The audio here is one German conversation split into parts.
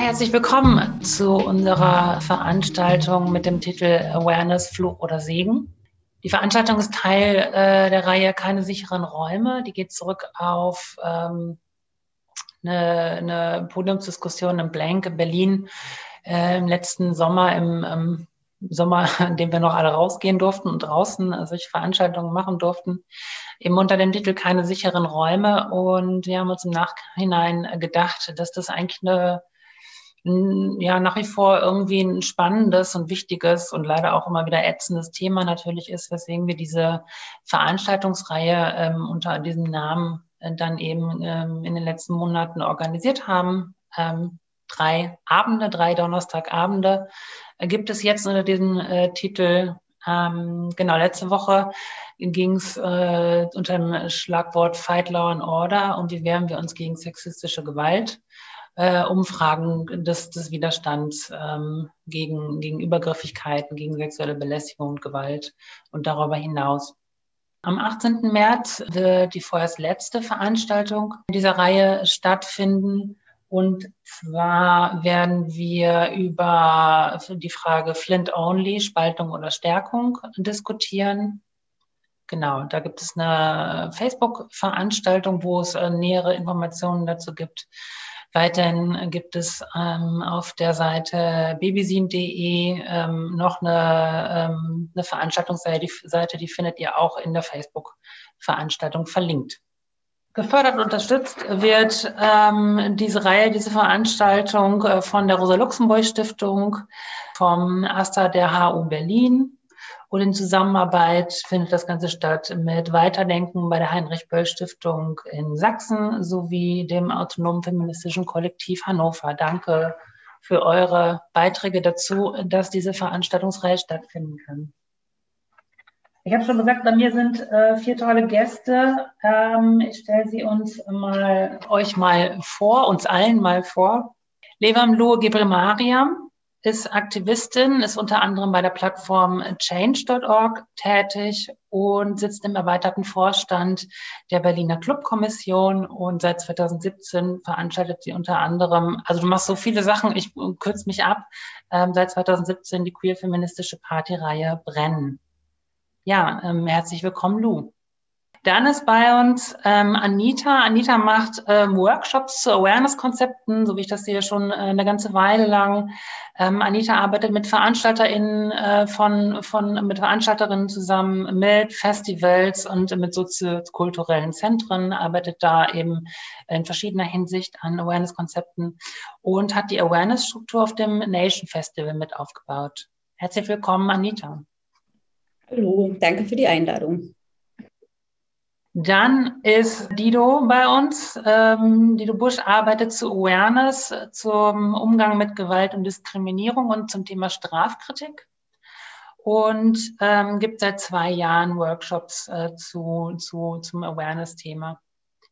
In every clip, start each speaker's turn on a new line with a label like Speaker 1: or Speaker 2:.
Speaker 1: Herzlich willkommen zu unserer Veranstaltung mit dem Titel Awareness, Fluch oder Segen. Die Veranstaltung ist Teil äh, der Reihe Keine sicheren Räume. Die geht zurück auf ähm, eine, eine Podiumsdiskussion im Blank in Berlin äh, im letzten Sommer, im, im Sommer, in dem wir noch alle rausgehen durften und draußen äh, solche Veranstaltungen machen durften, eben unter dem Titel Keine sicheren Räume. Und wir haben uns im Nachhinein gedacht, dass das eigentlich eine ja nach wie vor irgendwie ein spannendes und wichtiges und leider auch immer wieder ätzendes Thema natürlich ist, weswegen wir diese Veranstaltungsreihe ähm, unter diesem Namen äh, dann eben ähm, in den letzten Monaten organisiert haben. Ähm, drei Abende, drei Donnerstagabende äh, gibt es jetzt unter diesem äh, Titel. Ähm, genau, letzte Woche ging es äh, unter dem Schlagwort Fight Law and Order und wie wehren wir uns gegen sexistische Gewalt äh, Umfragen des, des Widerstands ähm, gegen, gegen Übergriffigkeiten, gegen sexuelle Belästigung und Gewalt und darüber hinaus. Am 18. März wird die vorerst letzte Veranstaltung dieser Reihe stattfinden. Und zwar werden wir über die Frage Flint Only, Spaltung oder Stärkung diskutieren. Genau, da gibt es eine Facebook-Veranstaltung, wo es äh, nähere Informationen dazu gibt. Weiterhin gibt es ähm, auf der Seite babysin.de ähm, noch eine, ähm, eine Veranstaltungsseite, die, Seite, die findet ihr auch in der Facebook-Veranstaltung verlinkt. Gefördert und unterstützt wird ähm, diese Reihe, diese Veranstaltung äh, von der Rosa-Luxemburg-Stiftung, vom AStA der HU Berlin, und in Zusammenarbeit findet das Ganze statt mit Weiterdenken bei der Heinrich-Böll-Stiftung in Sachsen sowie dem Autonomen Feministischen Kollektiv Hannover. Danke für eure Beiträge dazu, dass diese Veranstaltungsreihe stattfinden kann. Ich habe schon gesagt, bei mir sind äh, vier tolle Gäste. Ähm, ich stelle sie uns mal, euch mal vor, uns allen mal vor. Levam Lohe Gebre ist Aktivistin, ist unter anderem bei der Plattform change.org tätig und sitzt im erweiterten Vorstand der Berliner Clubkommission und seit 2017 veranstaltet sie unter anderem, also du machst so viele Sachen, ich kürze mich ab, ähm, seit 2017 die queer-feministische Partyreihe Brennen. Ja, ähm, herzlich willkommen, Lou. Dann ist bei uns ähm, Anita. Anita macht ähm, Workshops zu Awareness-Konzepten, so wie ich das sehe, schon äh, eine ganze Weile lang. Ähm, Anita arbeitet mit VeranstalterInnen äh, von, von, mit Veranstalterinnen zusammen, mit Festivals und mit soziokulturellen Zentren, arbeitet da eben in verschiedener Hinsicht an Awareness-Konzepten und hat die Awareness-Struktur auf dem Nation Festival mit aufgebaut. Herzlich willkommen, Anita.
Speaker 2: Hallo, danke für die Einladung.
Speaker 1: Dann ist Dido bei uns. Ähm, Dido Busch arbeitet zu Awareness, zum Umgang mit Gewalt und Diskriminierung und zum Thema Strafkritik und ähm, gibt seit zwei Jahren Workshops äh, zu, zu, zum Awareness-Thema.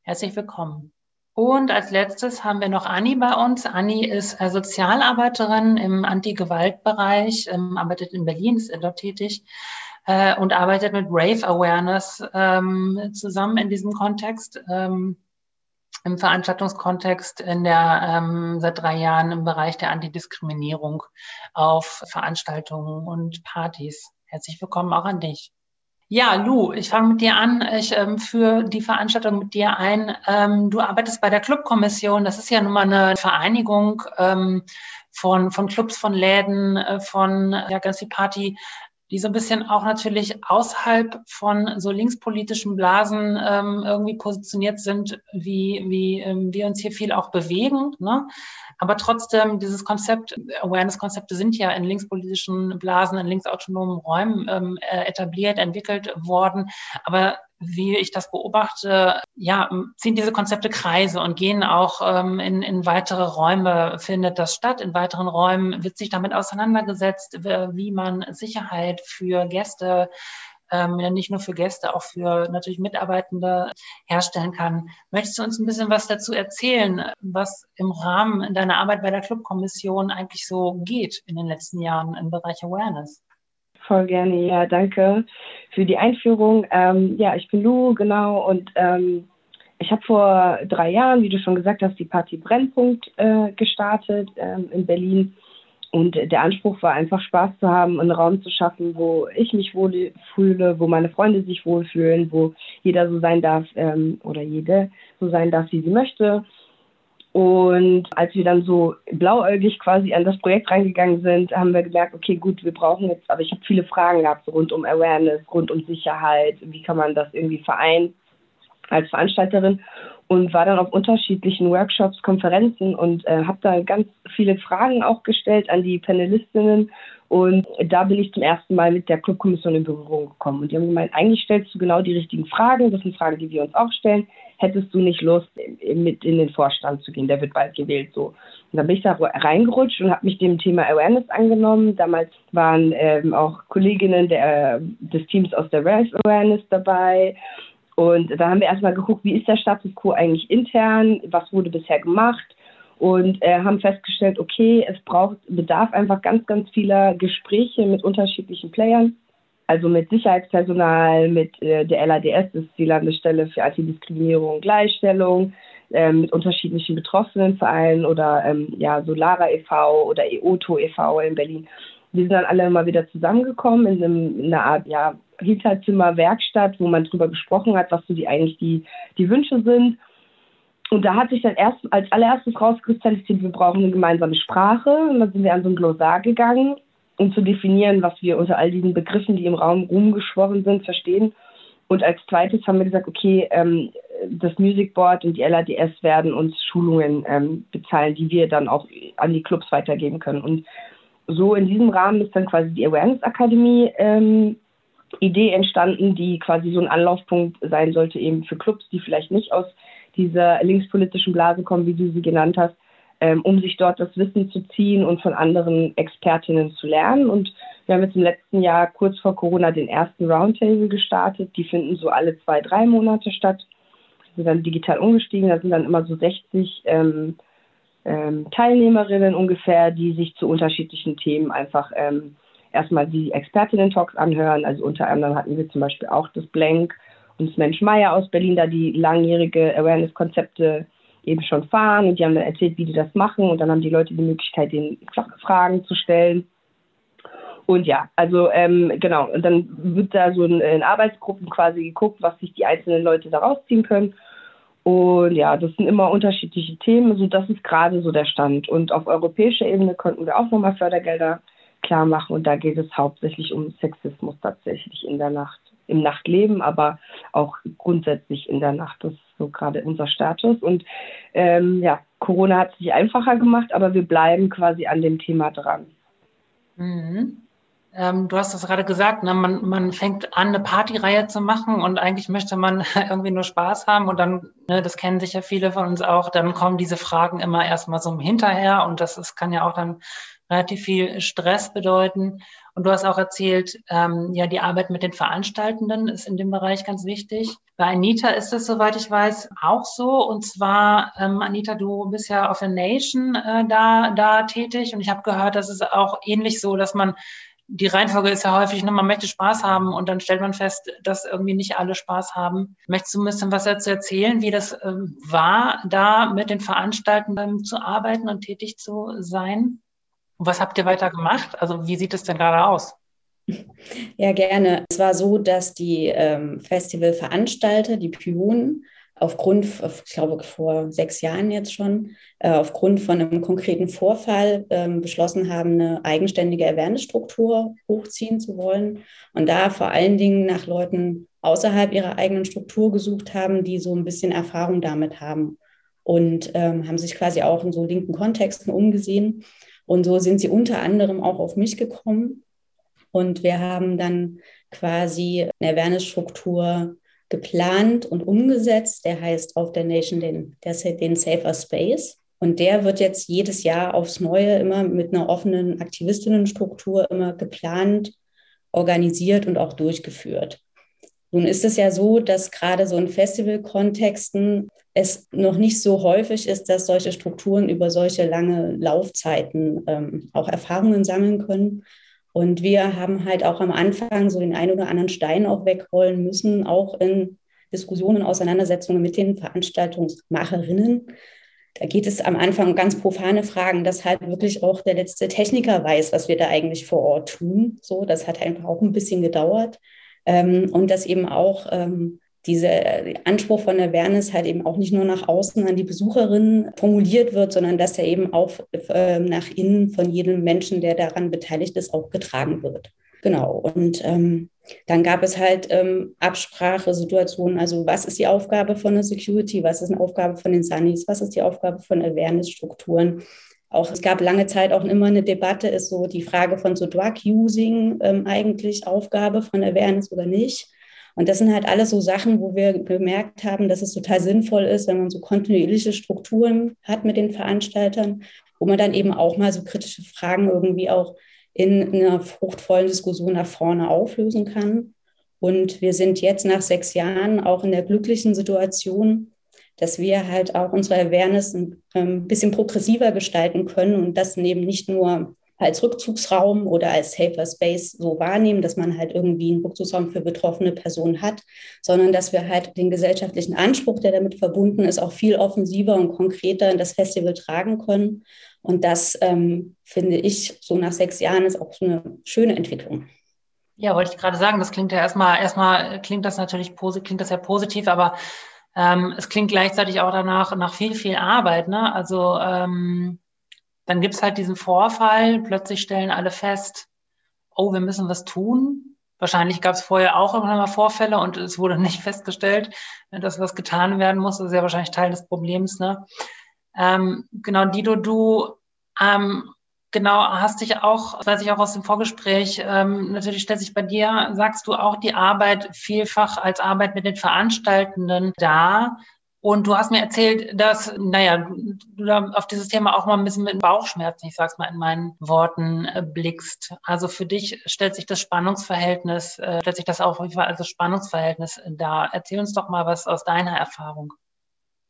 Speaker 1: Herzlich willkommen. Und als letztes haben wir noch Anni bei uns. Anni ist Sozialarbeiterin im Anti-Gewalt-Bereich, ähm, arbeitet in Berlin, ist dort tätig äh, und arbeitet mit Rave Awareness ähm, zusammen in diesem Kontext, ähm, im Veranstaltungskontext in der ähm, seit drei Jahren im Bereich der Antidiskriminierung auf Veranstaltungen und Partys. Herzlich willkommen auch an dich. Ja, Lu, ich fange mit dir an. Ich ähm, führe die Veranstaltung mit dir ein. Ähm, du arbeitest bei der Clubkommission. Das ist ja nun mal eine Vereinigung ähm, von, von Clubs, von Läden, äh, von ja, ganz viel Party, die so ein bisschen auch natürlich außerhalb von so linkspolitischen Blasen ähm, irgendwie positioniert sind, wie, wie ähm, wir uns hier viel auch bewegen. Ne? Aber trotzdem, dieses Konzept, Awareness-Konzepte sind ja in linkspolitischen Blasen, in linksautonomen Räumen ähm, äh, etabliert, entwickelt worden. Aber wie ich das beobachte, ja, ziehen diese Konzepte Kreise und gehen auch ähm, in, in weitere Räume, findet das statt. In weiteren Räumen wird sich damit auseinandergesetzt, wie man Sicherheit für Gäste, ähm, nicht nur für Gäste, auch für natürlich Mitarbeitende herstellen kann. Möchtest du uns ein bisschen was dazu erzählen, was im Rahmen deiner Arbeit bei der Clubkommission eigentlich so geht in den letzten Jahren im Bereich Awareness?
Speaker 3: Voll gerne, ja, danke für die Einführung. Ähm, ja, ich bin Lu, genau, und ähm, ich habe vor drei Jahren, wie du schon gesagt hast, die Party Brennpunkt äh, gestartet ähm, in Berlin. Und der Anspruch war einfach Spaß zu haben, einen Raum zu schaffen, wo ich mich wohl fühle, wo meine Freunde sich wohlfühlen, wo jeder so sein darf ähm, oder jede so sein darf, wie sie möchte. Und als wir dann so blauäugig quasi an das Projekt reingegangen sind, haben wir gemerkt, okay, gut, wir brauchen jetzt, aber ich habe viele Fragen gehabt rund um Awareness, rund um Sicherheit, wie kann man das irgendwie vereinen als Veranstalterin und war dann auf unterschiedlichen Workshops, Konferenzen und äh, habe da ganz viele Fragen auch gestellt an die Panelistinnen. Und da bin ich zum ersten Mal mit der Clubkommission in Berührung gekommen. Und die haben gemeint, eigentlich stellst du genau die richtigen Fragen. Das sind Fragen, die wir uns auch stellen. Hättest du nicht Lust, mit in den Vorstand zu gehen? Der wird bald gewählt. So. Und dann bin ich da reingerutscht und habe mich dem Thema Awareness angenommen. Damals waren ähm, auch Kolleginnen der, des Teams aus der Race Awareness dabei. Und da haben wir erstmal geguckt, wie ist der Status quo eigentlich intern, was wurde bisher gemacht und äh, haben festgestellt, okay, es braucht, bedarf einfach ganz, ganz vieler Gespräche mit unterschiedlichen Playern, also mit Sicherheitspersonal, mit äh, der LADS, das ist die Landesstelle für Antidiskriminierung und Gleichstellung, äh, mit unterschiedlichen Betroffenenvereinen oder ähm, ja, Solara e.V. oder EOTO e.V. in Berlin. Wir sind dann alle mal wieder zusammengekommen in, einem, in einer Art ja, Hinterzimmer, wo man drüber gesprochen hat, was so die eigentlich die, die Wünsche sind. Und da hat sich dann erst als allererstes rauskristallisiert, wir brauchen eine gemeinsame Sprache. Und dann sind wir an so ein Glossar gegangen, um zu definieren, was wir unter all diesen Begriffen, die im Raum rumgeschworen sind, verstehen. Und als zweites haben wir gesagt, okay, ähm, das Music Board und die LADS werden uns Schulungen ähm, bezahlen, die wir dann auch an die Clubs weitergeben können. Und so in diesem Rahmen ist dann quasi die Awareness Akademie ähm, Idee entstanden, die quasi so ein Anlaufpunkt sein sollte eben für Clubs, die vielleicht nicht aus dieser linkspolitischen Blase kommen, wie du sie genannt hast, ähm, um sich dort das Wissen zu ziehen und von anderen Expertinnen zu lernen. Und wir haben jetzt im letzten Jahr kurz vor Corona den ersten Roundtable gestartet. Die finden so alle zwei, drei Monate statt. Wir sind dann digital umgestiegen. Da sind dann immer so 60 ähm, ähm, Teilnehmerinnen ungefähr, die sich zu unterschiedlichen Themen einfach ähm, erstmal die Expertinnen-Talks anhören. Also unter anderem hatten wir zum Beispiel auch das Blank und das Mensch Meier aus Berlin, da die langjährige Awareness-Konzepte eben schon fahren und die haben dann erzählt, wie die das machen und dann haben die Leute die Möglichkeit, den Fragen zu stellen. Und ja, also ähm, genau, und dann wird da so in, in, Arbeitsgruppen quasi geguckt, was sich die einzelnen Leute da rausziehen können. Und ja, das sind immer unterschiedliche Themen. Also das ist gerade so der Stand. Und auf europäischer Ebene konnten wir auch nochmal Fördergelder klar machen. Und da geht es hauptsächlich um Sexismus tatsächlich in der Nacht, im Nachtleben, aber auch grundsätzlich in der Nacht. Das ist so gerade unser Status. Und ähm, ja, Corona hat sich einfacher gemacht, aber wir bleiben quasi an dem Thema dran.
Speaker 1: Mhm. Ähm, du hast das gerade gesagt, ne? man, man fängt an, eine Partyreihe zu machen und eigentlich möchte man irgendwie nur Spaß haben und dann, ne, das kennen sicher viele von uns auch, dann kommen diese Fragen immer erstmal so hinterher und das ist, kann ja auch dann relativ viel Stress bedeuten. Und du hast auch erzählt, ähm, ja, die Arbeit mit den Veranstaltenden ist in dem Bereich ganz wichtig. Bei Anita ist es, soweit ich weiß, auch so. Und zwar, ähm, Anita, du bist ja auf der Nation äh, da, da tätig. Und ich habe gehört, das ist auch ähnlich so, dass man die Reihenfolge ist ja häufig, ne, man möchte Spaß haben und dann stellt man fest, dass irgendwie nicht alle Spaß haben. Möchtest du ein bisschen was dazu erzählen, wie das ähm, war, da mit den Veranstaltenden zu arbeiten und tätig zu sein? Was habt ihr weiter gemacht? Also wie sieht es denn gerade aus?
Speaker 2: Ja, gerne. Es war so, dass die ähm, Festivalveranstalter, die Pionen, aufgrund, ich glaube vor sechs Jahren jetzt schon, äh, aufgrund von einem konkreten Vorfall ähm, beschlossen haben, eine eigenständige Awareness-Struktur hochziehen zu wollen und da vor allen Dingen nach Leuten außerhalb ihrer eigenen Struktur gesucht haben, die so ein bisschen Erfahrung damit haben und ähm, haben sich quasi auch in so linken Kontexten umgesehen und so sind sie unter anderem auch auf mich gekommen. Und wir haben dann quasi eine Awareness-Struktur geplant und umgesetzt. Der heißt auf der Nation den, den Safer Space. Und der wird jetzt jedes Jahr aufs Neue immer mit einer offenen Aktivistinnenstruktur immer geplant, organisiert und auch durchgeführt. Nun ist es ja so, dass gerade so in Festivalkontexten es noch nicht so häufig ist, dass solche Strukturen über solche lange Laufzeiten ähm, auch Erfahrungen sammeln können. Und wir haben halt auch am Anfang so den einen oder anderen Stein auch wegrollen müssen, auch in Diskussionen, Auseinandersetzungen mit den Veranstaltungsmacherinnen. Da geht es am Anfang um ganz profane Fragen, dass halt wirklich auch der letzte Techniker weiß, was wir da eigentlich vor Ort tun. So, das hat einfach auch ein bisschen gedauert. Ähm, und dass eben auch ähm, dieser Anspruch von Awareness halt eben auch nicht nur nach außen an die Besucherinnen formuliert wird, sondern dass er eben auch äh, nach innen von jedem Menschen, der daran beteiligt ist, auch getragen wird. Genau. Und ähm, dann gab es halt ähm, Absprachesituationen. Also was ist die Aufgabe von der Security? Was ist eine Aufgabe von den Sunnies? Was ist die Aufgabe von Awareness-Strukturen? Auch es gab lange Zeit auch immer eine Debatte, ist so die Frage von so Drug-Using ähm, eigentlich Aufgabe von Awareness oder nicht? Und das sind halt alles so Sachen, wo wir bemerkt haben, dass es total sinnvoll ist, wenn man so kontinuierliche Strukturen hat mit den Veranstaltern, wo man dann eben auch mal so kritische Fragen irgendwie auch in einer fruchtvollen Diskussion nach vorne auflösen kann. Und wir sind jetzt nach sechs Jahren auch in der glücklichen Situation, dass wir halt auch unsere Awareness ein, ähm, bisschen progressiver gestalten können und das eben nicht nur als Rückzugsraum oder als Safer Space so wahrnehmen, dass man halt irgendwie einen Rückzugsraum für betroffene Personen hat, sondern dass wir halt den gesellschaftlichen Anspruch, der damit verbunden ist, auch viel offensiver und konkreter in das Festival tragen können. Und das ähm, finde ich so nach sechs Jahren ist auch eine schöne Entwicklung.
Speaker 1: Ja, wollte ich gerade sagen, das klingt ja erstmal, erstmal klingt das natürlich klingt das ja positiv, aber ähm, es klingt gleichzeitig auch danach nach viel, viel Arbeit. Ne? Also ähm, dann gibt es halt diesen Vorfall, plötzlich stellen alle fest, oh, wir müssen was tun. Wahrscheinlich gab es vorher auch irgendwann mal Vorfälle und es wurde nicht festgestellt, dass was getan werden muss. Das ist ja wahrscheinlich Teil des Problems. Ne? Ähm, genau, Dido, du ähm, genau hast dich auch, das weiß ich auch aus dem Vorgespräch, ähm, natürlich stellt sich bei dir, sagst du auch die Arbeit vielfach als Arbeit mit den Veranstaltenden dar. Und du hast mir erzählt, dass, naja, du da auf dieses Thema auch mal ein bisschen mit Bauchschmerzen, ich sag's mal in meinen Worten, äh, blickst. Also für dich stellt sich das Spannungsverhältnis, äh, stellt sich das auch als Spannungsverhältnis dar. Erzähl uns doch mal was aus deiner Erfahrung.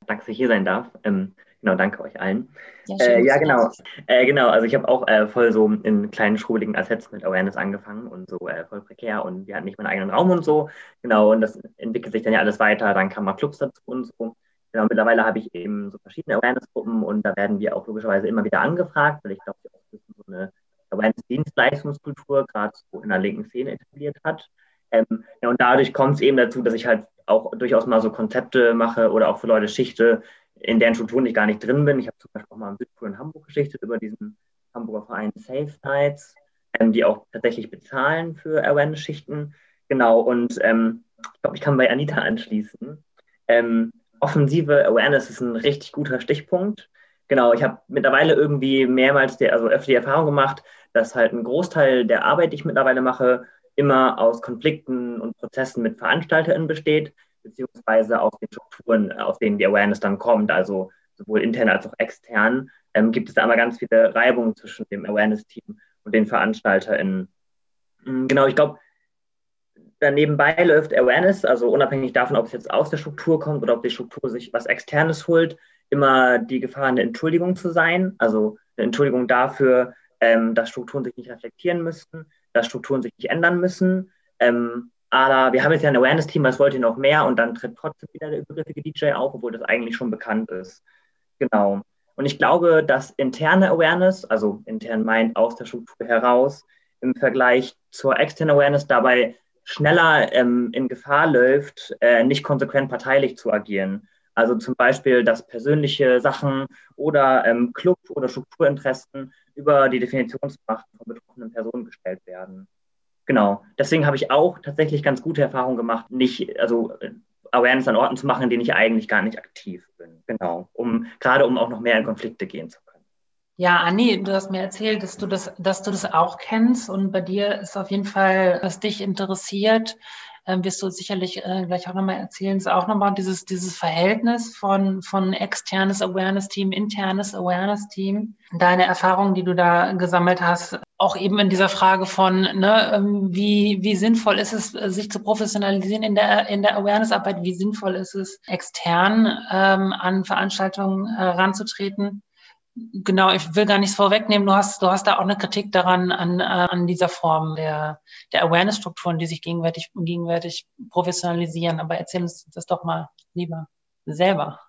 Speaker 4: Danke, dass ich hier sein darf. Ähm, genau, danke euch allen. Ja, äh, ja genau. Äh, genau, also ich habe auch äh, voll so in kleinen schrubbeligen Assets mit Awareness angefangen und so äh, voll prekär und wir hatten nicht meinen eigenen Raum und so. Genau, und das entwickelt sich dann ja alles weiter. Dann kamen mal Clubs dazu und so. Genau, mittlerweile habe ich eben so verschiedene Awareness-Gruppen und da werden wir auch logischerweise immer wieder angefragt, weil ich glaube, wir auch so eine Awareness-Dienstleistungskultur gerade so in der linken Szene etabliert hat. Ähm, ja, und dadurch kommt es eben dazu, dass ich halt auch durchaus mal so Konzepte mache oder auch für Leute schichte, in deren Strukturen ich gar nicht drin bin. Ich habe zum Beispiel auch mal im Südpol in Hamburg geschichtet über diesen Hamburger Verein Safe Nights, ähm, die auch tatsächlich bezahlen für Awareness-Schichten. Genau, und ähm, ich glaube, ich kann bei Anita anschließen. Ähm, offensive Awareness ist ein richtig guter Stichpunkt. Genau, ich habe mittlerweile irgendwie mehrmals, der, also öfter die Erfahrung gemacht, dass halt ein Großteil der Arbeit, die ich mittlerweile mache, immer aus Konflikten und Prozessen mit VeranstalterInnen besteht, beziehungsweise aus den Strukturen, aus denen die Awareness dann kommt, also sowohl intern als auch extern, ähm, gibt es da immer ganz viele Reibungen zwischen dem Awareness-Team und den VeranstalterInnen. Hm, genau, ich glaube, nebenbei läuft Awareness, also unabhängig davon, ob es jetzt aus der Struktur kommt oder ob die Struktur sich was Externes holt, immer die Gefahr, eine Entschuldigung zu sein. Also eine Entschuldigung dafür, ähm, dass Strukturen sich nicht reflektieren müssten, dass Strukturen sich nicht ändern müssen. Ähm, aber wir haben jetzt ja ein Awareness-Team, was wollte noch mehr und dann tritt trotzdem wieder der übergriffige DJ auf, obwohl das eigentlich schon bekannt ist. Genau. Und ich glaube, dass interne Awareness, also intern meint aus der Struktur heraus, im Vergleich zur externen Awareness dabei schneller ähm, in Gefahr läuft, äh, nicht konsequent parteilich zu agieren. Also zum Beispiel, dass persönliche Sachen oder ähm, Club- oder Strukturinteressen über die Definitionsmacht von betroffenen Personen gestellt werden. Genau. Deswegen habe ich auch tatsächlich ganz gute Erfahrungen gemacht, nicht, also äh, Awareness an Orten zu machen, in denen ich eigentlich gar nicht aktiv bin. Genau. Um, gerade um auch noch mehr in Konflikte gehen zu können.
Speaker 1: Ja, Anni, du hast mir erzählt, dass du das, dass du das auch kennst und bei dir ist auf jeden Fall, was dich interessiert, ähm, wirst du sicherlich äh, gleich auch nochmal erzählen, ist auch nochmal dieses, dieses Verhältnis von, von externes Awareness-Team, internes Awareness-Team. Deine Erfahrungen, die du da gesammelt hast, auch eben in dieser Frage von, ne, ähm, wie, wie sinnvoll ist es, sich zu professionalisieren in der, in der Awareness-Arbeit, wie sinnvoll ist es, extern ähm, an Veranstaltungen äh, ranzutreten Genau, ich will gar nichts vorwegnehmen. Du hast, du hast da auch eine Kritik daran, an, an dieser Form der, der Awareness-Strukturen, die sich gegenwärtig, gegenwärtig professionalisieren. Aber erzähl uns das doch mal lieber selber.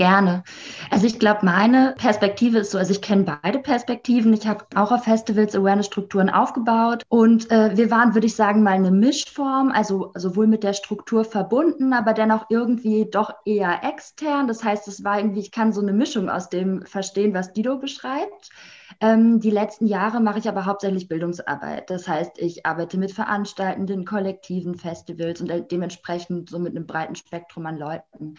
Speaker 5: Gerne. Also ich glaube, meine Perspektive ist so, also ich kenne beide Perspektiven. Ich habe auch auf Festivals Awareness-Strukturen aufgebaut und äh, wir waren, würde ich sagen, mal eine Mischform, also sowohl mit der Struktur verbunden, aber dennoch irgendwie doch eher extern. Das heißt, es war irgendwie, ich kann so eine Mischung aus dem verstehen, was Dido beschreibt. Ähm, die letzten Jahre mache ich aber hauptsächlich Bildungsarbeit. Das heißt, ich arbeite mit Veranstaltenden, Kollektiven, Festivals und dementsprechend so mit einem breiten Spektrum an Leuten.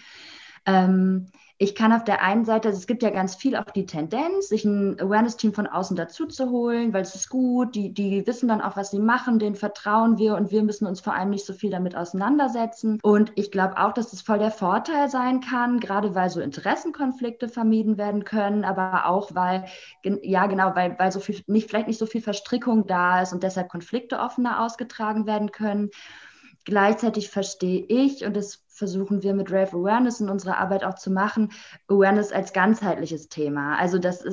Speaker 5: Ähm, ich kann auf der einen Seite, also es gibt ja ganz viel auch die Tendenz, sich ein Awareness-Team von außen dazu zu holen, weil es ist gut, die, die wissen dann auch, was sie machen, denen vertrauen wir und wir müssen uns vor allem nicht so viel damit auseinandersetzen. Und ich glaube auch, dass das voll der Vorteil sein kann, gerade weil so Interessenkonflikte vermieden werden können, aber auch weil, ja genau, weil, weil so viel, nicht, vielleicht nicht so viel Verstrickung da ist und deshalb Konflikte offener ausgetragen werden können. Gleichzeitig verstehe ich, und das versuchen wir mit Rave Awareness in unserer Arbeit auch zu machen, Awareness als ganzheitliches Thema. Also das,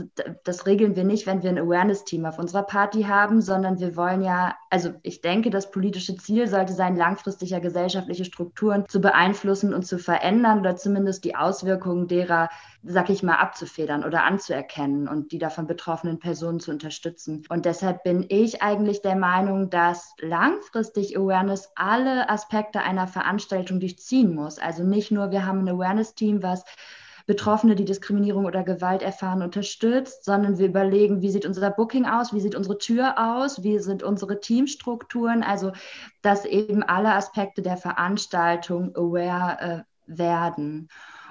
Speaker 5: das regeln wir nicht, wenn wir ein Awareness-Team auf unserer Party haben, sondern wir wollen ja, also ich denke, das politische Ziel sollte sein, langfristiger gesellschaftliche Strukturen zu beeinflussen und zu verändern oder zumindest die Auswirkungen derer, sag ich mal, abzufedern oder anzuerkennen und die davon betroffenen Personen zu unterstützen. Und deshalb bin ich eigentlich der Meinung, dass langfristig Awareness alle Aspekte einer Veranstaltung durchziehen muss. Also nicht nur, wir haben ein Awareness-Team, was Betroffene, die Diskriminierung oder Gewalt erfahren, unterstützt, sondern wir überlegen, wie sieht unser Booking aus, wie sieht unsere Tür aus, wie sind unsere Teamstrukturen, also dass eben alle Aspekte der Veranstaltung aware äh, werden.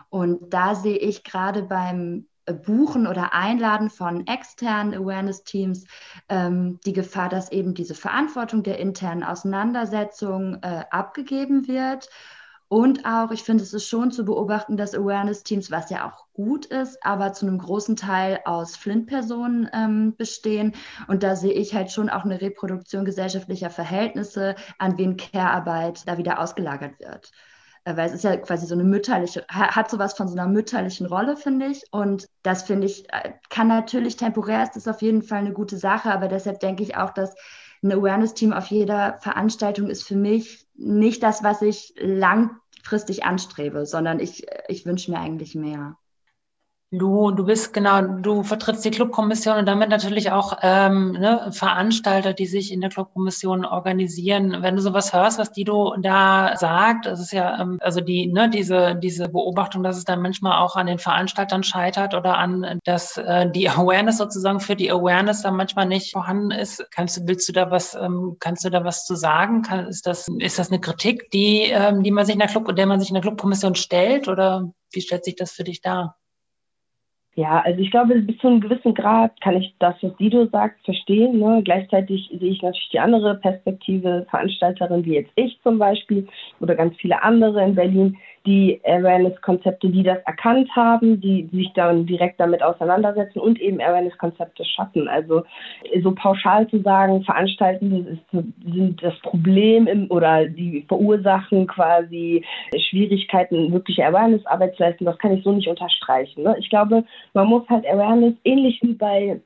Speaker 5: Und da sehe ich gerade beim Buchen oder Einladen von externen Awareness-Teams ähm, die Gefahr, dass eben diese Verantwortung der internen Auseinandersetzung äh, abgegeben wird und auch, ich finde, es ist schon zu beobachten, dass Awareness-Teams, was ja auch gut ist, aber zu einem großen Teil aus Flint-Personen ähm, bestehen. Und da sehe ich halt schon auch eine Reproduktion gesellschaftlicher Verhältnisse, an wen Care-Arbeit da wieder ausgelagert wird. Äh, weil es ist ja quasi so eine mütterliche, hat sowas von so einer mütterlichen Rolle, finde ich. Und das finde ich, äh, kann natürlich temporär, ist das auf jeden Fall eine gute Sache, aber deshalb denke ich auch, dass ein Awareness-Team auf jeder Veranstaltung ist für mich nicht das, was ich langfristig anstrebe, sondern ich, ich wünsche mir eigentlich mehr.
Speaker 1: Du, du bist genau, du vertrittst die Clubkommission und damit natürlich auch ähm, ne, Veranstalter, die sich in der Clubkommission organisieren. Wenn du sowas hörst, was Dido da sagt, es ist ja ähm, also die ne, diese diese Beobachtung, dass es dann manchmal auch an den Veranstaltern scheitert oder an, dass äh, die Awareness sozusagen für die Awareness dann manchmal nicht vorhanden ist. Kannst du willst du da was ähm, kannst du da was zu sagen? Kann, ist das ist das eine Kritik, die ähm, die man sich in der Club, der man sich in der Clubkommission stellt oder wie stellt sich das für dich dar?
Speaker 3: Ja, also ich glaube, bis zu einem gewissen Grad kann ich das, was Dido sagt, verstehen. Ne? Gleichzeitig sehe ich natürlich die andere Perspektive, Veranstalterin wie jetzt ich zum Beispiel oder ganz viele andere in Berlin, die Awareness-Konzepte, die das erkannt haben, die sich dann direkt damit auseinandersetzen und eben Awareness-Konzepte schaffen. Also so pauschal zu sagen, Veranstaltende sind das Problem im, oder die verursachen quasi Schwierigkeiten, wirkliche Awareness-Arbeit zu leisten, das kann ich so nicht unterstreichen. Ne? Ich glaube, man muss halt Awareness ähnlich wie bei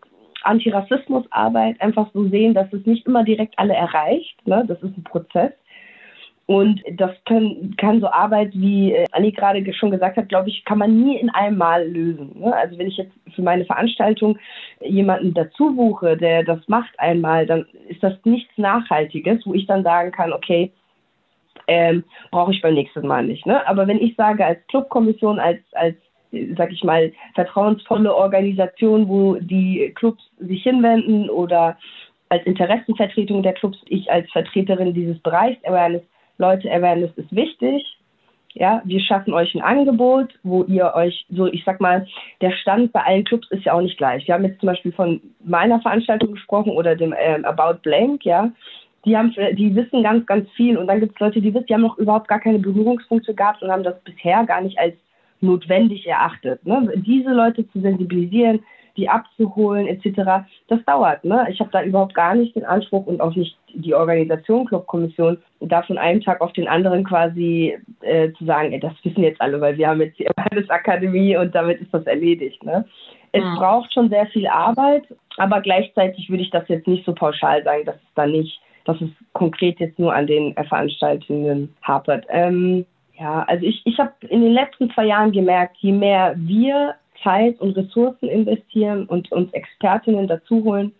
Speaker 3: Antirassismusarbeit einfach so sehen, dass es nicht immer direkt alle erreicht. Ne? Das ist ein Prozess. Und das können, kann so Arbeit, wie äh, Anni gerade schon gesagt hat, glaube ich, kann man nie in einem Mal lösen. Ne? Also wenn ich jetzt für meine Veranstaltung jemanden dazu buche, der das macht einmal, dann ist das nichts Nachhaltiges, wo ich dann sagen kann, okay, ähm, brauche ich beim nächsten Mal nicht. Ne? Aber wenn ich sage, als Clubkommission, als, als sag ich mal, vertrauensvolle Organisation, wo die Clubs sich hinwenden oder als Interessenvertretung der Clubs, ich als Vertreterin dieses Bereichs Awareness Leute, Awareness ist wichtig. Ja, wir schaffen euch ein Angebot, wo ihr euch, so ich sag mal, der Stand bei allen Clubs ist ja auch nicht gleich. Wir haben jetzt zum Beispiel von meiner Veranstaltung gesprochen oder dem ähm, About Blank, ja. Die haben, die wissen ganz, ganz viel und dann gibt es Leute, die wissen, die haben noch überhaupt gar keine Berührungspunkte gehabt und haben das bisher gar nicht als notwendig erachtet. Ne? Diese Leute zu sensibilisieren, die abzuholen etc. Das dauert. Ne? Ich habe da überhaupt gar nicht den Anspruch und auch nicht die Organisation Clubkommission, da von einem Tag auf den anderen quasi äh, zu sagen, ey, das wissen jetzt alle, weil wir haben jetzt die Akademie und damit ist das erledigt. Ne? es mhm. braucht schon sehr viel Arbeit, aber gleichzeitig würde ich das jetzt nicht so pauschal sagen, dass es da nicht, dass es konkret jetzt nur an den Veranstaltungen hapert. Ähm, ja, also ich, ich habe in den letzten zwei Jahren gemerkt, je mehr wir Zeit und Ressourcen investieren und uns Expertinnen dazu holen,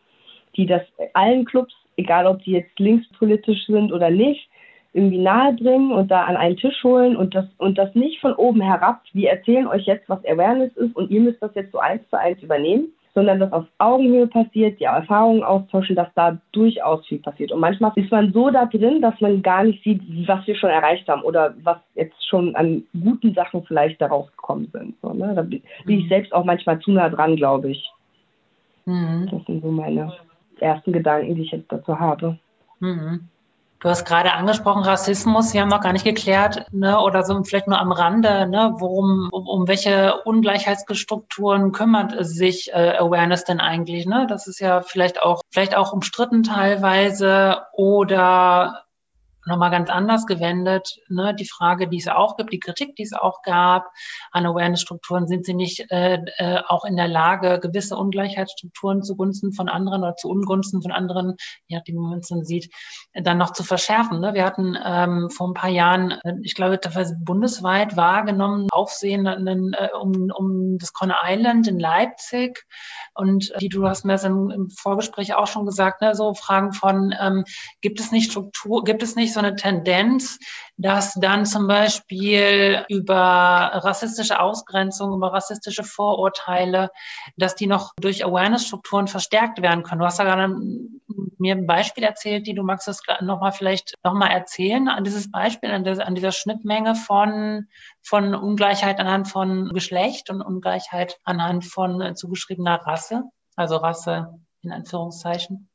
Speaker 3: die das allen Clubs, egal ob die jetzt linkspolitisch sind oder nicht, irgendwie nahebringen und da an einen Tisch holen und das, und das nicht von oben herab, wir erzählen euch jetzt, was Awareness ist und ihr müsst das jetzt so eins zu eins übernehmen, sondern dass auf Augenhöhe passiert, die Erfahrungen austauschen, dass da durchaus viel passiert. Und manchmal ist man so da drin, dass man gar nicht sieht, was wir schon erreicht haben oder was jetzt schon an guten Sachen vielleicht daraus gekommen sind. So, ne? Da bin ich mhm. selbst auch manchmal zu nah dran, glaube ich. Mhm. Das sind so meine ersten Gedanken, die ich jetzt dazu habe.
Speaker 1: Mhm. Du hast gerade angesprochen, Rassismus, wir haben noch gar nicht geklärt, ne, oder so vielleicht nur am Rande, ne, worum, um, um welche Ungleichheitsstrukturen kümmert sich äh, Awareness denn eigentlich, ne? Das ist ja vielleicht auch, vielleicht auch umstritten teilweise oder nochmal ganz anders gewendet. Ne? Die Frage, die es auch gibt, die Kritik, die es auch gab an Awareness-Strukturen, sind sie nicht äh, äh, auch in der Lage, gewisse Ungleichheitsstrukturen zugunsten von anderen oder zu Ungunsten von anderen, je nachdem, wie man es dann sieht, dann noch zu verschärfen. Ne? Wir hatten ähm, vor ein paar Jahren, äh, ich glaube, bundesweit wahrgenommen, Aufsehen äh, um, um das Conner Island in Leipzig. Und die du hast mir das im Vorgespräch auch schon gesagt, ne? so Fragen von, ähm, gibt es nicht Struktur, gibt es nicht so eine Tendenz, dass dann zum Beispiel über rassistische Ausgrenzung, über rassistische Vorurteile, dass die noch durch Awareness-Strukturen verstärkt werden können. Du hast ja gerade mir ein Beispiel erzählt, die du magst das nochmal vielleicht nochmal erzählen, an dieses Beispiel, an, der, an dieser Schnittmenge von, von Ungleichheit anhand von Geschlecht und Ungleichheit anhand von äh, zugeschriebener Rasse, also Rasse in Anführungszeichen.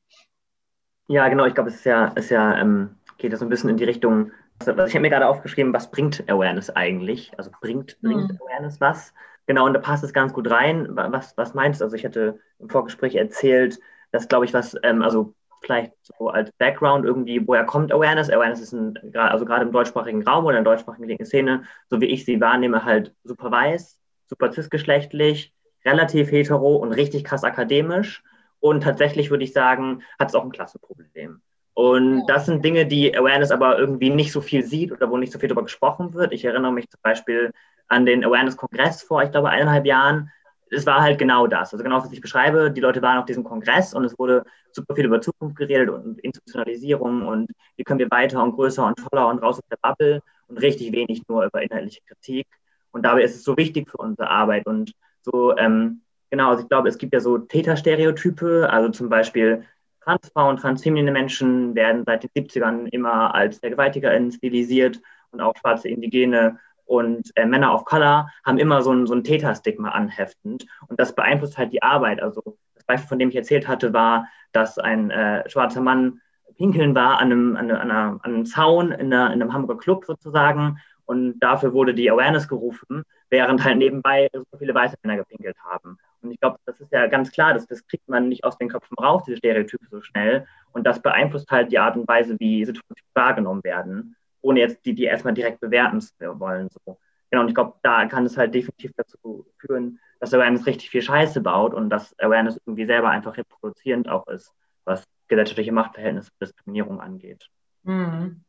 Speaker 4: Ja, genau, ich glaube, es ist ja, ist ja ähm, geht das so ein bisschen in die Richtung, also ich habe mir gerade aufgeschrieben, was bringt Awareness eigentlich? Also bringt, bringt mhm. Awareness was? Genau, und da passt es ganz gut rein. Was, was meinst du? Also ich hatte im Vorgespräch erzählt, dass, glaube ich, was, ähm, also vielleicht so als Background irgendwie, woher kommt Awareness? Awareness ist ein, also gerade im deutschsprachigen Raum oder in der deutschsprachigen linken Szene, so wie ich sie wahrnehme, halt super weiß, super cisgeschlechtlich, relativ hetero und richtig krass akademisch. Und tatsächlich würde ich sagen, hat es auch ein Klassenproblem. Und das sind Dinge, die Awareness aber irgendwie nicht so viel sieht oder wo nicht so viel darüber gesprochen wird. Ich erinnere mich zum Beispiel an den Awareness-Kongress vor, ich glaube, eineinhalb Jahren. Es war halt genau das. Also genau, was ich beschreibe. Die Leute waren auf diesem Kongress und es wurde super viel über Zukunft geredet und Institutionalisierung und wie können wir weiter und größer und toller und raus aus der Bubble und richtig wenig nur über inhaltliche Kritik. Und dabei ist es so wichtig für unsere Arbeit und so, ähm, genau, also ich glaube, es gibt ja so Täterstereotype, also zum Beispiel Transfrauen, transfeminine Menschen werden seit den 70ern immer als VergewaltigerInnen stilisiert und auch schwarze Indigene und äh, Männer of Color haben immer so ein, so ein Täterstigma anheftend und das beeinflusst halt die Arbeit. Also das Beispiel, von dem ich erzählt hatte, war, dass ein äh, schwarzer Mann pinkeln war an einem, an, einer, an einem Zaun in, einer, in einem Hamburger Club sozusagen und dafür wurde die Awareness gerufen, während halt nebenbei so viele weiße Männer gepinkelt haben. Und ich glaube, das ist ja ganz klar, dass das kriegt man nicht aus den Köpfen raus, diese Stereotype so schnell. Und das beeinflusst halt die Art und Weise, wie Situationen wahrgenommen werden, ohne jetzt die, die erstmal direkt bewerten zu wollen. So. Genau, und ich glaube, da kann es halt definitiv dazu führen, dass Awareness richtig viel Scheiße baut und dass Awareness irgendwie selber einfach reproduzierend auch ist, was gesellschaftliche Machtverhältnisse und Diskriminierung angeht. Mhm.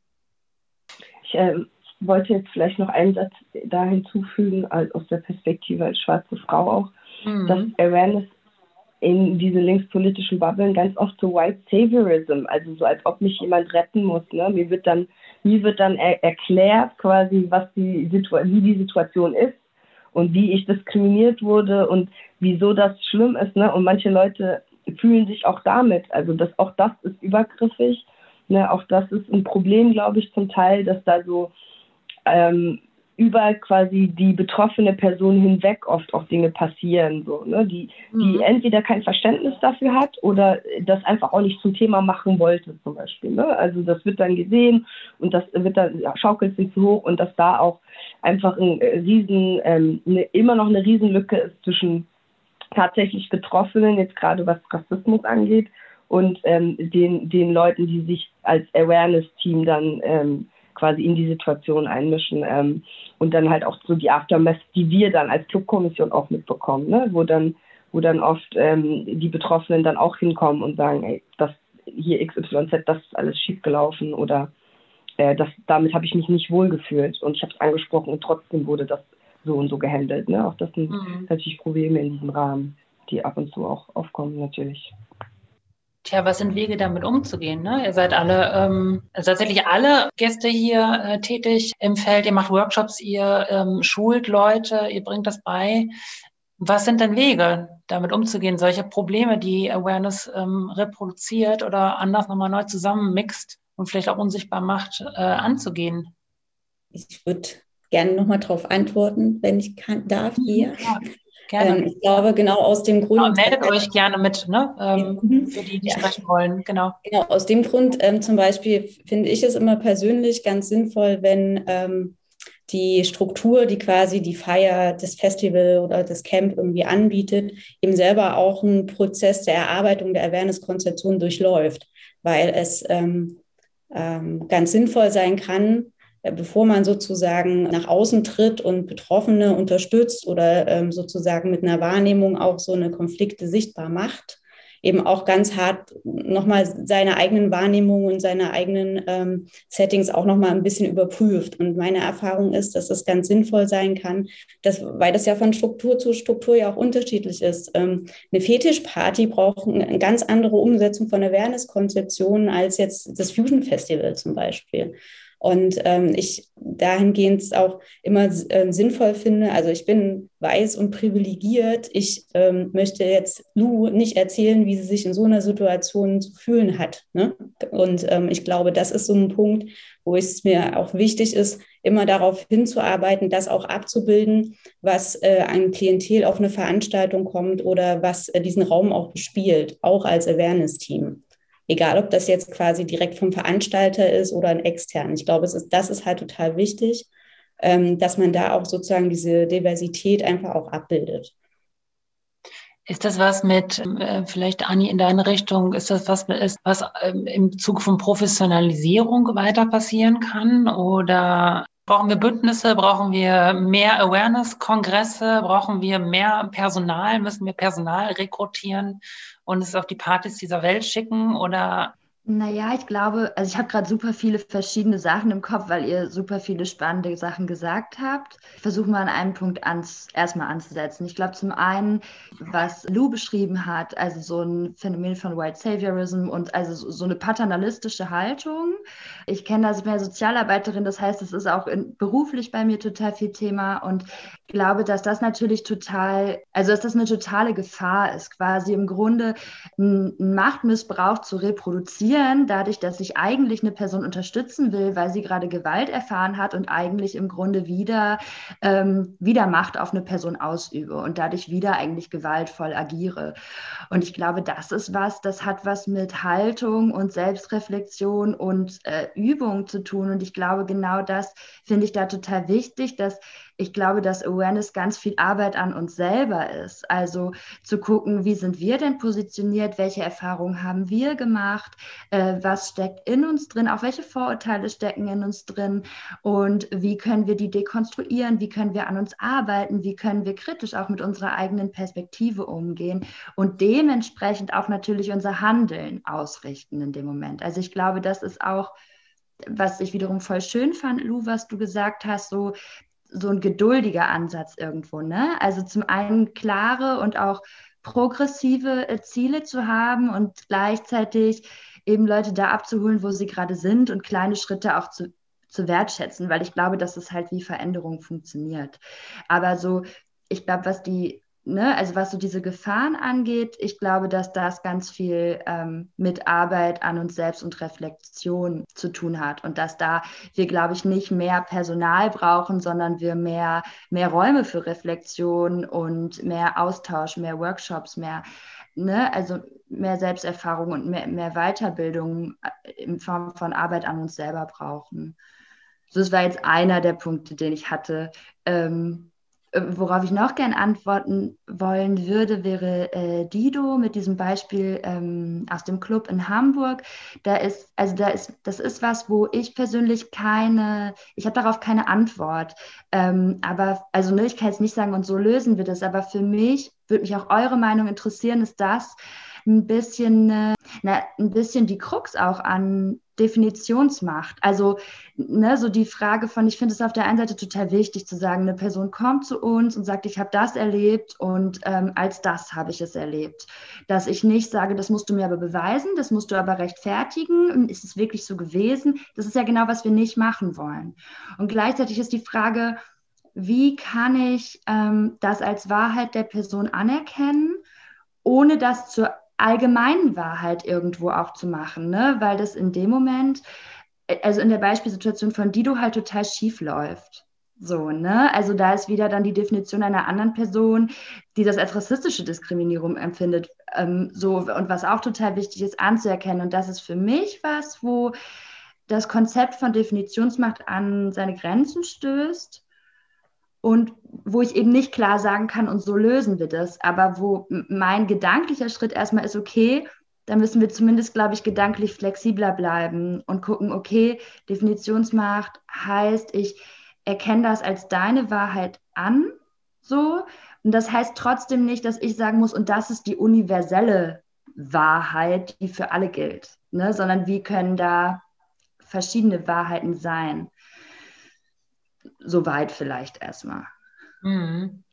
Speaker 3: Ich äh, wollte jetzt vielleicht noch einen Satz da hinzufügen, aus der Perspektive als schwarze Frau auch mhm. dass Awareness in diese linkspolitischen Bubbeln ganz oft so White Saviorism, also so als ob mich jemand retten muss. Ne? Mir wird dann, mir wird dann er erklärt quasi, was die wie die Situation ist und wie ich diskriminiert wurde und wieso das schlimm ist. Ne? Und manche Leute fühlen sich auch damit. Also das, auch das ist übergriffig. Ne? Auch das ist ein Problem, glaube ich, zum Teil, dass da so ähm, über quasi die betroffene Person hinweg oft auch Dinge passieren, so, ne? die, die mhm. entweder kein Verständnis dafür hat oder das einfach auch nicht zum Thema machen wollte, zum Beispiel. Ne? Also das wird dann gesehen und das wird dann ja, schaukelt sich zu hoch und dass da auch einfach ein äh, riesen, ähm, ne, immer noch eine Riesenlücke ist zwischen tatsächlich Betroffenen, jetzt gerade was Rassismus angeht, und ähm, den, den Leuten, die sich als Awareness-Team dann ähm, quasi in die Situation einmischen ähm, und dann halt auch so die Aftermath, die wir dann als Clubkommission auch mitbekommen, ne? wo dann wo dann oft ähm, die Betroffenen dann auch hinkommen und sagen, ey, das hier XYZ, das ist alles schiefgelaufen oder äh, das, damit habe ich mich nicht wohlgefühlt und ich habe es angesprochen und trotzdem wurde das so und so gehandelt. Ne? Auch das sind mhm. natürlich Probleme in diesem Rahmen, die ab und zu auch aufkommen natürlich.
Speaker 1: Tja, was sind Wege, damit umzugehen? Ne? Ihr seid alle, ähm, also tatsächlich alle Gäste hier äh, tätig im Feld. Ihr macht Workshops, ihr ähm, schult Leute, ihr bringt das bei. Was sind denn Wege, damit umzugehen, solche Probleme, die Awareness ähm, reproduziert oder anders nochmal neu zusammenmixt und vielleicht auch unsichtbar macht, äh, anzugehen?
Speaker 2: Ich würde gerne nochmal darauf antworten, wenn ich kann, darf hier. Ja, gerne. Ähm, ich glaube, genau aus dem Grund. Genau,
Speaker 1: meldet euch gerne mit, ne? Ähm, mhm. für die, die ja. sprechen wollen. Genau.
Speaker 2: Genau, aus dem Grund ähm, zum Beispiel finde ich es immer persönlich ganz sinnvoll, wenn ähm, die Struktur, die quasi die Feier, das Festival oder das Camp irgendwie anbietet, eben selber auch einen Prozess der Erarbeitung der Awareness-Konzeption durchläuft, weil es ähm, ähm, ganz sinnvoll sein kann, bevor man sozusagen nach außen tritt und Betroffene unterstützt oder ähm, sozusagen mit einer Wahrnehmung auch so eine Konflikte sichtbar macht, eben auch ganz hart nochmal seine eigenen Wahrnehmungen und seine eigenen ähm, Settings auch nochmal ein bisschen überprüft. Und meine Erfahrung ist, dass das ganz sinnvoll sein kann, dass, weil das ja von Struktur zu Struktur ja auch unterschiedlich ist. Ähm, eine Fetischparty braucht eine ganz andere Umsetzung von Awareness-Konzeptionen als jetzt das Fusion Festival zum Beispiel. Und ähm, ich dahingehend auch immer äh, sinnvoll finde, also ich bin weiß und privilegiert. Ich ähm, möchte jetzt Lou nicht erzählen, wie sie sich in so einer Situation zu fühlen hat. Ne? Und ähm, ich glaube, das ist so ein Punkt, wo es mir auch wichtig ist, immer darauf hinzuarbeiten, das auch abzubilden, was äh, ein Klientel auf eine Veranstaltung kommt oder was äh, diesen Raum auch bespielt, auch als Awareness-Team. Egal, ob das jetzt quasi direkt vom Veranstalter ist oder ein extern. Ich glaube, es ist, das ist halt total wichtig, ähm, dass man da auch sozusagen diese Diversität einfach auch abbildet.
Speaker 1: Ist das was mit, äh, vielleicht Anni in deine Richtung, ist das was, ist, was ähm, im Zug von Professionalisierung weiter passieren kann? Oder brauchen wir Bündnisse, brauchen wir mehr Awareness-Kongresse, brauchen wir mehr Personal, müssen wir Personal rekrutieren? Und es auf die Partys dieser Welt schicken oder
Speaker 5: naja, ich glaube, also ich habe gerade super viele verschiedene Sachen im Kopf, weil ihr super viele spannende Sachen gesagt habt. Ich versuche mal an einem Punkt ans, erstmal anzusetzen. Ich glaube zum einen, was Lou beschrieben hat, also so ein Phänomen von White Saviorism und also so, eine paternalistische Haltung. Ich kenne das mehr Sozialarbeiterin, das heißt, es ist auch in, beruflich bei mir total viel Thema und glaube, dass das natürlich total, also dass das eine totale Gefahr ist, quasi im Grunde einen Machtmissbrauch zu reproduzieren dadurch, dass ich eigentlich eine Person unterstützen will, weil sie gerade Gewalt erfahren hat und eigentlich im Grunde wieder, ähm, wieder Macht auf eine Person ausübe und dadurch wieder eigentlich gewaltvoll agiere. Und ich glaube, das ist was, das hat was mit Haltung und Selbstreflexion und äh, Übung zu tun. Und ich glaube, genau das finde ich da total wichtig, dass ich glaube, dass Awareness ganz viel Arbeit an uns selber ist. Also zu gucken, wie sind wir denn positioniert, welche Erfahrungen haben wir gemacht, äh, was steckt in uns drin, auch welche Vorurteile stecken in uns drin und wie können wir die dekonstruieren, wie können wir an uns arbeiten, wie können wir kritisch auch mit unserer eigenen Perspektive umgehen und dementsprechend auch natürlich unser Handeln ausrichten in dem Moment. Also ich glaube, das ist auch was ich wiederum voll schön fand, Lou, was du gesagt hast, so so ein geduldiger Ansatz irgendwo. Ne? Also zum einen klare und auch progressive äh, Ziele zu haben und gleichzeitig eben Leute da abzuholen, wo sie gerade sind und kleine Schritte auch zu, zu wertschätzen, weil ich glaube, dass es halt wie Veränderung funktioniert. Aber so, ich glaube, was die ne, also was so diese Gefahren angeht, ich glaube, dass das ganz viel ähm, mit Arbeit an uns selbst und Reflexion zu tun hat und dass da wir, glaube ich, nicht mehr Personal brauchen, sondern wir mehr, mehr Räume für Reflexion und mehr Austausch, mehr Workshops, mehr, ne, also mehr Selbsterfahrung und mehr, mehr Weiterbildung äh, in Form von Arbeit an uns selber brauchen. das war jetzt einer der Punkte, den ich hatte. Ähm, worauf ich noch gern antworten wollen würde, wäre äh, Dido mit diesem Beispiel ähm, aus dem Club in Hamburg. Da ist, also da ist, das ist was, wo ich persönlich keine, ich habe darauf keine Antwort. Ähm, aber, also ne, ich kann jetzt nicht sagen, und so lösen wir das, aber für mich würde mich auch eure Meinung interessieren, ist das ein bisschen, äh, na, ein bisschen die Krux auch an Definitionsmacht. Also ne, so die Frage von, ich finde es auf der einen Seite total wichtig zu sagen, eine Person kommt zu uns und sagt, ich habe das erlebt und ähm, als das habe ich es erlebt. Dass ich nicht sage, das musst du mir aber beweisen, das musst du aber rechtfertigen, ist es wirklich so gewesen? Das ist ja genau, was wir nicht machen wollen. Und gleichzeitig ist die Frage, wie kann ich ähm, das als Wahrheit der Person anerkennen, ohne das zur allgemeinen Wahrheit irgendwo auch zu machen, ne? weil das in dem Moment, äh, also in der Beispielsituation von Dido halt total schief läuft. So, ne? Also da ist wieder dann die Definition einer anderen Person, die das als rassistische Diskriminierung empfindet. Ähm, so, und was auch total wichtig ist, anzuerkennen. Und das ist für mich was, wo das Konzept von Definitionsmacht an seine Grenzen stößt und wo ich eben nicht klar sagen kann, und so lösen wir das, aber wo mein gedanklicher Schritt erstmal ist, okay, da müssen wir zumindest, glaube ich, gedanklich flexibler bleiben und gucken, okay, Definitionsmacht heißt, ich erkenne das als deine Wahrheit an, so. Und das heißt trotzdem nicht, dass ich sagen muss, und das ist die universelle Wahrheit, die für alle gilt, ne? sondern wie können da verschiedene Wahrheiten sein. Soweit vielleicht erstmal. Mhm.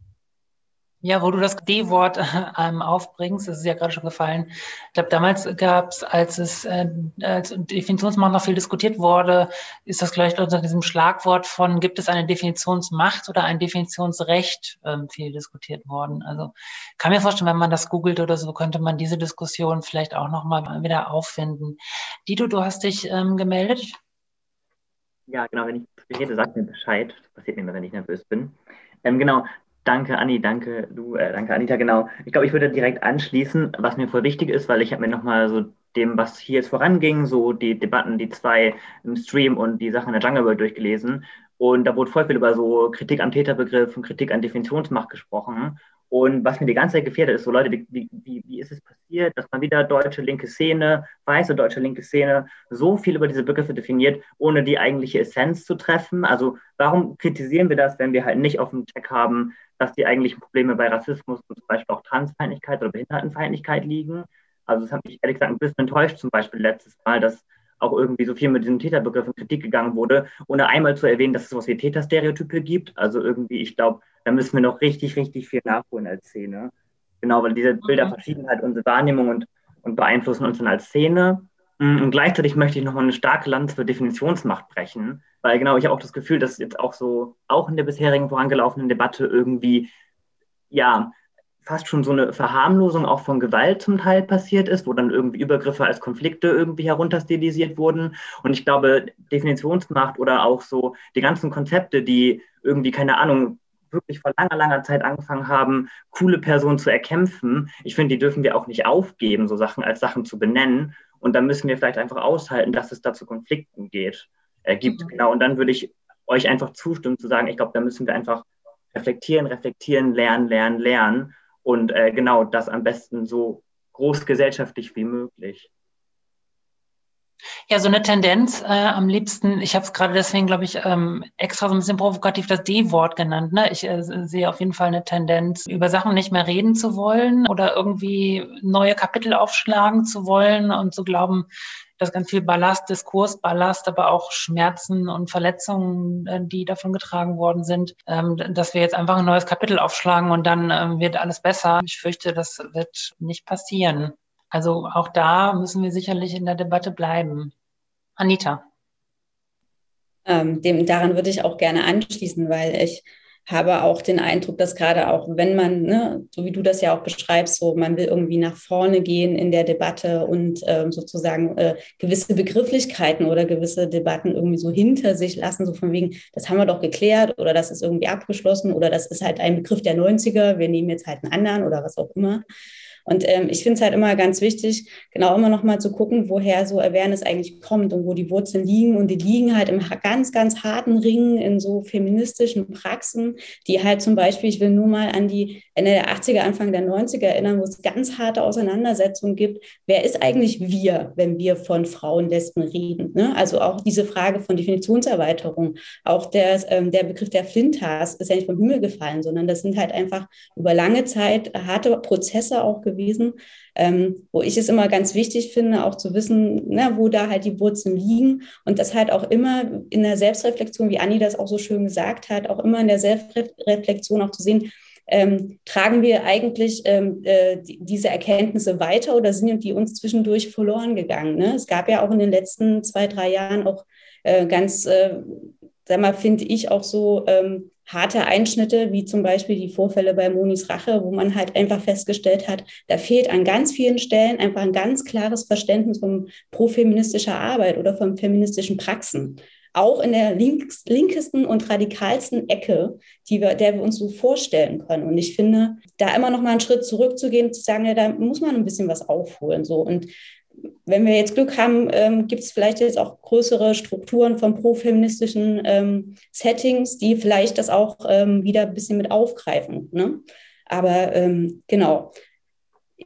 Speaker 1: Ja, wo du das D-Wort ähm, aufbringst, das ist ja gerade schon gefallen. Ich glaube, damals gab es, als es äh, als Definitionsmacht noch viel diskutiert wurde, ist das gleich unter diesem Schlagwort von gibt es eine Definitionsmacht oder ein Definitionsrecht ähm, viel diskutiert worden. Also kann mir vorstellen, wenn man das googelt oder so, könnte man diese Diskussion vielleicht auch nochmal wieder auffinden. Dido, du hast dich ähm, gemeldet.
Speaker 4: Ja, genau, wenn ich rede, sag mir Bescheid. Das passiert mir immer, wenn ich nervös bin. Ähm, genau, danke Anni, danke du, äh, danke Anita, genau. Ich glaube, ich würde direkt anschließen, was mir voll wichtig ist, weil ich habe mir nochmal so dem, was hier jetzt voranging, so die Debatten, die zwei im Stream und die Sachen in der Jungle World durchgelesen. Und da wurde voll viel über so Kritik am Täterbegriff und Kritik an Definitionsmacht gesprochen. Und was mir die ganze Zeit gefährdet ist, so Leute, wie, wie, wie ist es passiert, dass man wieder deutsche linke Szene, weiße deutsche linke Szene, so viel über diese Begriffe definiert, ohne die eigentliche Essenz zu treffen? Also warum kritisieren wir das, wenn wir halt nicht auf dem Check haben, dass die eigentlichen Probleme bei Rassismus und zum Beispiel auch Transfeindlichkeit oder Behindertenfeindlichkeit liegen? Also das hat mich ehrlich gesagt ein bisschen enttäuscht, zum Beispiel letztes Mal, dass auch irgendwie so viel mit diesem Täterbegriff in Kritik gegangen wurde, ohne einmal zu erwähnen, dass es sowas wie Täterstereotype gibt. Also irgendwie, ich glaube, da müssen wir noch richtig, richtig viel nachholen als Szene. Genau, weil diese Bilder mhm. verschieben halt unsere Wahrnehmung und, und beeinflussen uns dann als Szene. Mm, und gleichzeitig möchte ich nochmal eine starke Lanze für Definitionsmacht brechen, weil genau, ich habe auch das Gefühl, dass jetzt auch so, auch in der bisherigen vorangelaufenen Debatte irgendwie, ja, fast schon so eine Verharmlosung auch von Gewalt zum Teil passiert ist, wo dann irgendwie Übergriffe als Konflikte irgendwie herunterstilisiert wurden. Und ich glaube, Definitionsmacht oder auch so die ganzen Konzepte, die irgendwie, keine Ahnung, wirklich vor langer, langer Zeit angefangen haben, coole Personen zu erkämpfen. Ich finde, die dürfen wir auch nicht aufgeben, so Sachen als Sachen zu benennen. Und dann müssen wir vielleicht einfach aushalten, dass es da zu Konflikten geht, äh, gibt. Mhm. Genau. Und dann würde ich euch einfach zustimmen zu sagen, ich glaube, da müssen wir einfach reflektieren, reflektieren, lernen, lernen, lernen und äh, genau das am besten so großgesellschaftlich wie möglich.
Speaker 1: Ja, so eine Tendenz äh, am liebsten, ich habe es gerade deswegen, glaube ich, ähm, extra so ein bisschen provokativ das D-Wort genannt. Ne? Ich äh, sehe auf jeden Fall eine Tendenz, über Sachen nicht mehr reden zu wollen oder irgendwie neue Kapitel aufschlagen zu wollen und zu glauben, dass ganz viel Ballast, Diskursballast, aber auch Schmerzen und Verletzungen, äh, die davon getragen worden sind, ähm, dass wir jetzt einfach ein neues Kapitel aufschlagen und dann ähm, wird alles besser. Ich fürchte, das wird nicht passieren. Also auch da müssen wir sicherlich in der Debatte bleiben. Anita.
Speaker 2: Ähm, dem, daran würde ich auch gerne anschließen, weil ich habe auch den Eindruck, dass gerade auch, wenn man, ne, so wie du das ja auch beschreibst, so man will irgendwie nach vorne gehen in der Debatte und ähm, sozusagen äh, gewisse Begrifflichkeiten oder gewisse Debatten irgendwie so hinter sich lassen, so von wegen, das haben wir doch geklärt oder das ist irgendwie abgeschlossen oder das ist halt ein Begriff der 90er, wir nehmen jetzt halt einen anderen oder was auch immer. Und ähm, ich finde es halt immer ganz wichtig, genau immer noch mal zu gucken, woher so Awareness eigentlich kommt und wo die Wurzeln liegen. Und die liegen halt im ganz, ganz harten Ringen in so feministischen Praxen, die halt zum Beispiel, ich will nur mal an die Ende der 80er, Anfang der 90er erinnern, wo es ganz harte Auseinandersetzungen gibt. Wer ist eigentlich wir, wenn wir von Frauen, Lesben reden? Ne? Also auch diese Frage von Definitionserweiterung, auch der, ähm, der Begriff der Flintas ist ja nicht vom Himmel gefallen, sondern das sind halt einfach über lange Zeit harte Prozesse auch gewesen, ähm, wo ich es immer ganz wichtig finde, auch zu wissen, na, wo da halt die Wurzeln liegen und das halt auch immer in der Selbstreflexion, wie Anni das auch so schön gesagt hat, auch immer in der Selbstreflexion auch zu sehen, ähm, tragen wir eigentlich ähm, äh, diese Erkenntnisse weiter oder sind die uns zwischendurch verloren gegangen? Ne? Es gab ja auch in den letzten zwei, drei Jahren auch äh, ganz, äh, sag mal, finde ich auch so ähm, harte Einschnitte, wie zum Beispiel die Vorfälle bei Monis Rache, wo man halt einfach festgestellt hat, da fehlt an ganz vielen Stellen einfach ein ganz klares Verständnis von profeministischer Arbeit oder von feministischen Praxen. Auch in der links, linkesten und radikalsten Ecke, die wir, der wir uns so vorstellen können. Und ich finde, da immer noch mal einen Schritt zurückzugehen, zu sagen, ja, da muss man ein bisschen was aufholen. So. Und wenn wir jetzt Glück haben, ähm, gibt es vielleicht jetzt auch größere Strukturen von profeministischen ähm, Settings, die vielleicht das auch ähm, wieder ein bisschen mit aufgreifen. Ne? Aber ähm, genau,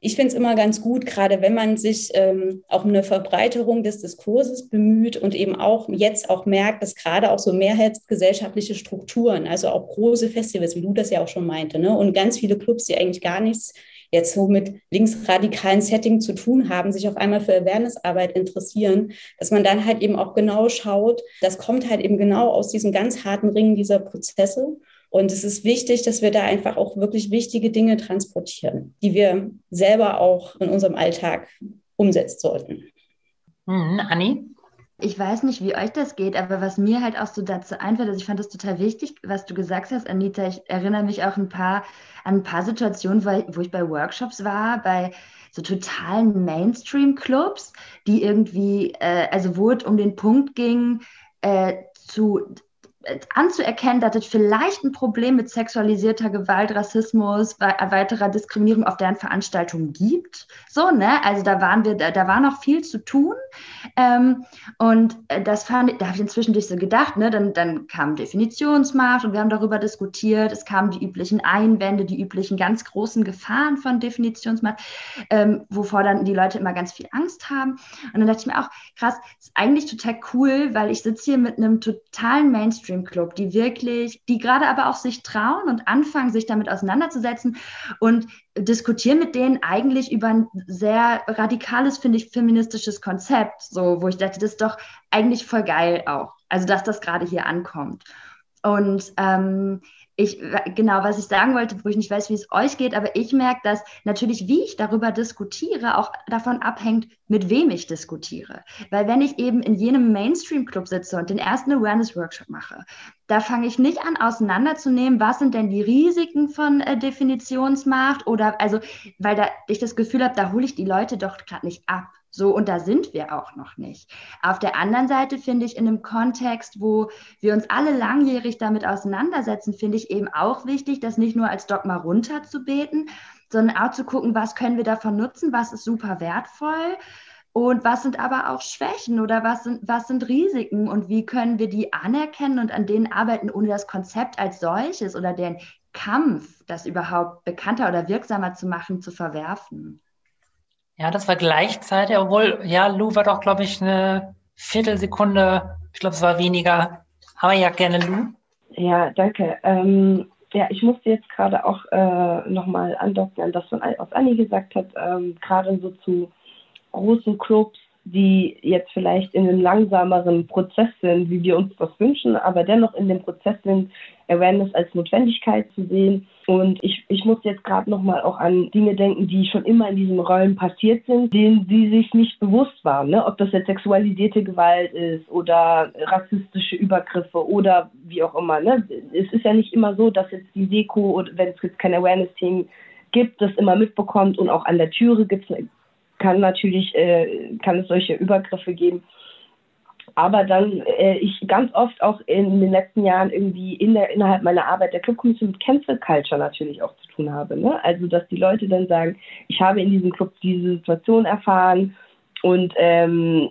Speaker 2: ich finde es immer ganz gut, gerade wenn man sich ähm, auch um eine Verbreiterung des Diskurses bemüht und eben auch jetzt auch merkt, dass gerade auch so mehrheitsgesellschaftliche Strukturen, also auch große Festivals, wie du das ja auch schon meinte, ne, und ganz viele Clubs, die eigentlich gar nichts jetzt so mit linksradikalen Setting zu tun haben, sich auf einmal für Awareness-Arbeit interessieren, dass man dann halt eben auch genau schaut, das kommt halt eben genau aus diesen ganz harten Ringen dieser Prozesse. Und es ist wichtig, dass wir da einfach auch wirklich wichtige Dinge transportieren, die wir selber auch in unserem Alltag umsetzen sollten.
Speaker 5: Mhm, Anni? Ich weiß nicht, wie euch das geht, aber was mir halt auch so dazu einfällt, also ich fand das total wichtig, was du gesagt hast, Anita. Ich erinnere mich auch ein paar, an ein paar Situationen, wo ich bei Workshops war, bei so totalen Mainstream-Clubs, die irgendwie, äh, also wo es um den Punkt ging, äh, zu anzuerkennen, dass es vielleicht ein Problem mit sexualisierter Gewalt, Rassismus, weiterer Diskriminierung auf deren Veranstaltungen gibt. So, ne? Also da waren wir, da, da war noch viel zu tun. Ähm, und äh, das fand ich, da habe ich inzwischen durch so gedacht, ne? Dann, dann kam Definitionsmarkt und wir haben darüber diskutiert. Es kamen die üblichen Einwände, die üblichen ganz großen Gefahren von Definitionsmarkt, ähm, wovor dann die Leute immer ganz viel Angst haben. Und dann dachte ich mir auch, krass, ist eigentlich total cool, weil ich sitze hier mit einem totalen Mainstream Mainstream Club, die wirklich, die gerade aber auch sich trauen und anfangen, sich damit auseinanderzusetzen und diskutieren mit denen eigentlich über ein sehr radikales, finde ich, feministisches Konzept, so, wo ich dachte, das ist doch eigentlich voll geil auch. Also, dass das gerade hier ankommt. Und ähm, ich, genau, was ich sagen wollte, wo ich nicht weiß, wie es euch geht, aber ich merke, dass natürlich, wie ich darüber diskutiere, auch davon abhängt, mit wem ich diskutiere. Weil wenn ich eben in jenem Mainstream-Club sitze und den ersten Awareness-Workshop mache, da fange ich nicht an, auseinanderzunehmen, was sind denn die Risiken von äh, Definitionsmacht oder, also, weil da ich das Gefühl habe, da hole ich die Leute doch gerade nicht ab. So, und da sind wir auch noch nicht. Auf der anderen Seite finde ich in einem Kontext, wo wir uns alle langjährig damit auseinandersetzen, finde ich eben auch wichtig, das nicht nur als Dogma runterzubeten, sondern auch zu gucken, was können wir davon nutzen, was ist super wertvoll und was sind aber auch Schwächen oder was sind, was sind Risiken und wie können wir die anerkennen und an denen arbeiten, ohne das Konzept als solches oder den Kampf, das überhaupt bekannter oder wirksamer zu machen, zu verwerfen.
Speaker 1: Ja, das war gleichzeitig, obwohl, ja, Lou war doch, glaube ich, eine Viertelsekunde, ich glaube, es war weniger. Aber ja, gerne Lou.
Speaker 3: Ja, danke. Ähm, ja, ich musste jetzt gerade auch äh, nochmal andocken an das, was Anni gesagt hat, ähm, gerade so zu großen Clubs, die jetzt vielleicht in einem langsameren Prozess sind, wie wir uns das wünschen, aber dennoch in dem Prozess sind, Awareness als Notwendigkeit zu sehen. Und ich, ich muss jetzt gerade nochmal auch an Dinge denken, die schon immer in diesen Räumen passiert sind, denen sie sich nicht bewusst waren. Ne? Ob das jetzt sexualisierte Gewalt ist oder rassistische Übergriffe oder wie auch immer. Ne? Es ist ja nicht immer so, dass jetzt die Deko, wenn es jetzt kein Awareness-Team gibt, das immer mitbekommt und auch an der Türe gibt es kann natürlich, äh, kann es solche Übergriffe geben. Aber dann äh, ich ganz oft auch in den letzten Jahren irgendwie in der, innerhalb meiner Arbeit der Clubkommission mit Cancel Culture natürlich auch zu tun habe. Ne? Also dass die Leute dann sagen, ich habe in diesem Club diese Situation erfahren und ähm,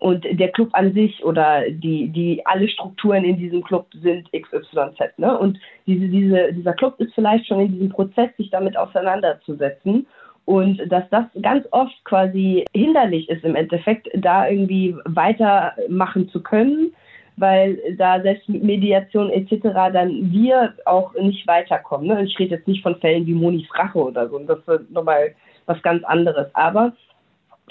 Speaker 3: und der Club an sich oder die, die alle Strukturen in diesem Club sind XYZ. Ne? Und diese, diese, dieser Club ist vielleicht schon in diesem Prozess, sich damit auseinanderzusetzen. Und dass das ganz oft quasi hinderlich ist, im Endeffekt da irgendwie weitermachen zu können, weil da selbst mit Mediation etc. dann wir auch nicht weiterkommen. Ne? Ich rede jetzt nicht von Fällen wie Monis Rache oder so, das ist nochmal was ganz anderes. Aber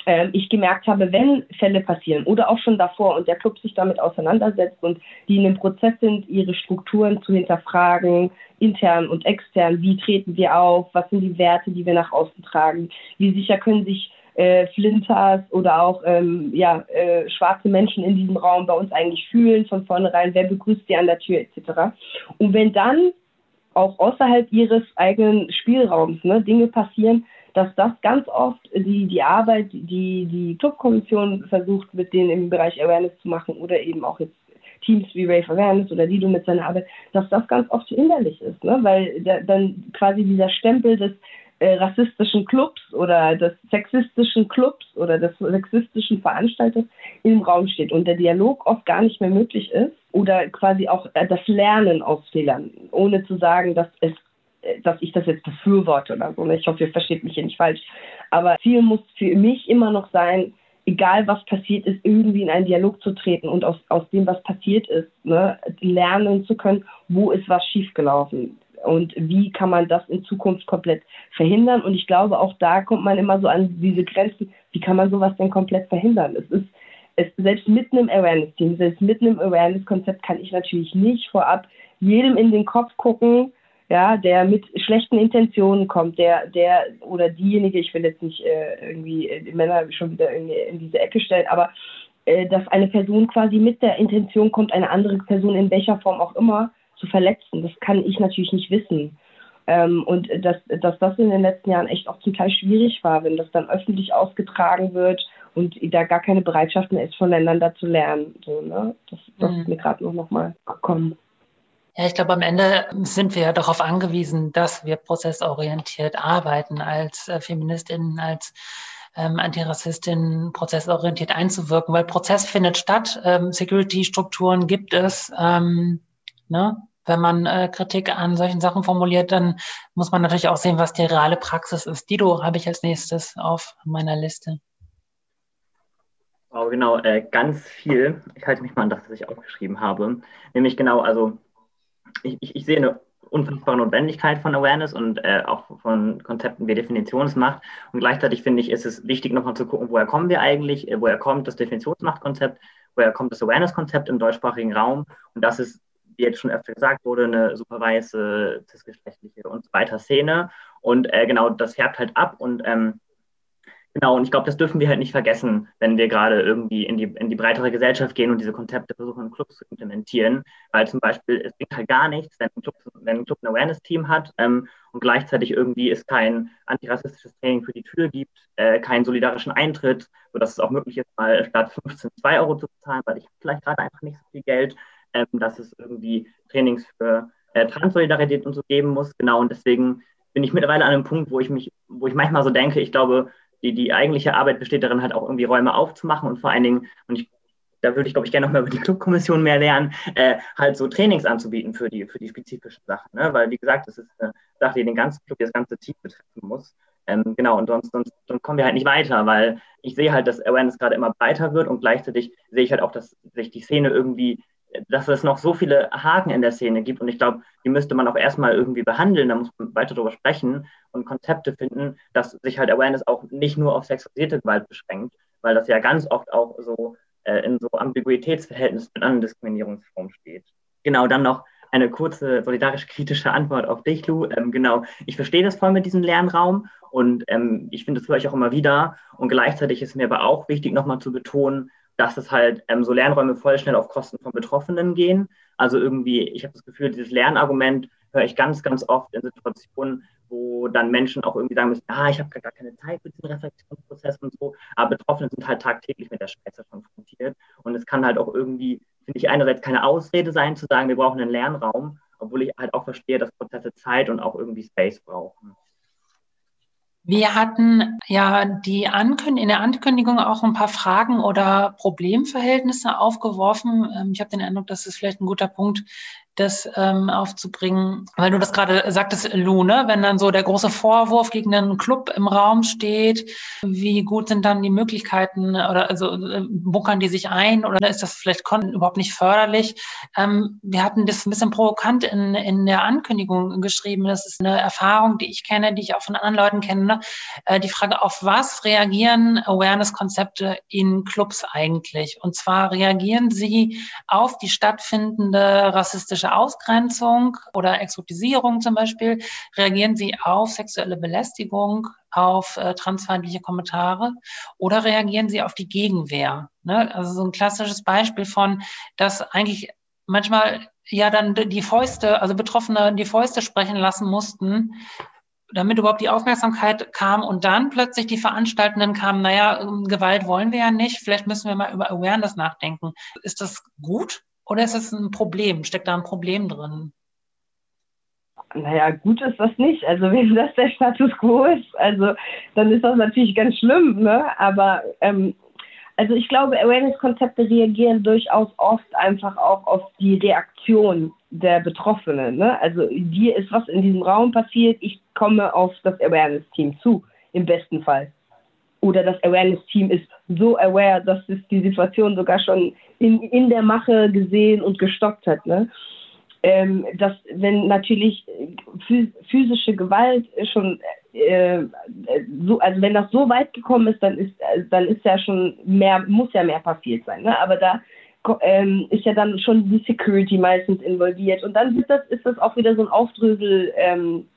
Speaker 3: äh, ich gemerkt habe, wenn Fälle passieren oder auch schon davor und der Club sich damit auseinandersetzt und die in dem Prozess sind, ihre Strukturen zu hinterfragen, intern und extern, wie treten wir auf, was sind die Werte, die wir nach außen tragen, wie sicher können sich äh, Flinters oder auch ähm, ja, äh, schwarze Menschen in diesem Raum bei uns eigentlich fühlen von vornherein, wer begrüßt sie an der Tür etc. Und wenn dann auch außerhalb ihres eigenen Spielraums ne, Dinge passieren, dass das ganz oft die, die Arbeit, die die Clubkommission versucht, mit denen im Bereich Awareness zu machen oder eben auch jetzt Teams wie Rave Awareness oder du mit seiner Arbeit, dass das ganz oft hinderlich ist, ne? weil da, dann quasi dieser Stempel des äh, rassistischen Clubs oder des sexistischen Clubs oder des sexistischen Veranstalters im Raum steht und der Dialog oft gar nicht mehr möglich ist oder quasi auch äh, das Lernen aus Fehlern, ohne zu sagen, dass es dass ich das jetzt befürworte oder so. Ne? Ich hoffe, ihr versteht mich hier nicht falsch. Aber Ziel muss für mich immer noch sein, egal was passiert ist, irgendwie in einen Dialog zu treten und aus, aus dem, was passiert ist, ne, lernen zu können, wo ist was schiefgelaufen und wie kann man das in Zukunft komplett verhindern. Und ich glaube, auch da kommt man immer so an diese Grenzen, wie kann man sowas denn komplett verhindern? Es ist es, selbst mit einem Awareness-Team, selbst mit einem Awareness-Konzept kann ich natürlich nicht vorab jedem in den Kopf gucken, ja, der mit schlechten Intentionen kommt, der, der oder diejenige, ich will jetzt nicht äh, irgendwie die Männer schon wieder in, in diese Ecke stellen, aber äh, dass eine Person quasi mit der Intention kommt, eine andere Person in welcher Form auch immer zu verletzen, das kann ich natürlich nicht wissen. Ähm, und dass, dass das in den letzten Jahren echt auch zum Teil schwierig war, wenn das dann öffentlich ausgetragen wird und da gar keine Bereitschaft mehr ist, voneinander zu lernen. So, ne? Das, das mhm. ist mir gerade noch mal gekommen.
Speaker 1: Ja, ich glaube, am Ende sind wir ja darauf angewiesen, dass wir prozessorientiert arbeiten als äh, Feministinnen, als ähm, Antirassistinnen, prozessorientiert einzuwirken, weil Prozess findet statt, ähm, Security-Strukturen gibt es. Ähm, ne? Wenn man äh, Kritik an solchen Sachen formuliert, dann muss man natürlich auch sehen, was die reale Praxis ist. Dido habe ich als nächstes auf meiner Liste.
Speaker 4: Oh, genau, äh, ganz viel. Ich halte mich mal an das, was ich aufgeschrieben habe. Nämlich genau, also ich, ich, ich sehe eine unfassbare Notwendigkeit von Awareness und äh, auch von Konzepten wie Definitionsmacht. Und gleichzeitig finde ich, ist es wichtig, nochmal zu gucken, woher kommen wir eigentlich, äh, woher kommt das Definitionsmachtkonzept, woher kommt das Awareness-Konzept im deutschsprachigen Raum. Und das ist, wie jetzt schon öfter gesagt wurde, eine super weiße, cisgeschlechtliche und so weiter Szene. Und äh, genau, das färbt halt ab und ähm, Genau, und ich glaube, das dürfen wir halt nicht vergessen, wenn wir gerade irgendwie in die, in die breitere Gesellschaft gehen und diese Konzepte versuchen, in Clubs zu implementieren. Weil zum Beispiel, es bringt halt gar nichts, wenn ein Club, wenn ein, Club ein Awareness-Team hat ähm, und gleichzeitig irgendwie es kein antirassistisches Training für die Tür gibt, äh, keinen solidarischen Eintritt, sodass es auch möglich ist, mal statt 15 2 Euro zu bezahlen, weil ich vielleicht gerade einfach nicht so viel Geld, ähm, dass es irgendwie Trainings für äh, Transsolidarität und so geben muss. Genau, und deswegen bin ich mittlerweile an einem Punkt, wo ich mich, wo ich manchmal so denke, ich glaube, die, die eigentliche Arbeit besteht darin, halt auch irgendwie Räume aufzumachen und vor allen Dingen, und ich, da würde ich, glaube ich, gerne noch mal über die Clubkommission mehr lernen, äh, halt so Trainings anzubieten für die, für die spezifischen Sachen. Ne? Weil, wie gesagt, das ist eine Sache, die den ganzen Club, das ganze Team betreffen muss. Ähm, genau, und sonst, sonst, sonst kommen wir halt nicht weiter, weil ich sehe halt, dass Awareness gerade immer breiter wird und gleichzeitig sehe ich halt auch, dass sich die Szene irgendwie dass es noch so viele Haken in der Szene gibt und ich glaube, die müsste man auch erstmal irgendwie behandeln, da muss man weiter darüber sprechen und Konzepte finden, dass sich halt Awareness auch nicht nur auf sexualisierte Gewalt beschränkt, weil das ja ganz oft auch so äh, in so Ambiguitätsverhältnissen mit anderen Diskriminierungsformen steht. Genau, dann noch eine kurze solidarisch-kritische Antwort auf dich, Lu. Ähm, genau, ich verstehe das voll mit diesem Lernraum und ähm, ich finde, das höre ich auch immer wieder und gleichzeitig ist mir aber auch wichtig, nochmal zu betonen, dass es halt ähm, so Lernräume voll schnell auf Kosten von Betroffenen gehen. Also irgendwie, ich habe das Gefühl, dieses Lernargument höre ich ganz, ganz oft in Situationen, wo dann Menschen auch irgendwie sagen müssen, ah, ich habe gar keine Zeit für diesen Reflexionsprozess und so, aber Betroffene sind halt tagtäglich mit der Scheiße konfrontiert und es kann halt auch irgendwie, finde ich, einerseits keine Ausrede sein, zu sagen, wir brauchen einen Lernraum, obwohl ich halt auch verstehe, dass Prozesse Zeit und auch irgendwie Space brauchen.
Speaker 1: Wir hatten ja die Ankünd in der Ankündigung auch ein paar Fragen oder Problemverhältnisse aufgeworfen. Ähm, ich habe den Eindruck, das ist vielleicht ein guter Punkt, das ähm, aufzubringen, weil du das gerade sagtest, Lu, ne? wenn dann so der große Vorwurf gegen einen Club im Raum steht, wie gut sind dann die Möglichkeiten oder also äh, bunkern die sich ein oder ist das vielleicht überhaupt nicht förderlich? Ähm, wir hatten das ein bisschen provokant in, in der Ankündigung geschrieben. Das ist eine Erfahrung, die ich kenne, die ich auch von anderen Leuten kenne. Ne? Äh, die Frage, auf was reagieren Awareness-Konzepte in Clubs eigentlich? Und zwar reagieren sie auf die stattfindende rassistische rassistische Ausgrenzung oder Exotisierung zum Beispiel? Reagieren Sie auf sexuelle Belästigung, auf äh, transfeindliche Kommentare oder reagieren Sie auf die Gegenwehr? Ne? Also so ein klassisches Beispiel von, dass eigentlich manchmal ja dann die Fäuste, also Betroffene die Fäuste sprechen lassen mussten, damit überhaupt die Aufmerksamkeit kam und dann plötzlich die Veranstaltenden kamen, naja, Gewalt wollen wir ja nicht, vielleicht müssen wir mal über Awareness nachdenken. Ist das gut? Oder ist es ein Problem? Steckt da ein Problem drin?
Speaker 3: Naja, gut ist das nicht. Also wenn das der Status quo ist, also dann ist das natürlich ganz schlimm, ne? Aber ähm, also ich glaube, Awareness-Konzepte reagieren durchaus oft einfach auch auf die Reaktion der Betroffenen. Ne? Also dir ist was in diesem Raum passiert, ich komme auf das Awareness-Team zu, im besten Fall oder das Awareness-Team ist so aware, dass es die Situation sogar schon in, in der Mache gesehen und gestoppt hat. Ne? Ähm, dass wenn natürlich physische Gewalt schon äh, so, also wenn das so weit gekommen ist, dann ist dann ist ja schon mehr, muss ja mehr passiert sein. Ne? Aber da ähm, ist ja dann schon die Security meistens involviert und dann ist das, ist das auch wieder so ein Aufdrösel ähm,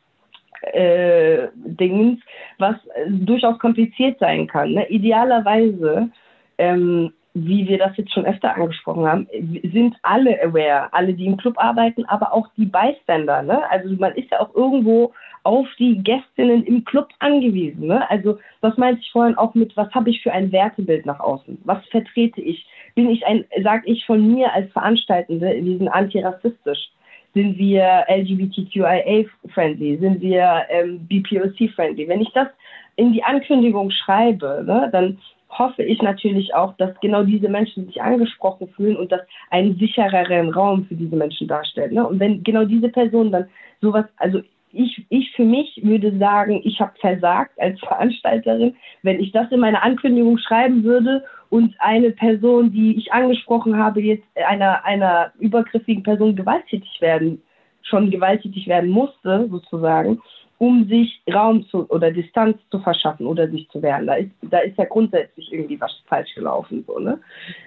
Speaker 3: äh, Dingens, was äh, durchaus kompliziert sein kann. Ne? Idealerweise, ähm, wie wir das jetzt schon öfter angesprochen haben, sind alle aware, alle, die im Club arbeiten, aber auch die Bystander. Ne? Also man ist ja auch irgendwo auf die Gästinnen im Club angewiesen. Ne? Also was meinte ich vorhin auch mit, was habe ich für ein Wertebild nach außen? Was vertrete ich? Bin ich ein, sage ich von mir als Veranstaltende, wir sind antirassistisch sind wir LGBTQIA-friendly? Sind wir ähm, BPOC-friendly? Wenn ich das in die Ankündigung schreibe, ne, dann hoffe ich natürlich auch, dass genau diese Menschen sich angesprochen fühlen und das einen sichereren Raum für diese Menschen darstellt. Ne? Und wenn genau diese Person dann sowas, also ich, ich für mich würde sagen, ich habe versagt als Veranstalterin, wenn ich das in meine Ankündigung schreiben würde und eine Person, die ich angesprochen habe, jetzt einer, einer übergriffigen Person gewalttätig werden, schon gewalttätig werden musste, sozusagen, um sich Raum zu, oder Distanz zu verschaffen oder sich zu wehren. Da ist, da ist ja grundsätzlich irgendwie was falsch gelaufen. So, ne?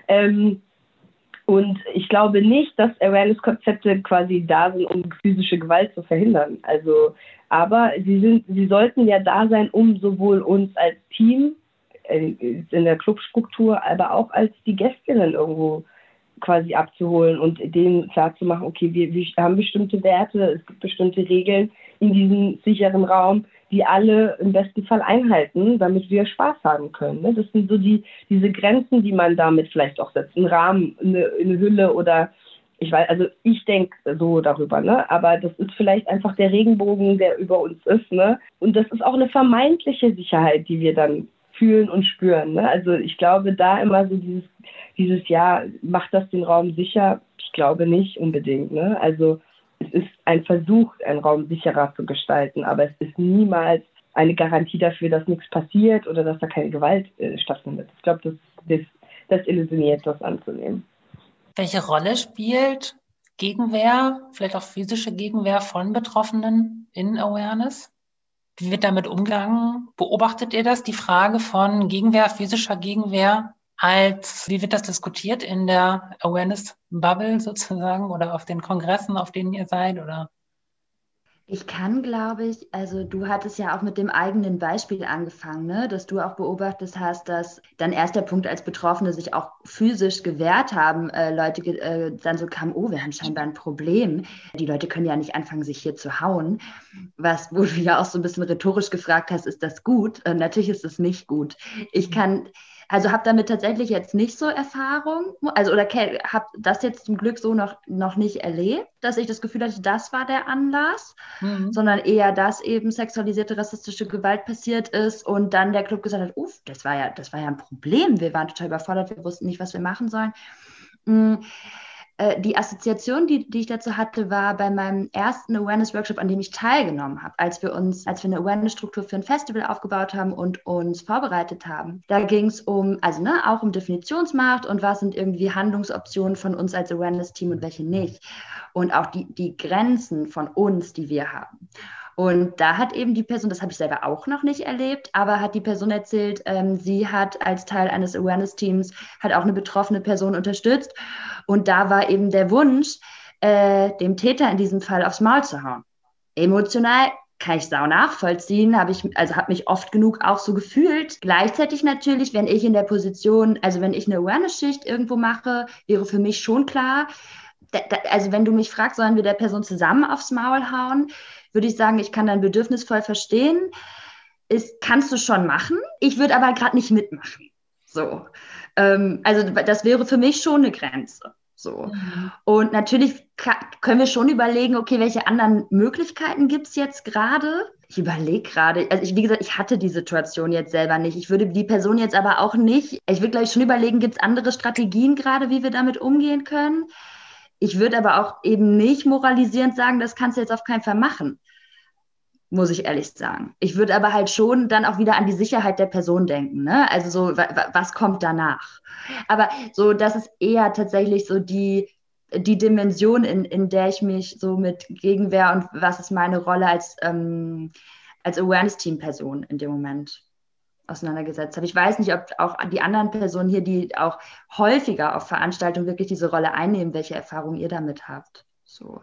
Speaker 3: Ähm, und ich glaube nicht, dass Awareness-Konzepte quasi da sind, um physische Gewalt zu verhindern. Also, aber sie sind, sie sollten ja da sein, um sowohl uns als Team äh, in der Clubstruktur, aber auch als die Gästinnen irgendwo quasi abzuholen und denen klarzumachen, okay, wir, wir haben bestimmte Werte, es gibt bestimmte Regeln in diesem sicheren Raum, die alle im besten Fall einhalten, damit wir Spaß haben können. Ne? Das sind so die, diese Grenzen, die man damit vielleicht auch setzt. Ein Rahmen, eine, eine Hülle oder ich weiß, also ich denke so darüber, ne? Aber das ist vielleicht einfach der Regenbogen, der über uns ist, ne? Und das ist auch eine vermeintliche Sicherheit, die wir dann fühlen und spüren. Ne? Also ich glaube, da immer so dieses, dieses Ja, macht das den Raum sicher? Ich glaube nicht unbedingt. Ne? Also es ist ein Versuch, einen Raum sicherer zu gestalten, aber es ist niemals eine Garantie dafür, dass nichts passiert oder dass da keine Gewalt äh, stattfindet. Ich glaube, das, das, das illusioniert, das anzunehmen.
Speaker 1: Welche Rolle spielt Gegenwehr, vielleicht auch physische Gegenwehr von Betroffenen in Awareness? Wie wird damit umgegangen? Beobachtet ihr das, die Frage von Gegenwehr, physischer Gegenwehr als, wie wird das diskutiert in der Awareness Bubble sozusagen oder auf den Kongressen, auf denen ihr seid oder?
Speaker 5: Ich kann, glaube ich, also du hattest ja auch mit dem eigenen Beispiel angefangen, ne? dass du auch beobachtet hast, dass dann erst der Punkt, als Betroffene sich auch physisch gewehrt haben, äh, Leute äh, dann so kamen, oh, wir haben scheinbar ein Problem. Die Leute können ja nicht anfangen, sich hier zu hauen. Was, wo du ja auch so ein bisschen rhetorisch gefragt hast, ist das gut? Äh, natürlich ist es nicht gut. Ich kann also habe damit tatsächlich jetzt nicht so Erfahrung, also oder habe das jetzt zum Glück so noch, noch nicht erlebt, dass ich das Gefühl hatte, das war der Anlass, mhm. sondern eher, dass eben sexualisierte rassistische Gewalt passiert ist und dann der Club gesagt hat, uff, das war ja, das war ja ein Problem, wir waren total überfordert, wir wussten nicht, was wir machen sollen. Mhm äh, die Assoziation, die, die ich dazu hatte, war bei meinem ersten Awareness-Workshop, an dem ich teilgenommen habe, als wir uns, als wir eine Awareness-Struktur für ein Festival aufgebaut haben und uns vorbereitet haben. Da ging es um, also ne, auch um Definitionsmacht und was sind irgendwie Handlungsoptionen von uns als Awareness-Team und welche nicht. Und auch die, die Grenzen von uns, die wir haben. Und da hat eben die Person, das habe ich selber auch noch nicht erlebt, aber hat die Person erzählt, ähm, sie hat als Teil eines Awareness-Teams hat auch eine betroffene Person unterstützt. Und da war eben der Wunsch, äh, dem Täter in diesem Fall aufs Maul zu hauen. Emotional kann ich sau nachvollziehen, habe ich, also habe mich oft genug auch so gefühlt. Gleichzeitig natürlich, wenn ich in der Position, also wenn ich eine Awareness-Schicht irgendwo mache, wäre für mich schon klar, also wenn du mich fragst, sollen wir der Person zusammen aufs Maul hauen, würde ich sagen, ich kann dein Bedürfnis voll verstehen. Ist, kannst du schon machen. Ich würde aber gerade nicht mitmachen. So. Ähm, also das wäre für mich schon eine Grenze. So. Mhm. Und natürlich können wir schon überlegen, okay, welche anderen Möglichkeiten gibt es jetzt gerade? Ich überlege gerade, also ich, wie gesagt, ich hatte die Situation jetzt selber nicht. Ich würde die Person jetzt aber auch nicht, ich würde gleich schon überlegen, gibt es andere Strategien gerade, wie wir damit umgehen können? Ich würde aber auch eben nicht moralisierend sagen, das kannst du jetzt auf keinen Fall machen muss ich ehrlich sagen. Ich würde aber halt schon dann auch wieder an die Sicherheit der Person denken. Ne? Also so, was kommt danach? Aber so, das ist eher tatsächlich so die, die Dimension, in, in der ich mich so mit Gegenwehr und was ist meine Rolle als, ähm, als Awareness-Team-Person in dem Moment auseinandergesetzt habe. Ich weiß nicht, ob auch die anderen Personen hier, die auch häufiger auf Veranstaltungen wirklich diese Rolle einnehmen, welche Erfahrungen ihr damit habt. So.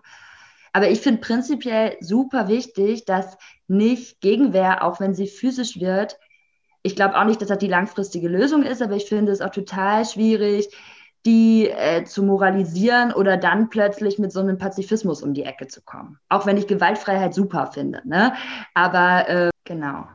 Speaker 5: Aber ich finde prinzipiell super wichtig, dass nicht Gegenwehr, auch wenn sie physisch wird, ich glaube auch nicht, dass das die langfristige Lösung ist, aber ich finde es auch total schwierig, die äh, zu moralisieren oder dann plötzlich mit so einem Pazifismus um die Ecke zu kommen. Auch wenn ich Gewaltfreiheit super finde. Ne? Aber äh, genau.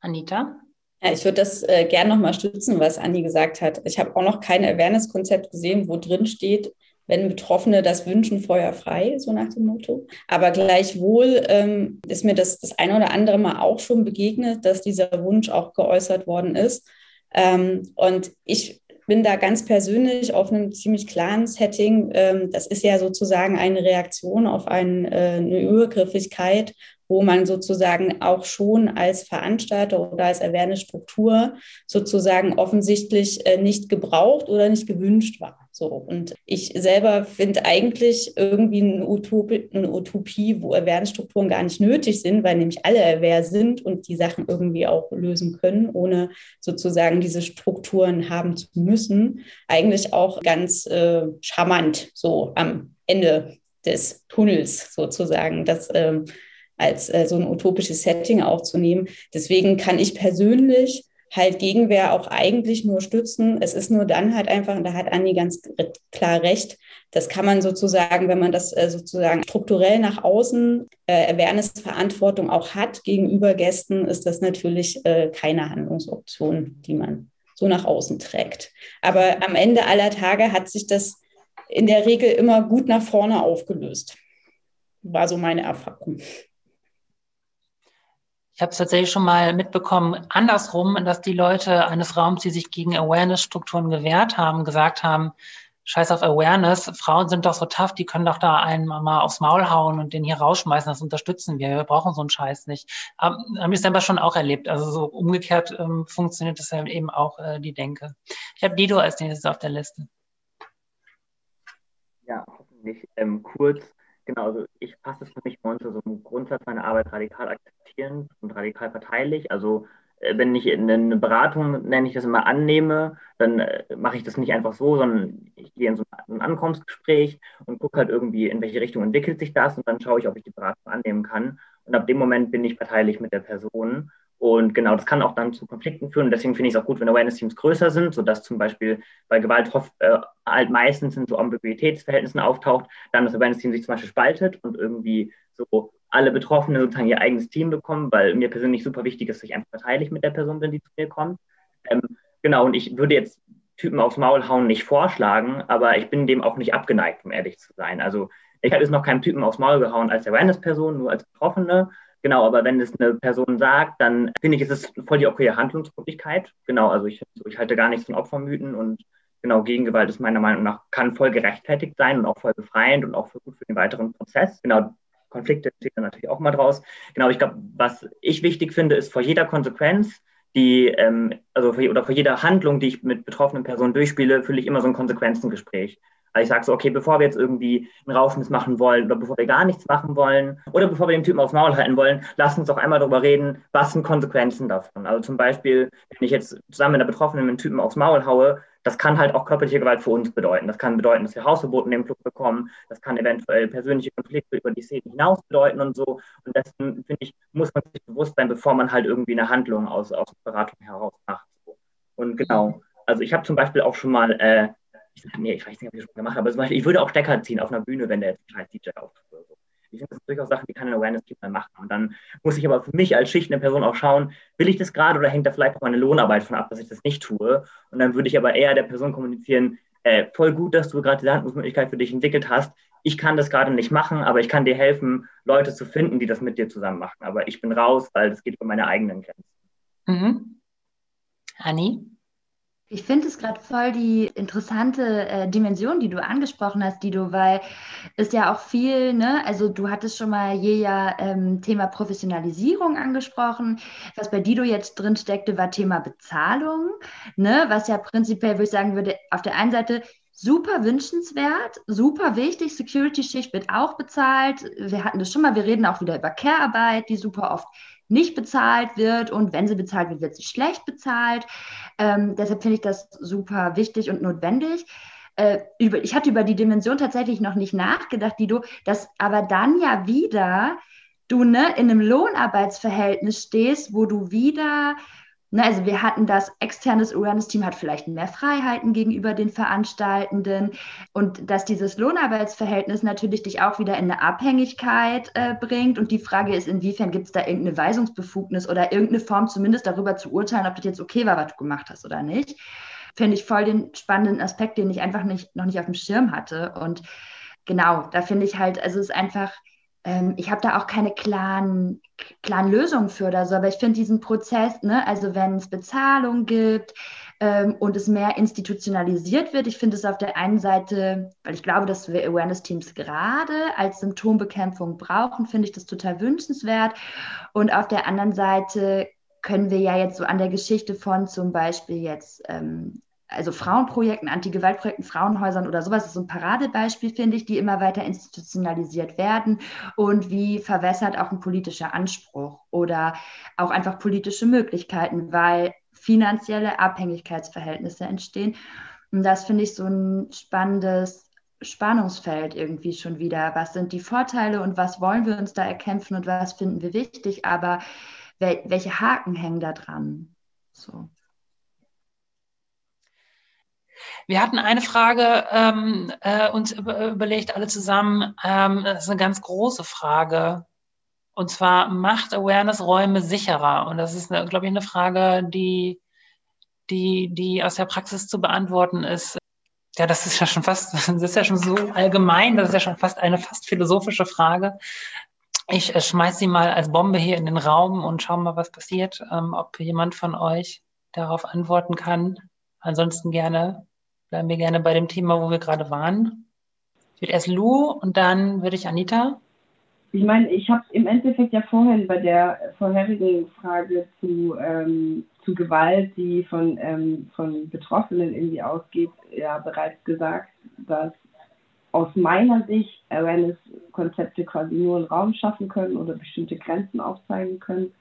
Speaker 1: Anita?
Speaker 2: Ja, ich würde das äh, gerne nochmal stützen, was Anni gesagt hat. Ich habe auch noch kein Awareness-Konzept gesehen, wo drin steht, wenn Betroffene das wünschen, feuerfrei, so nach dem Motto. Aber gleichwohl ähm, ist mir das das eine oder andere Mal auch schon begegnet, dass dieser Wunsch auch geäußert worden ist. Ähm, und ich bin da ganz persönlich auf einem ziemlich klaren Setting. Ähm, das ist ja sozusagen eine Reaktion auf ein, äh, eine Übergriffigkeit, wo man sozusagen auch schon als Veranstalter oder als Awareness-Struktur sozusagen offensichtlich äh, nicht gebraucht oder nicht gewünscht war. So. Und ich selber finde eigentlich irgendwie eine Utopie, eine Utopie, wo Awareness-Strukturen gar nicht nötig sind, weil nämlich alle aware sind und die Sachen irgendwie auch lösen können, ohne sozusagen diese Strukturen haben zu müssen. Eigentlich auch ganz äh, charmant, so am Ende des Tunnels sozusagen, das ähm, als äh, so ein utopisches Setting aufzunehmen. Deswegen kann ich persönlich halt Gegenwehr auch eigentlich nur stützen. Es ist nur dann halt einfach, und da hat Anni ganz klar recht, das kann man sozusagen, wenn man das äh, sozusagen strukturell nach außen äh, Awareness-Verantwortung auch hat gegenüber Gästen, ist das natürlich äh, keine Handlungsoption, die man so nach außen trägt. Aber am Ende aller Tage hat sich das in der Regel immer gut nach vorne aufgelöst. War so meine Erfahrung.
Speaker 1: Ich habe es tatsächlich schon mal mitbekommen, andersrum, dass die Leute eines Raums, die sich gegen Awareness-Strukturen gewehrt haben, gesagt haben, scheiß auf Awareness, Frauen sind doch so tough, die können doch da einen mal aufs Maul hauen und den hier rausschmeißen, das unterstützen wir, wir brauchen so einen Scheiß nicht. Haben ich selber schon auch erlebt, also so umgekehrt ähm, funktioniert das ja eben auch äh, die Denke. Ich habe Dido als nächstes auf der Liste.
Speaker 4: Ja, hoffentlich ähm, kurz. Genau, also ich passe es für mich mal unter so einem Grundsatz meiner Arbeit radikal akzeptieren und radikal verteidig. Also äh, wenn ich eine Beratung, nenne ich das immer, annehme, dann äh, mache ich das nicht einfach so, sondern ich gehe in so ein Ankommensgespräch und gucke halt irgendwie, in welche Richtung entwickelt sich das und dann schaue ich, ob ich die Beratung annehmen kann. Und ab dem Moment bin ich parteilich mit der Person. Und genau, das kann auch dann zu Konflikten führen. Und deswegen finde ich es auch gut, wenn Awareness-Teams größer sind, sodass zum Beispiel bei Gewalt äh, halt meistens in so Ambiguitätsverhältnissen auftaucht, dann das Awareness-Team sich zum Beispiel spaltet und irgendwie so alle Betroffenen sozusagen ihr eigenes Team bekommen, weil mir persönlich super wichtig ist, dass ich einfach verteidig mit der Person bin, die zu mir kommt. Ähm, genau, und ich würde jetzt Typen aufs Maul hauen nicht vorschlagen, aber ich bin dem auch nicht abgeneigt, um ehrlich zu sein. Also ich habe jetzt noch keinem Typen aufs Maul gehauen als Awareness-Person, nur als Betroffene. Genau, aber wenn es eine Person sagt, dann finde ich, ist es voll die okaye Handlungsmöglichkeit. Genau, also ich, ich halte gar nichts von Opfermythen und genau, Gegengewalt ist meiner Meinung nach, kann voll gerechtfertigt sein und auch voll befreiend und auch voll gut für den weiteren Prozess. Genau, Konflikte entstehen natürlich auch mal draus. Genau, ich glaube, was ich wichtig finde, ist vor jeder Konsequenz, die, ähm, also vor, oder vor jeder Handlung, die ich mit betroffenen Personen durchspiele, fühle ich immer so ein Konsequenzengespräch. Also ich sage so, okay, bevor wir jetzt irgendwie einen Raufmiss machen wollen oder bevor wir gar nichts machen wollen oder bevor wir den Typen aufs Maul halten wollen, lass uns doch einmal darüber reden, was sind Konsequenzen davon. Also zum Beispiel, wenn ich jetzt zusammen mit einer Betroffenen einen Typen aufs Maul haue, das kann halt auch körperliche Gewalt für uns bedeuten. Das kann bedeuten, dass wir Hausverbot in dem Club bekommen. Das kann eventuell persönliche Konflikte über die Szene hinaus bedeuten und so. Und dessen, finde ich, muss man sich bewusst sein, bevor man halt irgendwie eine Handlung aus, aus Beratung heraus macht. Und genau, also ich habe zum Beispiel auch schon mal, äh, ich, nee, ich weiß nicht, ob ich das schon gemacht habe, aber ich würde auch Stecker ziehen auf einer Bühne, wenn der jetzt scheiß DJ auftritt oder so. Ich finde, das sind durchaus Sachen, die kann ein Awareness-Team mal machen. Und dann muss ich aber für mich als schichtende Person auch schauen, will ich das gerade oder hängt da vielleicht auch meine Lohnarbeit von ab, dass ich das nicht tue? Und dann würde ich aber eher der Person kommunizieren, äh, voll gut, dass du gerade diese Handlungsmöglichkeit für dich entwickelt hast. Ich kann das gerade nicht machen, aber ich kann dir helfen, Leute zu finden, die das mit dir zusammen machen. Aber ich bin raus, weil das geht über meine eigenen Grenzen.
Speaker 1: Mhm. Anni?
Speaker 5: Ich finde es gerade voll die interessante äh, Dimension, die du angesprochen hast, Dido, weil es ja auch viel, ne, also du hattest schon mal je ja ähm, Thema Professionalisierung angesprochen. Was bei Dido jetzt drin steckte, war Thema Bezahlung, ne, was ja prinzipiell, wo ich sagen würde, auf der einen Seite super wünschenswert, super wichtig. Security-Schicht wird auch bezahlt. Wir hatten das schon mal, wir reden auch wieder über Care-Arbeit, die super oft nicht bezahlt wird und wenn sie bezahlt wird, wird sie schlecht bezahlt. Ähm, deshalb finde ich das super wichtig und notwendig. Äh, über, ich hatte über die Dimension tatsächlich noch nicht nachgedacht, die du, dass aber dann ja wieder du ne, in einem Lohnarbeitsverhältnis stehst, wo du wieder Ne, also wir hatten das externes Awareness-Team hat vielleicht mehr Freiheiten gegenüber den Veranstaltenden und dass dieses Lohnarbeitsverhältnis natürlich dich auch wieder in eine Abhängigkeit äh, bringt. Und die Frage ist, inwiefern gibt es da irgendeine Weisungsbefugnis oder irgendeine Form zumindest darüber zu urteilen, ob das jetzt okay war, was du gemacht hast oder nicht. Finde ich voll den spannenden Aspekt, den ich einfach nicht, noch nicht auf dem Schirm hatte. Und genau, da finde ich halt, also es ist einfach ähm, ich habe da auch keine klaren, klaren Lösungen für oder so, aber ich finde diesen Prozess, ne, also wenn es Bezahlung gibt ähm, und es mehr institutionalisiert wird, ich finde es auf der einen Seite, weil ich glaube, dass wir Awareness-Teams gerade als Symptombekämpfung brauchen, finde ich das total wünschenswert. Und auf der anderen Seite können wir ja jetzt so an der Geschichte von zum Beispiel jetzt ähm, also Frauenprojekten, Anti-Gewalt-Projekten, Frauenhäusern oder sowas ist so ein Paradebeispiel, finde ich, die immer weiter institutionalisiert werden und wie verwässert auch ein politischer Anspruch oder auch einfach politische Möglichkeiten, weil finanzielle Abhängigkeitsverhältnisse entstehen. Und das finde ich so ein spannendes Spannungsfeld irgendwie schon wieder. Was sind die Vorteile und was wollen wir uns da erkämpfen und was finden wir wichtig, aber welche Haken hängen da dran? So.
Speaker 1: Wir hatten eine Frage ähm, äh, uns über, überlegt, alle zusammen. Ähm, das ist eine ganz große Frage. Und zwar macht Awareness Räume sicherer? Und das ist, glaube ich, eine Frage, die, die, die aus der Praxis zu beantworten ist. Ja, das ist ja schon fast, das ist ja schon so allgemein, das ist ja schon fast eine fast philosophische Frage. Ich äh, schmeiß sie mal als Bombe hier in den Raum und schau mal, was passiert, ähm, ob jemand von euch darauf antworten kann. Ansonsten gerne bleiben wir gerne bei dem Thema, wo wir gerade waren. Ich würde erst Lou und dann würde ich Anita.
Speaker 3: Ich meine, ich habe im Endeffekt ja vorhin bei der vorherigen Frage zu, ähm, zu Gewalt, die von, ähm, von Betroffenen irgendwie ausgeht, ja bereits gesagt, dass aus meiner Sicht Awareness-Konzepte quasi nur einen Raum schaffen können oder bestimmte Grenzen aufzeigen können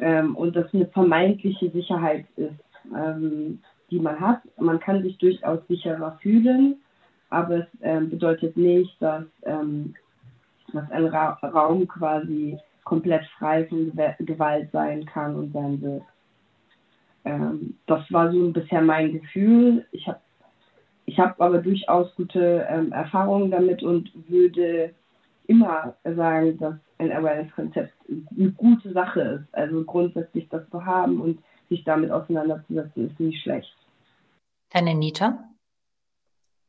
Speaker 3: ähm, und das eine vermeintliche Sicherheit ist, ähm, die man hat. Man kann sich durchaus sicherer fühlen, aber es ähm, bedeutet nicht, dass, ähm, dass ein Ra Raum quasi komplett frei von Gewalt sein kann und sein wird. Ähm, das war so bisher mein Gefühl. Ich habe ich hab aber durchaus gute ähm, Erfahrungen damit und würde immer sagen, dass ein Awareness-Konzept eine gute Sache ist. Also grundsätzlich das zu haben und sich damit auseinanderzusetzen, ist nicht schlecht.
Speaker 1: Deine Nita?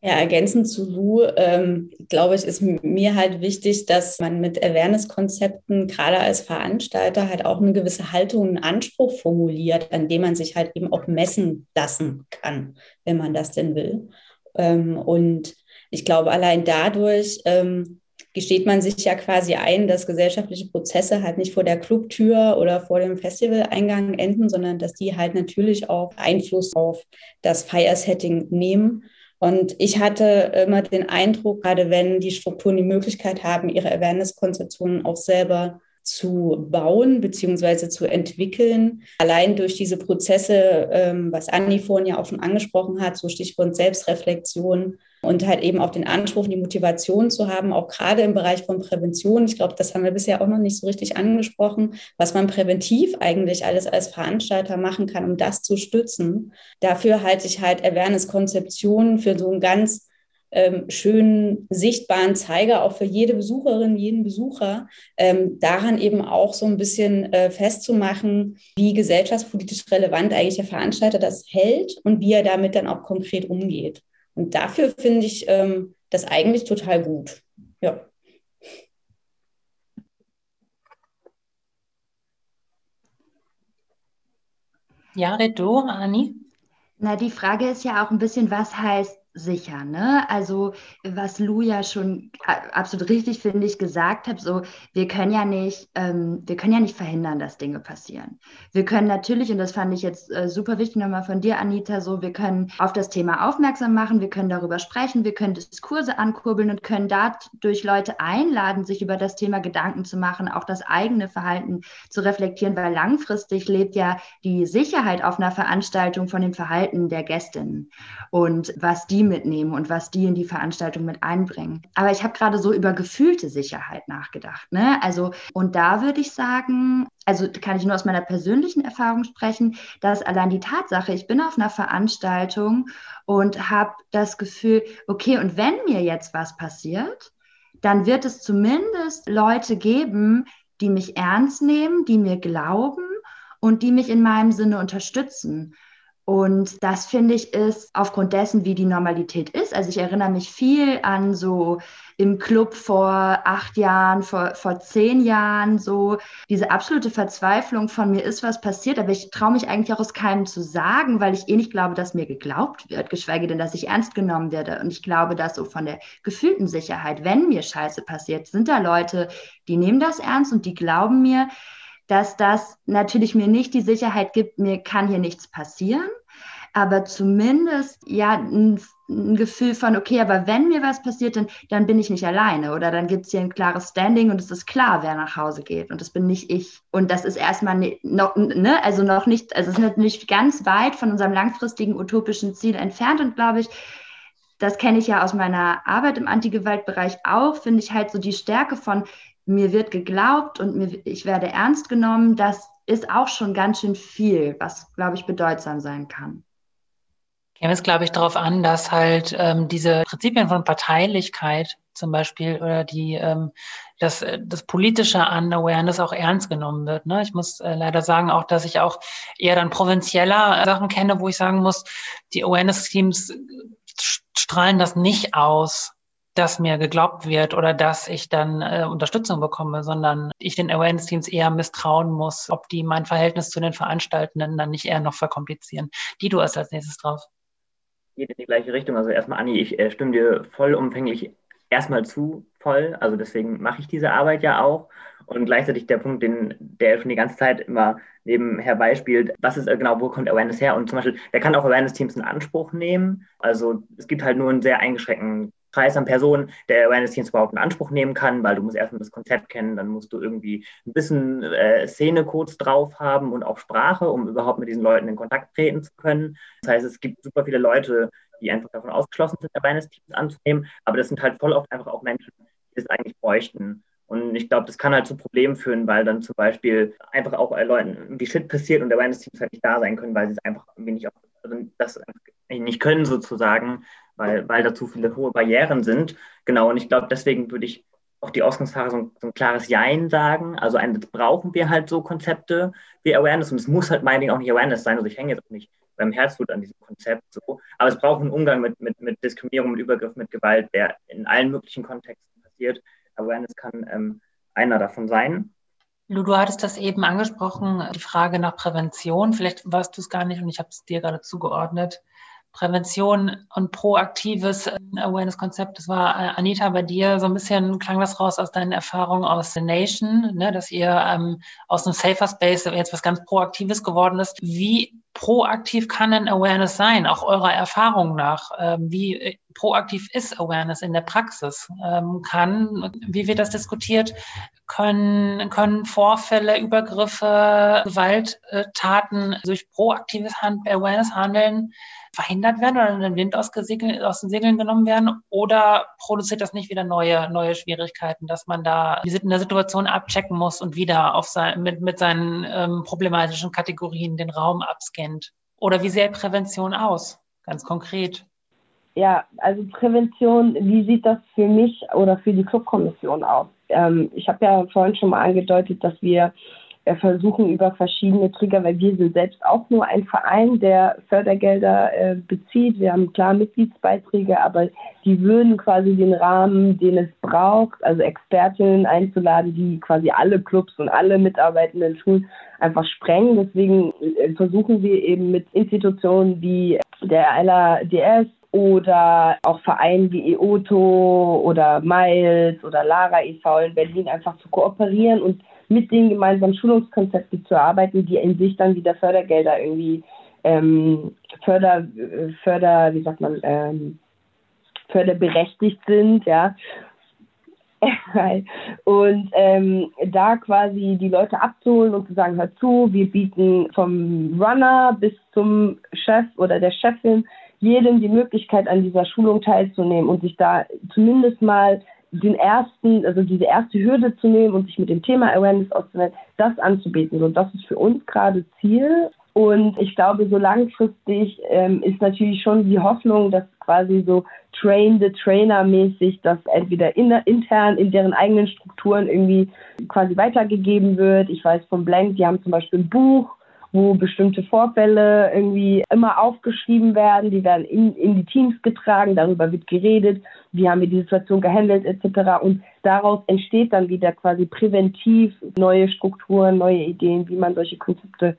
Speaker 2: Ja, ergänzend zu Lu, ähm, glaube ich, ist mir halt wichtig, dass man mit Awareness-Konzepten gerade als Veranstalter halt auch eine gewisse Haltung, einen Anspruch formuliert, an dem man sich halt eben auch messen lassen kann, wenn man das denn will. Ähm, und ich glaube, allein dadurch ähm, gesteht man sich ja quasi ein, dass gesellschaftliche Prozesse halt nicht vor der Clubtür oder vor dem Festivaleingang enden, sondern dass die halt natürlich auch Einfluss auf das Feiersetting nehmen und ich hatte immer den Eindruck, gerade wenn die Strukturen die Möglichkeit haben, ihre Awareness-Konzeptionen auch selber zu bauen bzw. zu entwickeln. Allein durch diese Prozesse, ähm, was Anni vorhin ja auch schon angesprochen hat, so Stichwort Selbstreflexion, und halt eben auch den Anspruch, die Motivation zu haben, auch gerade im Bereich von Prävention. Ich glaube, das haben wir bisher auch noch nicht so richtig angesprochen, was man präventiv eigentlich alles als Veranstalter machen kann, um das zu stützen. Dafür halte ich halt Awareness-Konzeptionen für so einen ganz ähm, schönen, sichtbaren Zeiger, auch für jede Besucherin, jeden Besucher, ähm, daran eben auch so ein bisschen äh, festzumachen, wie gesellschaftspolitisch relevant eigentlich der Veranstalter das hält und wie er damit dann auch konkret umgeht. Und dafür finde ich ähm, das eigentlich total gut. Ja.
Speaker 1: Ja, du, Anni?
Speaker 5: Na, die Frage ist ja auch ein bisschen, was heißt sicher. Ne? Also was Lu ja schon absolut richtig, finde ich, gesagt hat, so wir können ja nicht, ähm, wir können ja nicht verhindern, dass Dinge passieren. Wir können natürlich, und das fand ich jetzt äh, super wichtig nochmal von dir, Anita, so wir können auf das Thema aufmerksam machen, wir können darüber sprechen, wir können Diskurse ankurbeln und können dadurch Leute einladen, sich über das Thema Gedanken zu machen, auch das eigene Verhalten zu reflektieren, weil langfristig lebt ja die Sicherheit auf einer Veranstaltung von dem Verhalten der Gästinnen und was die mitnehmen und was die in die Veranstaltung mit einbringen. Aber ich habe gerade so über gefühlte Sicherheit nachgedacht. Ne? Also, und da würde ich sagen, also kann ich nur aus meiner persönlichen Erfahrung sprechen, dass allein die Tatsache, ich bin auf einer Veranstaltung und habe das Gefühl, okay, und wenn mir jetzt was passiert, dann wird es zumindest Leute geben, die mich ernst nehmen, die mir glauben und die mich in meinem Sinne unterstützen. Und das finde ich ist aufgrund dessen, wie die Normalität ist. Also ich erinnere mich viel an so im Club vor acht Jahren, vor, vor zehn Jahren, so diese absolute Verzweiflung von mir ist was passiert, aber ich traue mich eigentlich auch aus keinem zu sagen, weil ich eh nicht glaube, dass mir geglaubt wird, geschweige denn, dass ich ernst genommen werde. Und ich glaube, dass so von der gefühlten Sicherheit, wenn mir Scheiße passiert, sind da Leute, die nehmen das ernst und die glauben mir, dass das natürlich mir nicht die Sicherheit gibt, mir kann hier nichts passieren, aber zumindest ja ein, ein, Gefühl von, okay, aber wenn mir was passiert, dann, dann bin ich nicht alleine oder dann gibt es hier ein klares Standing und es ist klar, wer nach Hause geht und das bin nicht ich. Und das ist erstmal ne, noch, ne, also noch nicht, also es ist natürlich ganz weit von unserem langfristigen utopischen Ziel entfernt und glaube ich, das kenne ich ja aus meiner Arbeit im Antigewaltbereich auch, finde ich halt so die Stärke von, mir wird geglaubt und mir, ich werde ernst genommen, das ist auch schon ganz schön viel, was, glaube ich, bedeutsam sein kann.
Speaker 1: Käme es, glaube ich, darauf an, dass halt ähm, diese Prinzipien von Parteilichkeit zum Beispiel oder die ähm, das, das politische an Awareness auch ernst genommen wird. Ne? Ich muss äh, leider sagen auch, dass ich auch eher dann provinzieller Sachen kenne, wo ich sagen muss, die Awareness-Teams strahlen das nicht aus dass mir geglaubt wird oder dass ich dann äh, Unterstützung bekomme, sondern ich den Awareness-Teams eher misstrauen muss, ob die mein Verhältnis zu den Veranstaltenden dann nicht eher noch verkomplizieren. Die du hast als nächstes drauf.
Speaker 4: Geht in die gleiche Richtung. Also erstmal, Anni, ich äh, stimme dir vollumfänglich erstmal zu, voll. Also deswegen mache ich diese Arbeit ja auch. Und gleichzeitig der Punkt, den der schon die ganze Zeit immer nebenher beispielt, was ist äh, genau, wo kommt Awareness her? Und zum Beispiel, der kann auch Awareness-Teams in Anspruch nehmen. Also es gibt halt nur einen sehr eingeschränkten Kreis an Personen, der Awareness-Teams überhaupt in Anspruch nehmen kann, weil du musst erstmal das Konzept kennen, dann musst du irgendwie ein bisschen äh, Szenecodes drauf haben und auch Sprache, um überhaupt mit diesen Leuten in Kontakt treten zu können. Das heißt, es gibt super viele Leute, die einfach davon ausgeschlossen sind, Awareness-Teams anzunehmen, aber das sind halt voll oft einfach auch Menschen, die es eigentlich bräuchten. Und ich glaube, das kann halt zu Problemen führen, weil dann zum Beispiel einfach auch äh, Leuten irgendwie Shit passiert und Awareness-Teams halt nicht da sein können, weil sie es einfach nicht, auf, das nicht können sozusagen, weil, weil da zu viele hohe Barrieren sind. Genau, und ich glaube, deswegen würde ich auch die Ausgangsfrage so ein, so ein klares Jein sagen. Also ein, brauchen wir halt so Konzepte wie Awareness und es muss halt meinetwegen auch nicht Awareness sein. Also ich hänge jetzt auch nicht beim Herzblut an diesem Konzept so. Aber es braucht einen Umgang mit, mit, mit Diskriminierung, mit Übergriff, mit Gewalt, der in allen möglichen Kontexten passiert. Awareness kann ähm, einer davon sein.
Speaker 1: Lu, du hattest das eben angesprochen, die Frage nach Prävention. Vielleicht warst du es gar nicht und ich habe es dir gerade zugeordnet. Prävention und proaktives äh, Awareness-Konzept. Das war, äh, Anita, bei dir so ein bisschen klang das raus aus deinen Erfahrungen aus The Nation, ne, dass ihr ähm, aus einem Safer Space jetzt was ganz Proaktives geworden ist. Wie proaktiv kann denn Awareness sein, auch eurer Erfahrung nach? Ähm, wie äh, proaktiv ist Awareness in der Praxis? Ähm, kann, wie wird das diskutiert, können, können Vorfälle, Übergriffe, Gewalttaten durch proaktives Hand Awareness handeln verhindert werden oder in den Wind aus, den Segeln genommen werden? Oder produziert das nicht wieder neue, neue Schwierigkeiten, dass man da in der Situation abchecken muss und wieder auf sein, mit, mit seinen ähm, problematischen Kategorien den Raum abscannt? Oder wie sähe Prävention aus, ganz konkret?
Speaker 3: Ja, also Prävention, wie sieht das für mich oder für die Clubkommission aus? Ähm, ich habe ja vorhin schon mal angedeutet, dass wir versuchen über verschiedene Trigger, weil wir sind selbst auch nur ein Verein, der Fördergelder äh, bezieht. Wir haben klar Mitgliedsbeiträge, aber die würden quasi den Rahmen, den es braucht, also Expertinnen einzuladen, die quasi alle Clubs und alle mitarbeitenden Schulen einfach sprengen. Deswegen äh, versuchen wir eben mit Institutionen wie der LADS oder auch Vereinen wie EOTO oder Miles oder Lara e.V. in Berlin einfach zu kooperieren und mit den gemeinsamen Schulungskonzepten zu arbeiten, die in sich dann wieder Fördergelder irgendwie ähm, Förder, Förder, wie sagt man, ähm, förderberechtigt sind, ja. und ähm, da quasi die Leute abzuholen und zu sagen, hör zu, wir bieten vom Runner bis zum Chef oder der Chefin jedem die Möglichkeit, an dieser Schulung teilzunehmen und sich da zumindest mal den ersten, also diese erste Hürde zu nehmen und sich mit dem Thema Awareness auszunehmen, das anzubieten. Und das ist für uns gerade Ziel. Und ich glaube, so langfristig ähm, ist natürlich schon die Hoffnung, dass quasi so Train the Trainer mäßig, dass entweder in, intern in deren eigenen Strukturen irgendwie quasi weitergegeben wird. Ich weiß von Blank, die haben zum Beispiel ein Buch, wo bestimmte Vorfälle irgendwie immer aufgeschrieben werden, die werden in, in die Teams getragen, darüber wird geredet, wie haben wir die Situation gehandelt etc. Und daraus entsteht dann wieder quasi präventiv neue Strukturen, neue Ideen, wie man solche Konzepte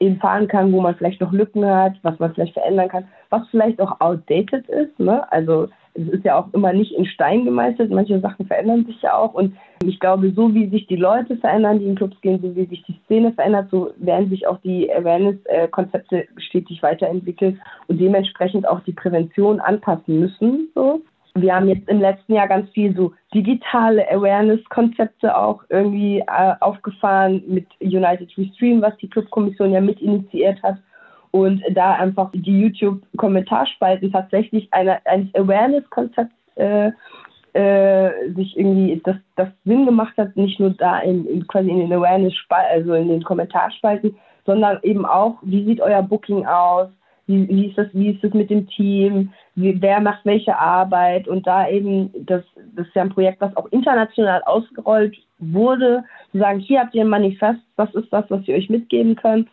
Speaker 3: eben fahren kann, wo man vielleicht noch Lücken hat, was man vielleicht verändern kann, was vielleicht auch outdated ist. Ne? Also es ist ja auch immer nicht in Stein gemeißelt. Manche Sachen verändern sich ja auch. Und ich glaube, so wie sich die Leute verändern, die in Clubs gehen, so wie sich die Szene verändert, so werden sich auch die Awareness-Konzepte stetig weiterentwickelt und dementsprechend auch die Prävention anpassen müssen. So. Wir haben jetzt im letzten Jahr ganz viel so digitale Awareness-Konzepte auch irgendwie äh, aufgefahren mit United Restream, was die Clubkommission ja mit initiiert hat und da einfach die YouTube-Kommentarspalten tatsächlich eine, eines Awareness-Konzepts äh, äh, sich irgendwie das, das Sinn gemacht hat, nicht nur da in, in quasi in den Awareness, also in den Kommentarspalten, sondern eben auch, wie sieht euer Booking aus, wie, wie ist das, wie ist das mit dem Team, wie, wer macht welche Arbeit? Und da eben, das, das ist ja ein Projekt, was auch international ausgerollt wurde, zu sagen, hier habt ihr ein Manifest, das ist das, was wir euch mitgeben können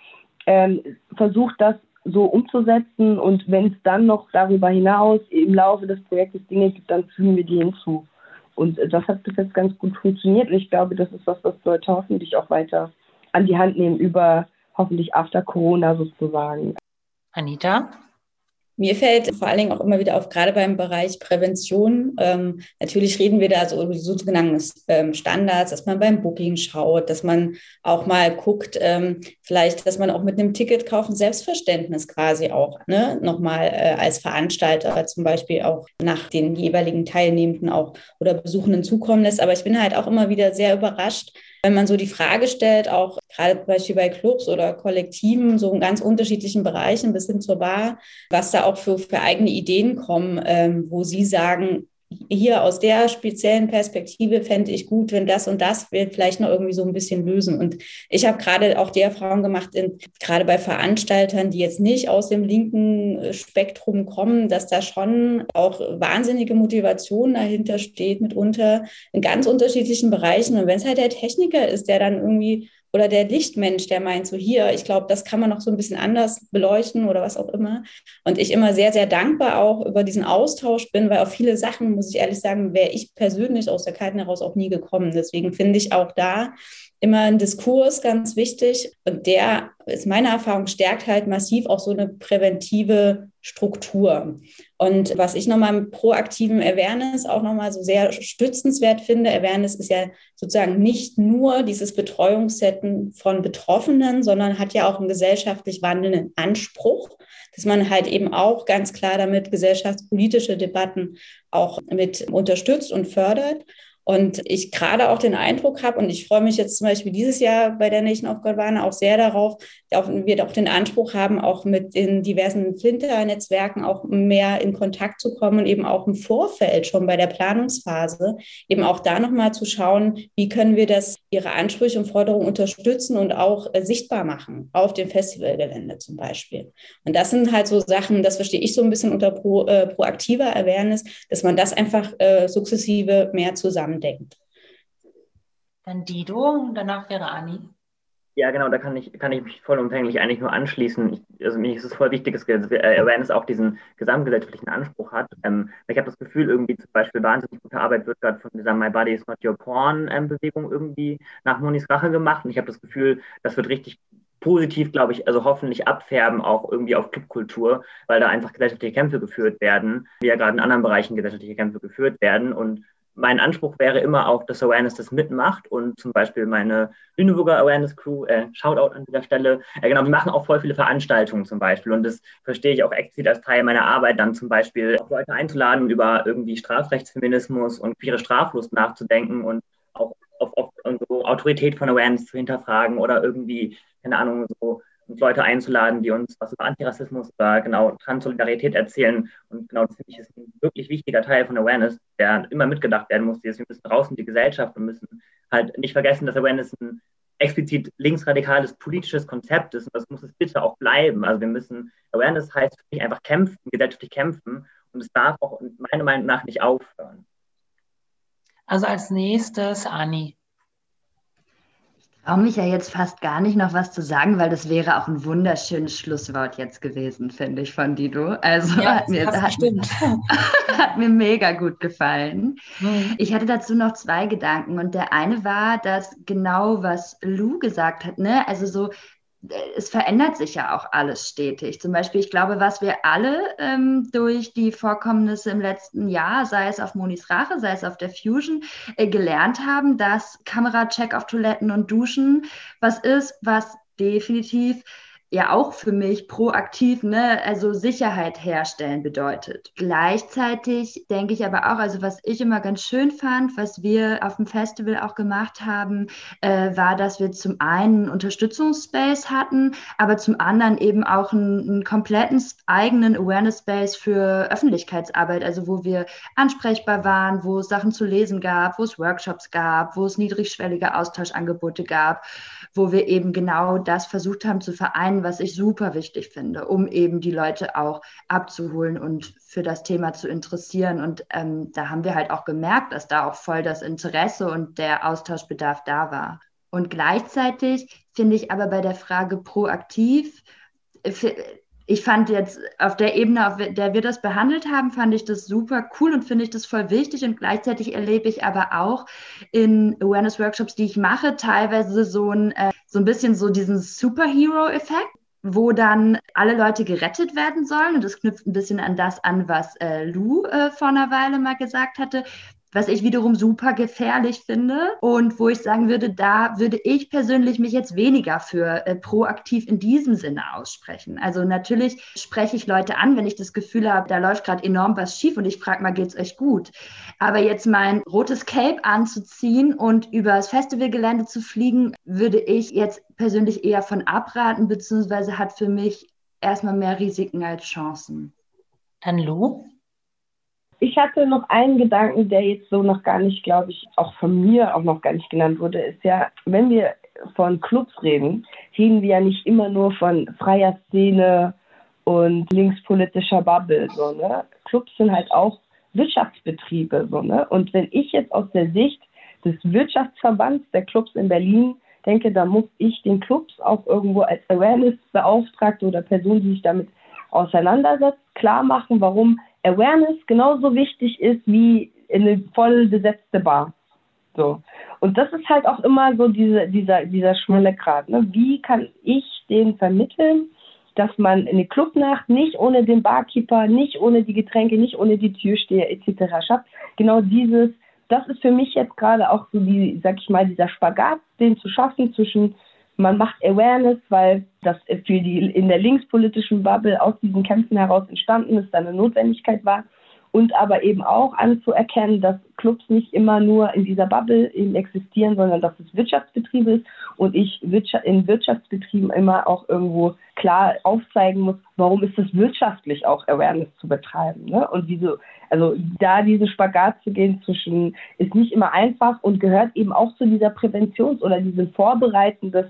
Speaker 3: ähm, versucht das so umzusetzen und wenn es dann noch darüber hinaus im Laufe des Projektes Dinge gibt, dann fügen wir die hinzu. Und das hat bis jetzt ganz gut funktioniert und ich glaube, das ist was, was Leute hoffentlich auch weiter an die Hand nehmen über hoffentlich after Corona sozusagen.
Speaker 1: Anita?
Speaker 2: Mir fällt vor allen Dingen auch immer wieder auf, gerade beim Bereich Prävention. Ähm, natürlich reden wir da so über die sogenannten ähm, Standards, dass man beim Booking schaut, dass man auch mal guckt, ähm, vielleicht, dass man auch mit einem Ticket kaufen Selbstverständnis quasi auch ne, nochmal äh, als Veranstalter zum Beispiel auch nach den jeweiligen Teilnehmenden auch oder Besuchenden zukommen lässt. Aber ich bin halt auch immer wieder sehr überrascht, wenn man so die Frage stellt, auch gerade zum Beispiel bei Clubs oder Kollektiven, so in ganz unterschiedlichen Bereichen bis hin zur Bar, was da auch für, für eigene Ideen kommen, ähm, wo Sie sagen, hier aus der speziellen Perspektive fände ich gut, wenn das und das wir vielleicht noch irgendwie so ein bisschen lösen. Und ich habe gerade auch die Erfahrung gemacht, in, gerade bei Veranstaltern, die jetzt nicht aus dem linken äh, Spektrum kommen, dass da schon auch wahnsinnige Motivation dahinter steht, mitunter in ganz unterschiedlichen Bereichen. Und wenn es halt der Techniker ist, der dann irgendwie oder der Lichtmensch, der meint so hier, ich glaube, das kann man noch so ein bisschen anders beleuchten oder was auch immer. Und ich immer sehr, sehr dankbar auch über diesen Austausch bin, weil auf viele Sachen, muss ich ehrlich sagen, wäre ich persönlich aus der Kalten heraus auch nie gekommen. Deswegen finde ich auch da immer ein Diskurs ganz wichtig. Und der ist meiner Erfahrung stärkt halt massiv auch so eine präventive Struktur. Und was ich nochmal im proaktiven Awareness auch nochmal so sehr stützenswert finde, Awareness ist ja sozusagen nicht nur dieses Betreuungssetten von Betroffenen, sondern hat ja auch einen gesellschaftlich wandelnden Anspruch, dass man halt eben auch ganz klar damit gesellschaftspolitische Debatten auch mit unterstützt und fördert. Und ich gerade auch den Eindruck habe, und ich freue mich jetzt zum Beispiel dieses Jahr bei der Nation of Galvana auch sehr darauf, auch, wir auch den Anspruch haben, auch mit den diversen Flinter-Netzwerken auch mehr in Kontakt zu kommen und eben auch im Vorfeld schon bei der Planungsphase eben auch da nochmal zu schauen, wie können wir das, ihre Ansprüche und Forderungen unterstützen und auch äh, sichtbar machen auf dem Festivalgelände zum Beispiel. Und das sind halt so Sachen, das verstehe ich so ein bisschen unter pro, äh, proaktiver Awareness, dass man das einfach äh, sukzessive mehr zusammen denkt.
Speaker 1: Dann Dido und danach wäre Anni.
Speaker 4: Ja, genau, da kann ich, kann ich mich vollumfänglich eigentlich nur anschließen. Ich, also mir ist es voll wichtig, dass äh, Awareness auch diesen gesamtgesellschaftlichen Anspruch hat. Ähm, ich habe das Gefühl, irgendwie zum Beispiel wahnsinnig gute Arbeit wird gerade von dieser My Body is Not Your Porn ähm, Bewegung irgendwie nach Monis Rache gemacht. Und ich habe das Gefühl, das wird richtig positiv, glaube ich, also hoffentlich abfärben auch irgendwie auf Clubkultur, weil da einfach gesellschaftliche Kämpfe geführt werden, wie ja gerade in anderen Bereichen gesellschaftliche Kämpfe geführt werden. Und mein Anspruch wäre immer auch, dass Awareness das mitmacht und zum Beispiel meine Lüneburger Awareness Crew, äh, Shoutout an dieser Stelle, äh, genau, wir machen auch voll viele Veranstaltungen zum Beispiel und das verstehe ich auch explizit als Teil meiner Arbeit, dann zum Beispiel auch Leute einzuladen, über irgendwie Strafrechtsfeminismus und queere Straflust nachzudenken und auch auf, auf, auf so Autorität von Awareness zu hinterfragen oder irgendwie, keine Ahnung, so uns Leute einzuladen, die uns was über Antirassismus oder genau Transsolidarität erzählen. Und genau das finde ich ist ein wirklich wichtiger Teil von Awareness, der immer mitgedacht werden muss. Wir müssen draußen die Gesellschaft und müssen halt nicht vergessen, dass Awareness ein explizit linksradikales politisches Konzept ist und das muss es bitte auch bleiben. Also wir müssen, Awareness heißt nicht einfach kämpfen, gesellschaftlich kämpfen und es darf auch meiner Meinung nach nicht aufhören.
Speaker 1: Also als nächstes Anni
Speaker 5: traue mich ja jetzt fast gar nicht noch was zu sagen, weil das wäre auch ein wunderschönes Schlusswort jetzt gewesen, finde ich, von Dido. Also ja, hat, mir, hat, hat, mir mega gut gefallen. Mhm. Ich hatte dazu noch zwei Gedanken und der eine war, dass genau was Lou gesagt hat, ne? Also so es verändert sich ja auch alles stetig. Zum Beispiel, ich glaube, was wir alle ähm, durch die Vorkommnisse im letzten Jahr, sei es auf Monis Rache, sei es auf der Fusion, äh, gelernt haben, dass Kameracheck auf Toiletten und Duschen was ist, was definitiv ja auch für mich proaktiv, ne, also Sicherheit herstellen bedeutet. Gleichzeitig denke ich aber auch, also was ich immer ganz schön fand, was wir auf dem Festival auch gemacht haben, äh, war, dass wir zum einen Unterstützungsspace hatten, aber zum anderen eben auch einen, einen kompletten eigenen Awareness Space für Öffentlichkeitsarbeit, also wo wir ansprechbar waren, wo es Sachen zu lesen gab, wo es Workshops gab, wo es niedrigschwellige Austauschangebote gab, wo wir eben genau das versucht haben zu vereinen, was ich super wichtig finde, um eben die Leute auch abzuholen und für das Thema zu interessieren. Und ähm, da haben wir halt auch gemerkt, dass da auch voll das Interesse und der Austauschbedarf da war. Und gleichzeitig finde ich aber bei der Frage proaktiv, äh, ich fand jetzt auf der Ebene, auf der wir das behandelt haben, fand ich das super cool und finde ich das voll wichtig. Und gleichzeitig erlebe ich aber auch in Awareness-Workshops, die ich mache, teilweise so ein, äh, so ein bisschen so diesen Superhero-Effekt. wo dann alle Leute gerettet werden sollen. Und das knüpft ein bisschen an das an, was äh, Lou äh, vor einer Weile mal gesagt hatte was ich wiederum super gefährlich finde und wo ich sagen würde, da würde ich persönlich mich jetzt weniger für äh, proaktiv in diesem Sinne aussprechen. Also natürlich spreche ich Leute an, wenn ich das Gefühl habe, da läuft gerade enorm was schief und ich frage mal, geht's euch gut? Aber jetzt mein rotes Cape anzuziehen und übers Festivalgelände zu fliegen, würde ich jetzt persönlich eher von abraten, beziehungsweise hat für mich erstmal mehr Risiken als Chancen.
Speaker 1: Dann Lou?
Speaker 3: Ich hatte noch einen Gedanken, der jetzt so noch gar nicht, glaube ich, auch von mir auch noch gar nicht genannt wurde, ist ja, wenn wir von Clubs reden, reden wir ja nicht immer nur von freier Szene und linkspolitischer Bubble, so, ne? Clubs sind halt auch Wirtschaftsbetriebe, so, ne? Und wenn ich jetzt aus der Sicht des Wirtschaftsverbands der Clubs in Berlin denke, da muss ich den Clubs auch irgendwo als Awareness-Beauftragte oder Person, die sich damit auseinandersetzt, klar machen, warum Awareness genauso wichtig ist wie eine voll besetzte Bar. So. Und das ist halt auch immer so diese, dieser, dieser schmale Grat. Ne? Wie kann ich den vermitteln, dass man eine Clubnacht nicht ohne den Barkeeper, nicht ohne die Getränke, nicht ohne die Türsteher etc. schafft? Genau dieses, das ist für mich jetzt gerade auch so die, sag ich mal, dieser Spagat, den zu schaffen zwischen man macht Awareness, weil das für die in der linkspolitischen Bubble aus diesen Kämpfen heraus entstanden ist, eine Notwendigkeit war. Und aber eben auch anzuerkennen, dass Clubs nicht immer nur in dieser Bubble eben existieren, sondern dass es Wirtschaftsbetriebe ist und ich in Wirtschaftsbetrieben immer auch irgendwo klar aufzeigen muss, warum ist es wirtschaftlich auch Awareness zu betreiben. Ne? Und wieso, also da diesen Spagat zu gehen zwischen, ist nicht immer einfach und gehört eben auch zu dieser Präventions- oder diesem Vorbereiten des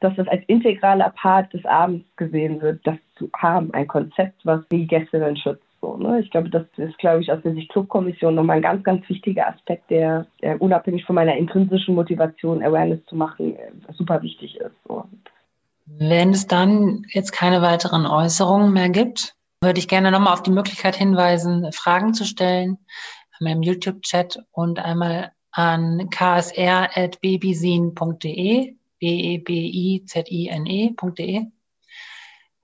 Speaker 3: dass das als integraler Part des Abends gesehen wird, das zu haben, ein Konzept, was die Gäste dann schützt. So, ne? Ich glaube, das ist, glaube ich, aus der Sicht Clubkommission nochmal ein ganz, ganz wichtiger Aspekt, der, der unabhängig von meiner intrinsischen Motivation, Awareness zu machen, äh, super wichtig ist. So.
Speaker 1: Wenn es dann jetzt keine weiteren Äußerungen mehr gibt, würde ich gerne nochmal auf die Möglichkeit hinweisen, Fragen zu stellen, einmal im YouTube-Chat und einmal an ksr.babysien.de b-e-b-i-z-i-n-e.de.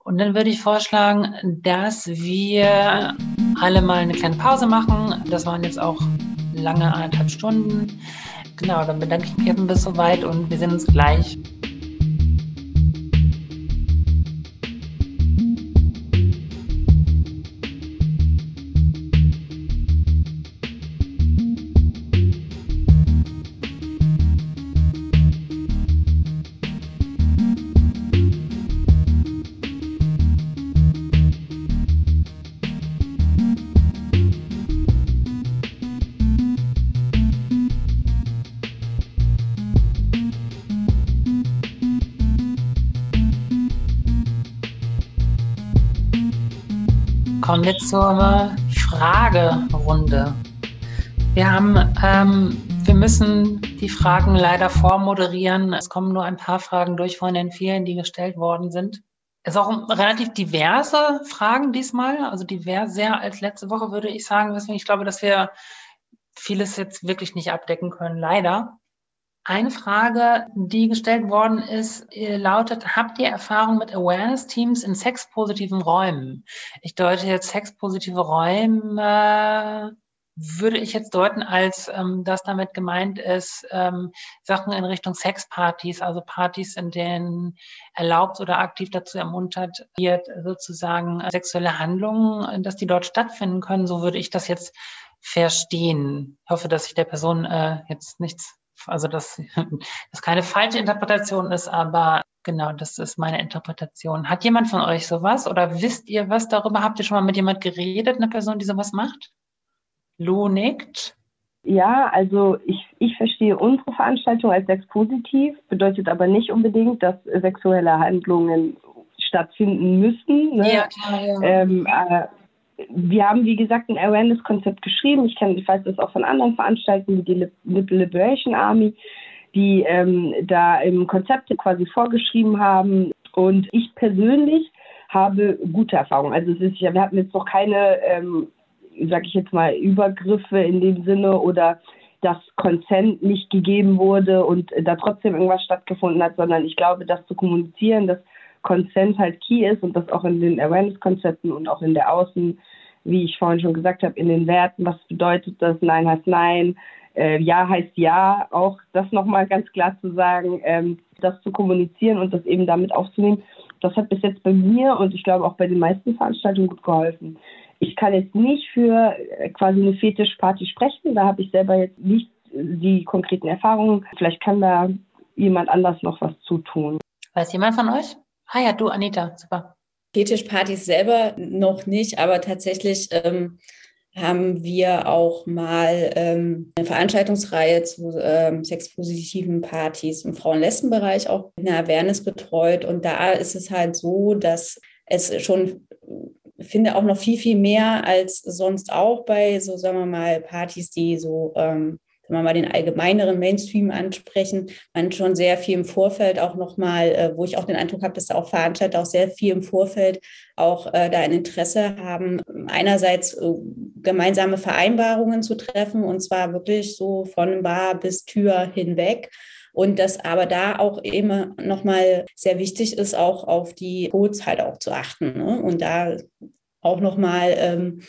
Speaker 1: Und dann würde ich vorschlagen, dass wir alle mal eine kleine Pause machen. Das waren jetzt auch lange anderthalb Stunden. Genau, dann bedanke ich mich eben bis soweit und wir sehen uns gleich. Wir zur Fragerunde. Wir haben, ähm, wir müssen die Fragen leider vormoderieren. Es kommen nur ein paar Fragen durch von den vielen, die gestellt worden sind. Es ist auch relativ diverse Fragen diesmal, also diverser als letzte Woche, würde ich sagen. Deswegen, ich glaube, dass wir vieles jetzt wirklich nicht abdecken können, leider. Eine Frage, die gestellt worden ist, äh, lautet, habt ihr Erfahrung mit Awareness-Teams in sexpositiven Räumen? Ich deute jetzt sexpositive Räume, würde ich jetzt deuten, als ähm, dass damit gemeint ist, ähm, Sachen in Richtung Sexpartys, also Partys, in denen erlaubt oder aktiv dazu ermuntert wird, sozusagen sexuelle Handlungen, dass die dort stattfinden können. So würde ich das jetzt verstehen. Ich hoffe, dass ich der Person äh, jetzt nichts also dass das keine falsche Interpretation ist, aber genau, das ist meine Interpretation. Hat jemand von euch sowas oder wisst ihr was darüber? Habt ihr schon mal mit jemand geredet, eine Person, die sowas macht? Lu nickt.
Speaker 3: Ja, also ich, ich verstehe unsere Veranstaltung als sexpositiv, bedeutet aber nicht unbedingt, dass sexuelle Handlungen stattfinden müssen. Ne? Ja, klar, ja. Ähm, äh, wir haben, wie gesagt, ein Awareness-Konzept geschrieben. Ich, kann, ich weiß das auch von anderen Veranstaltungen, wie die Liberation Army, die ähm, da im Konzept quasi vorgeschrieben haben. Und ich persönlich habe gute Erfahrungen. Also ist, wir hatten jetzt noch keine, ähm, sag ich jetzt mal, Übergriffe in dem Sinne oder dass Consent nicht gegeben wurde und da trotzdem irgendwas stattgefunden hat, sondern ich glaube, das zu kommunizieren, dass Consent halt key ist und das auch in den Awareness-Konzepten und auch in der Außen, wie ich vorhin schon gesagt habe, in den Werten, was bedeutet das, Nein heißt Nein, äh, Ja heißt Ja, auch das nochmal ganz klar zu sagen, ähm, das zu kommunizieren und das eben damit aufzunehmen, das hat bis jetzt bei mir und ich glaube auch bei den meisten Veranstaltungen gut geholfen. Ich kann jetzt nicht für äh, quasi eine Fetischparty sprechen, da habe ich selber jetzt nicht die konkreten Erfahrungen. Vielleicht kann da jemand anders noch was zutun.
Speaker 1: Weiß jemand von euch? Ah ja, du, Anita, super.
Speaker 2: Fetischpartys selber noch nicht, aber tatsächlich ähm, haben wir auch mal ähm, eine Veranstaltungsreihe zu ähm, sexpositiven Partys im Frauen-Lesben-Bereich auch in der Awareness betreut. Und da ist es halt so, dass es schon finde auch noch viel, viel mehr als sonst auch bei so, sagen wir mal, Partys, die so ähm, wenn wir mal den allgemeineren Mainstream ansprechen, man schon sehr viel im Vorfeld auch nochmal, äh, wo ich auch den Eindruck habe, dass da auch Veranstalter auch sehr viel im Vorfeld auch äh, da ein Interesse haben, einerseits äh, gemeinsame Vereinbarungen zu treffen und zwar wirklich so von Bar bis Tür hinweg. Und dass aber da auch eben nochmal sehr wichtig ist, auch auf die Codes halt auch zu achten. Ne? Und da auch nochmal ähm,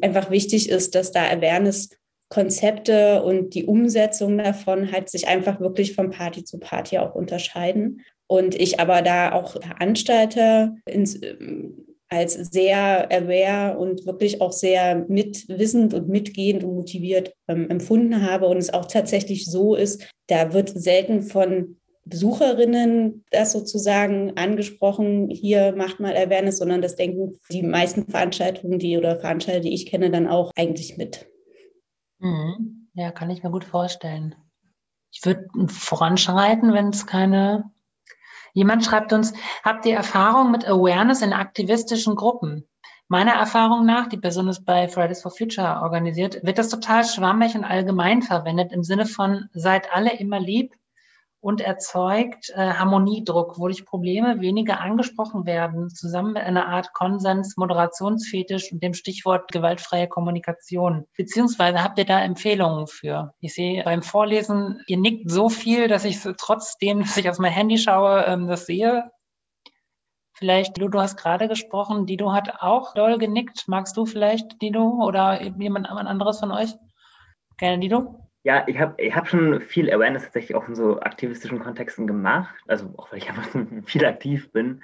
Speaker 2: einfach wichtig ist, dass da Awareness Konzepte und die Umsetzung davon halt sich einfach wirklich von Party zu Party auch unterscheiden. Und ich aber da auch Veranstalter ins, ähm, als sehr aware und wirklich auch sehr mitwissend und mitgehend und motiviert ähm, empfunden habe. Und es auch tatsächlich so ist, da wird selten von Besucherinnen das sozusagen angesprochen, hier macht mal Awareness, sondern das denken die meisten Veranstaltungen, die oder Veranstalter, die ich kenne, dann auch eigentlich mit.
Speaker 1: Mhm. Ja, kann ich mir gut vorstellen. Ich würde voranschreiten, wenn es keine. Jemand schreibt uns, habt ihr Erfahrung mit Awareness in aktivistischen Gruppen? Meiner Erfahrung nach, die Person ist bei Fridays for Future organisiert, wird das total schwammig und allgemein verwendet im Sinne von seid alle immer lieb, und erzeugt äh, Harmoniedruck, wodurch Probleme weniger angesprochen werden, zusammen mit einer Art Konsens, Moderationsfetisch und dem Stichwort gewaltfreie Kommunikation. Beziehungsweise habt ihr da Empfehlungen für? Ich sehe beim Vorlesen, ihr nickt so viel, dass ich trotzdem, dass ich auf mein Handy schaue, ähm, das sehe. Vielleicht, Dido, du hast gerade gesprochen, Dido hat auch doll genickt. Magst du vielleicht, Dido, oder jemand anderes von euch? Gerne, Dido?
Speaker 4: Ja, ich habe ich hab schon viel Awareness tatsächlich auch in so aktivistischen Kontexten gemacht, also auch weil ich einfach viel aktiv bin.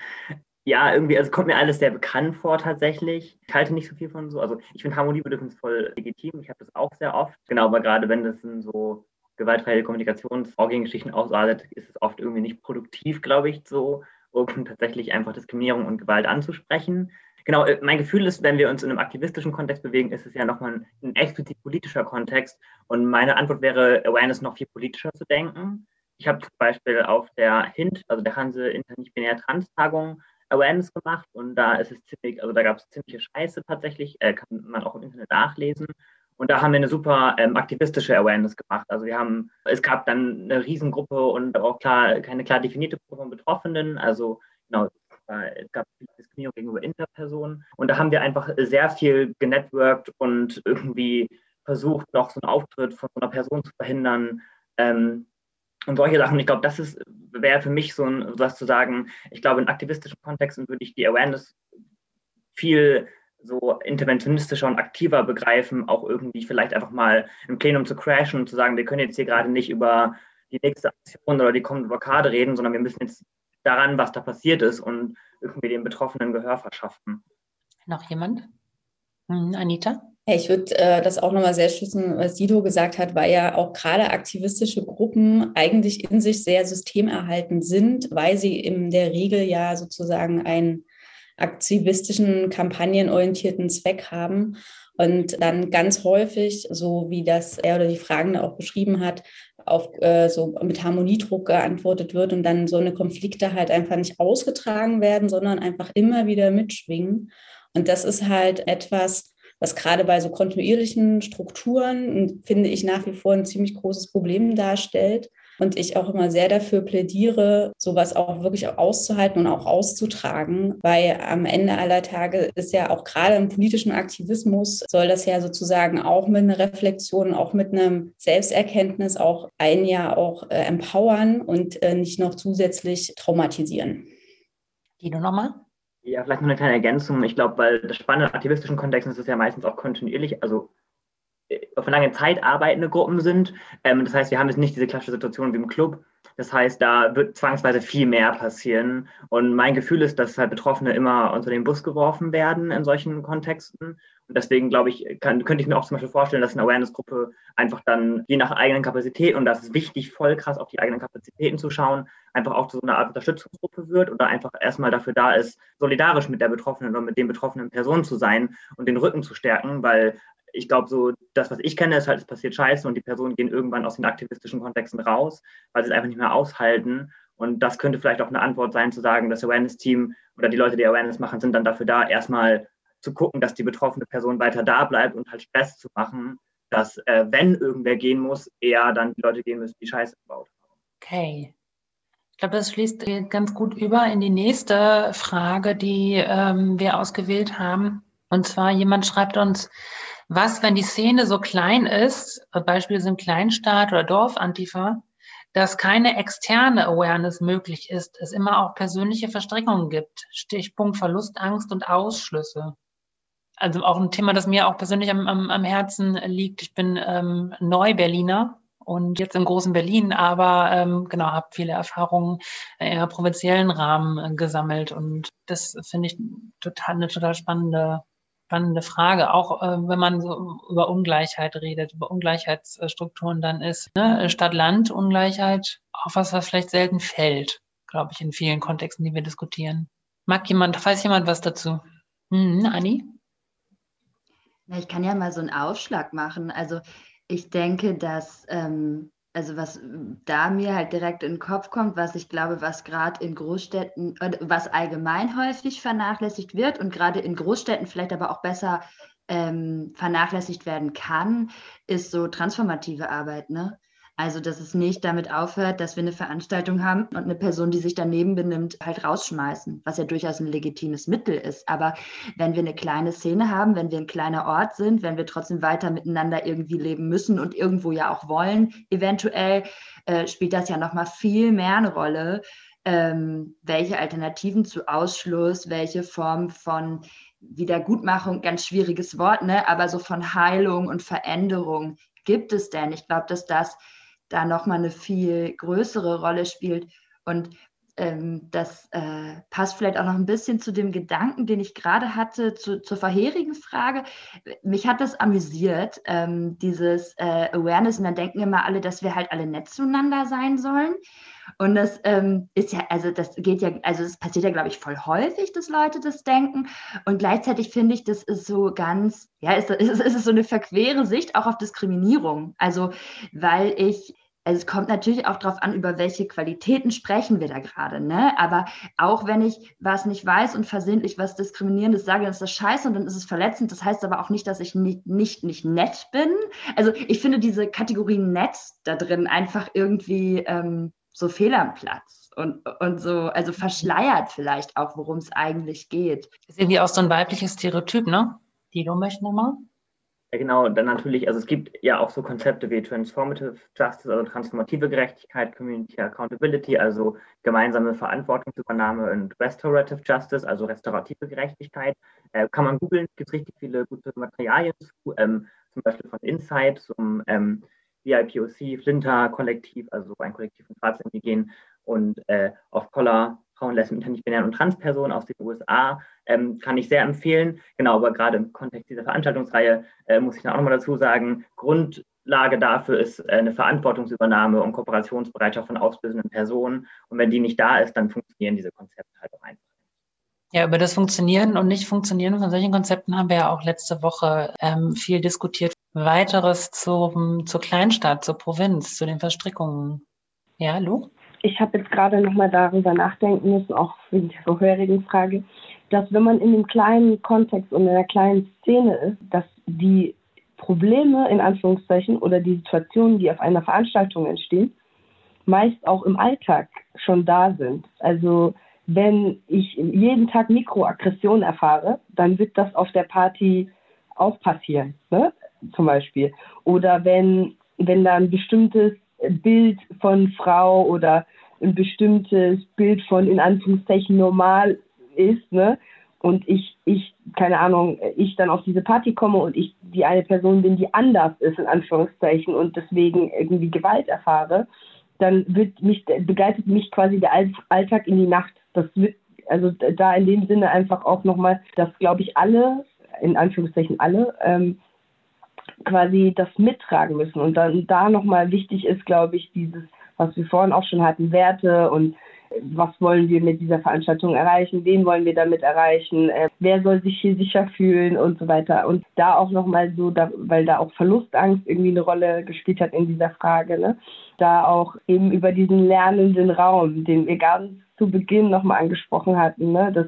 Speaker 4: Ja, irgendwie, also kommt mir alles sehr bekannt vor tatsächlich. Ich halte nicht so viel von so, also ich finde Harmoniebedürfnis voll legitim, ich habe das auch sehr oft. Genau, aber gerade wenn das in so gewaltfreie Kommunikationsvorgehensgeschichten ausartet, ist es oft irgendwie nicht produktiv, glaube ich, so, um tatsächlich einfach Diskriminierung und Gewalt anzusprechen. Genau, äh, mein Gefühl ist, wenn wir uns in einem aktivistischen Kontext bewegen, ist es ja nochmal ein, ein explizit politischer Kontext. Und meine Antwort wäre, Awareness noch viel politischer zu denken. Ich habe zum Beispiel auf der HINT, also der Hanse Internichtbinär Trans-Tagung, Awareness gemacht und da ist es ziemlich, also da gab es ziemliche Scheiße tatsächlich, äh, kann man auch im Internet nachlesen. Und da haben wir eine super ähm, aktivistische Awareness gemacht. Also wir haben, es gab dann eine Riesengruppe und auch klar, keine klar definierte Gruppe von Betroffenen. Also genau, es gab Diskriminierung gegenüber Interpersonen. Und da haben wir einfach sehr viel genetworked und irgendwie versucht, noch so einen Auftritt von so einer Person zu verhindern. Ähm, und solche Sachen. Ich glaube, das wäre für mich so ein, was zu sagen, ich glaube, in aktivistischen Kontexten würde ich die Awareness viel so interventionistischer und aktiver begreifen, auch irgendwie vielleicht einfach mal im Plenum zu crashen und zu sagen, wir können jetzt hier gerade nicht über die nächste Aktion oder die kommende Blockade reden, sondern wir müssen jetzt daran, was da passiert ist und irgendwie den Betroffenen Gehör verschaffen.
Speaker 1: Noch jemand? Hm, Anita?
Speaker 2: Ich würde äh, das auch nochmal sehr schützen, was Sido gesagt hat, weil ja auch gerade aktivistische Gruppen eigentlich in sich sehr systemerhaltend sind, weil sie in der Regel ja sozusagen einen aktivistischen, kampagnenorientierten Zweck haben und dann ganz häufig, so wie das er oder die Fragende auch beschrieben hat, auf äh, so mit Harmoniedruck geantwortet wird und dann so eine Konflikte halt einfach nicht ausgetragen werden, sondern einfach immer wieder mitschwingen. Und das ist halt etwas, was gerade bei so kontinuierlichen Strukturen, finde ich, nach wie vor ein ziemlich großes Problem darstellt und ich auch immer sehr dafür plädiere, sowas auch wirklich auszuhalten und auch auszutragen, weil am Ende aller Tage ist ja auch gerade im politischen Aktivismus soll das ja sozusagen auch mit einer Reflexion, auch mit einem Selbsterkenntnis auch ein Jahr auch äh, empowern und äh, nicht noch zusätzlich traumatisieren.
Speaker 1: Dino nochmal?
Speaker 4: Ja, vielleicht noch eine kleine Ergänzung. Ich glaube, weil das Spannende in aktivistischen Kontexten ist es ja meistens auch kontinuierlich, also auf lange Zeit arbeitende Gruppen sind. Ähm, das heißt, wir haben jetzt nicht diese klassische Situation wie im Club. Das heißt, da wird zwangsweise viel mehr passieren. Und mein Gefühl ist, dass halt Betroffene immer unter den Bus geworfen werden in solchen Kontexten. Und deswegen glaube ich, kann, könnte ich mir auch zum Beispiel vorstellen, dass eine Awareness-Gruppe einfach dann je nach eigenen Kapazitäten, und das ist wichtig, voll krass auf die eigenen Kapazitäten zu schauen, einfach auch zu so einer Art Unterstützungsgruppe wird oder einfach erstmal dafür da ist, solidarisch mit der Betroffenen oder mit den betroffenen Personen zu sein und den Rücken zu stärken, weil ich glaube, so das, was ich kenne, ist halt, es passiert Scheiße und die Personen gehen irgendwann aus den aktivistischen Kontexten raus, weil sie es einfach nicht mehr aushalten. Und das könnte vielleicht auch eine Antwort sein, zu sagen, das Awareness-Team oder die Leute, die Awareness machen, sind dann dafür da, erstmal zu gucken, dass die betroffene Person weiter da bleibt und halt Stress zu machen, dass äh, wenn irgendwer gehen muss, eher dann die Leute gehen müssen, die Scheiße gebaut haben.
Speaker 1: Okay. Ich glaube, das schließt ganz gut über in die nächste Frage, die ähm, wir ausgewählt haben. Und zwar jemand schreibt uns, was, wenn die Szene so klein ist, Beispiel sind Kleinstaat oder Dorfantifa, dass keine externe Awareness möglich ist, es immer auch persönliche Verstrickungen gibt. Stichpunkt Verlustangst und Ausschlüsse also auch ein Thema, das mir auch persönlich am, am, am Herzen liegt. Ich bin ähm, Neu-Berliner und jetzt im großen Berlin, aber ähm, genau, habe viele Erfahrungen eher provinziellen Rahmen äh, gesammelt und das finde ich total eine total spannende spannende Frage, auch äh, wenn man so über Ungleichheit redet, über Ungleichheitsstrukturen dann ist ne? Stadt-Land-Ungleichheit auch was, was vielleicht selten fällt, glaube ich, in vielen Kontexten, die wir diskutieren. Mag jemand, weiß jemand was dazu? Hm, Anni?
Speaker 5: Ja, ich kann ja mal so einen Aufschlag machen. Also ich denke, dass, ähm, also was da mir halt direkt in den Kopf kommt, was ich glaube, was gerade in Großstädten, was allgemein häufig vernachlässigt wird und gerade in Großstädten vielleicht aber auch besser ähm, vernachlässigt werden kann, ist so transformative Arbeit. Ne? Also, dass es nicht damit aufhört, dass wir eine Veranstaltung haben und eine Person, die sich daneben benimmt, halt rausschmeißen, was ja durchaus ein legitimes Mittel ist. Aber wenn wir eine kleine Szene haben, wenn wir ein kleiner Ort sind, wenn wir trotzdem weiter miteinander irgendwie leben müssen und irgendwo ja auch wollen, eventuell äh, spielt das ja nochmal viel mehr eine Rolle, ähm, welche Alternativen zu Ausschluss, welche Form von Wiedergutmachung, ganz schwieriges Wort, ne? aber so von Heilung und Veränderung gibt es denn? Ich glaube, dass das da nochmal eine viel größere Rolle spielt. Und ähm, das äh, passt vielleicht auch noch ein bisschen zu dem Gedanken, den ich gerade hatte, zu, zur vorherigen Frage. Mich hat das amüsiert, ähm, dieses äh, Awareness. Und dann denken immer alle, dass wir halt alle nett zueinander sein sollen. Und das ähm, ist ja, also das geht ja, also es passiert ja, glaube ich, voll häufig, dass Leute das denken. Und gleichzeitig finde ich, das ist so ganz, ja, ist, ist, ist so eine verquere Sicht auch auf Diskriminierung. Also, weil ich also es kommt natürlich auch darauf an, über welche Qualitäten sprechen wir da gerade. Ne? Aber auch wenn ich was nicht weiß und versehentlich was Diskriminierendes sage, dann ist das scheiße und dann ist es verletzend. Das heißt aber auch nicht, dass ich nicht, nicht, nicht nett bin. Also ich finde diese Kategorie nett da drin einfach irgendwie ähm, so fehl am Platz. Und, und so, also verschleiert vielleicht auch, worum es eigentlich geht.
Speaker 1: Das ist irgendwie auch so ein weibliches Stereotyp, ne? Dino möchte nochmal.
Speaker 4: Ja, genau, dann natürlich, also es gibt ja auch so Konzepte wie Transformative Justice, also transformative Gerechtigkeit, Community Accountability, also gemeinsame Verantwortungsübernahme und Restorative Justice, also restaurative Gerechtigkeit. Äh, kann man googeln, gibt es richtig viele gute Materialien zu, ähm, zum Beispiel von Insight zum ähm, BIPOC, Flinter-Kollektiv, also ein Kollektiv von Schwarzindigenen und äh, Off-Color Frauen, Lesben, Internichtbinären und Transpersonen aus den USA. Ähm, kann ich sehr empfehlen. Genau, aber gerade im Kontext dieser Veranstaltungsreihe äh, muss ich auch nochmal dazu sagen, Grundlage dafür ist äh, eine Verantwortungsübernahme und Kooperationsbereitschaft von auslösenden Personen. Und wenn die nicht da ist, dann funktionieren diese Konzepte halt auch einfach.
Speaker 1: Ja, über das Funktionieren und Nicht-Funktionieren von solchen Konzepten haben wir ja auch letzte Woche ähm, viel diskutiert. Weiteres zum, zur Kleinstadt, zur Provinz, zu den Verstrickungen. Ja, Lu?
Speaker 3: Ich habe jetzt gerade nochmal darüber nachdenken müssen, auch wegen der vorherigen Frage, dass wenn man in dem kleinen Kontext und in der kleinen Szene ist, dass die Probleme in Anführungszeichen oder die Situationen, die auf einer Veranstaltung entstehen, meist auch im Alltag schon da sind. Also wenn ich jeden Tag Mikroaggression erfahre, dann wird das auf der Party auch passieren, ne? zum Beispiel. Oder wenn, wenn da ein bestimmtes Bild von Frau oder ein bestimmtes Bild von in Anführungszeichen normal ist, ne? Und ich, ich, keine Ahnung, ich dann auf diese Party komme und ich die eine Person bin, die anders ist, in Anführungszeichen, und deswegen irgendwie Gewalt erfahre, dann wird mich, begleitet mich quasi der Alltag in die Nacht. Das wird, also da in dem Sinne einfach auch nochmal, dass, glaube ich, alle, in Anführungszeichen alle, ähm, quasi das mittragen müssen. Und dann da nochmal wichtig ist, glaube ich, dieses, was wir vorhin auch schon hatten, Werte und was wollen wir mit dieser Veranstaltung erreichen, wen wollen wir damit erreichen, äh, wer soll sich hier sicher fühlen und so weiter. Und da auch nochmal so, da, weil da auch Verlustangst irgendwie eine Rolle gespielt hat in dieser Frage, ne? da auch eben über diesen lernenden Raum, den wir ganz zu Beginn nochmal angesprochen hatten, ne? dass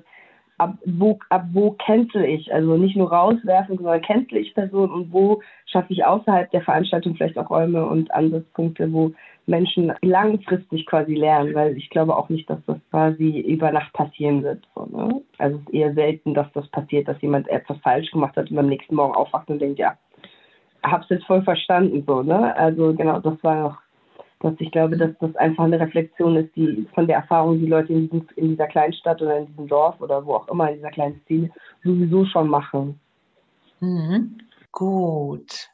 Speaker 3: ab wo, ab wo cancel ich, also nicht nur rauswerfen, sondern cancel ich Personen und wo schaffe ich außerhalb der Veranstaltung vielleicht auch Räume und Ansatzpunkte, wo Menschen langfristig quasi lernen, weil ich glaube auch nicht, dass das quasi über Nacht passieren wird. So, ne? Also es ist eher selten, dass das passiert, dass jemand etwas falsch gemacht hat und am nächsten Morgen aufwacht und denkt, ja, hab's jetzt voll verstanden, so, ne? Also genau, das war noch, dass ich glaube, dass das einfach eine Reflexion ist, die von der Erfahrung, die Leute in, diesem, in dieser kleinen Stadt oder in diesem Dorf oder wo auch immer in dieser kleinen Szene sowieso schon machen.
Speaker 1: Mhm. Gut.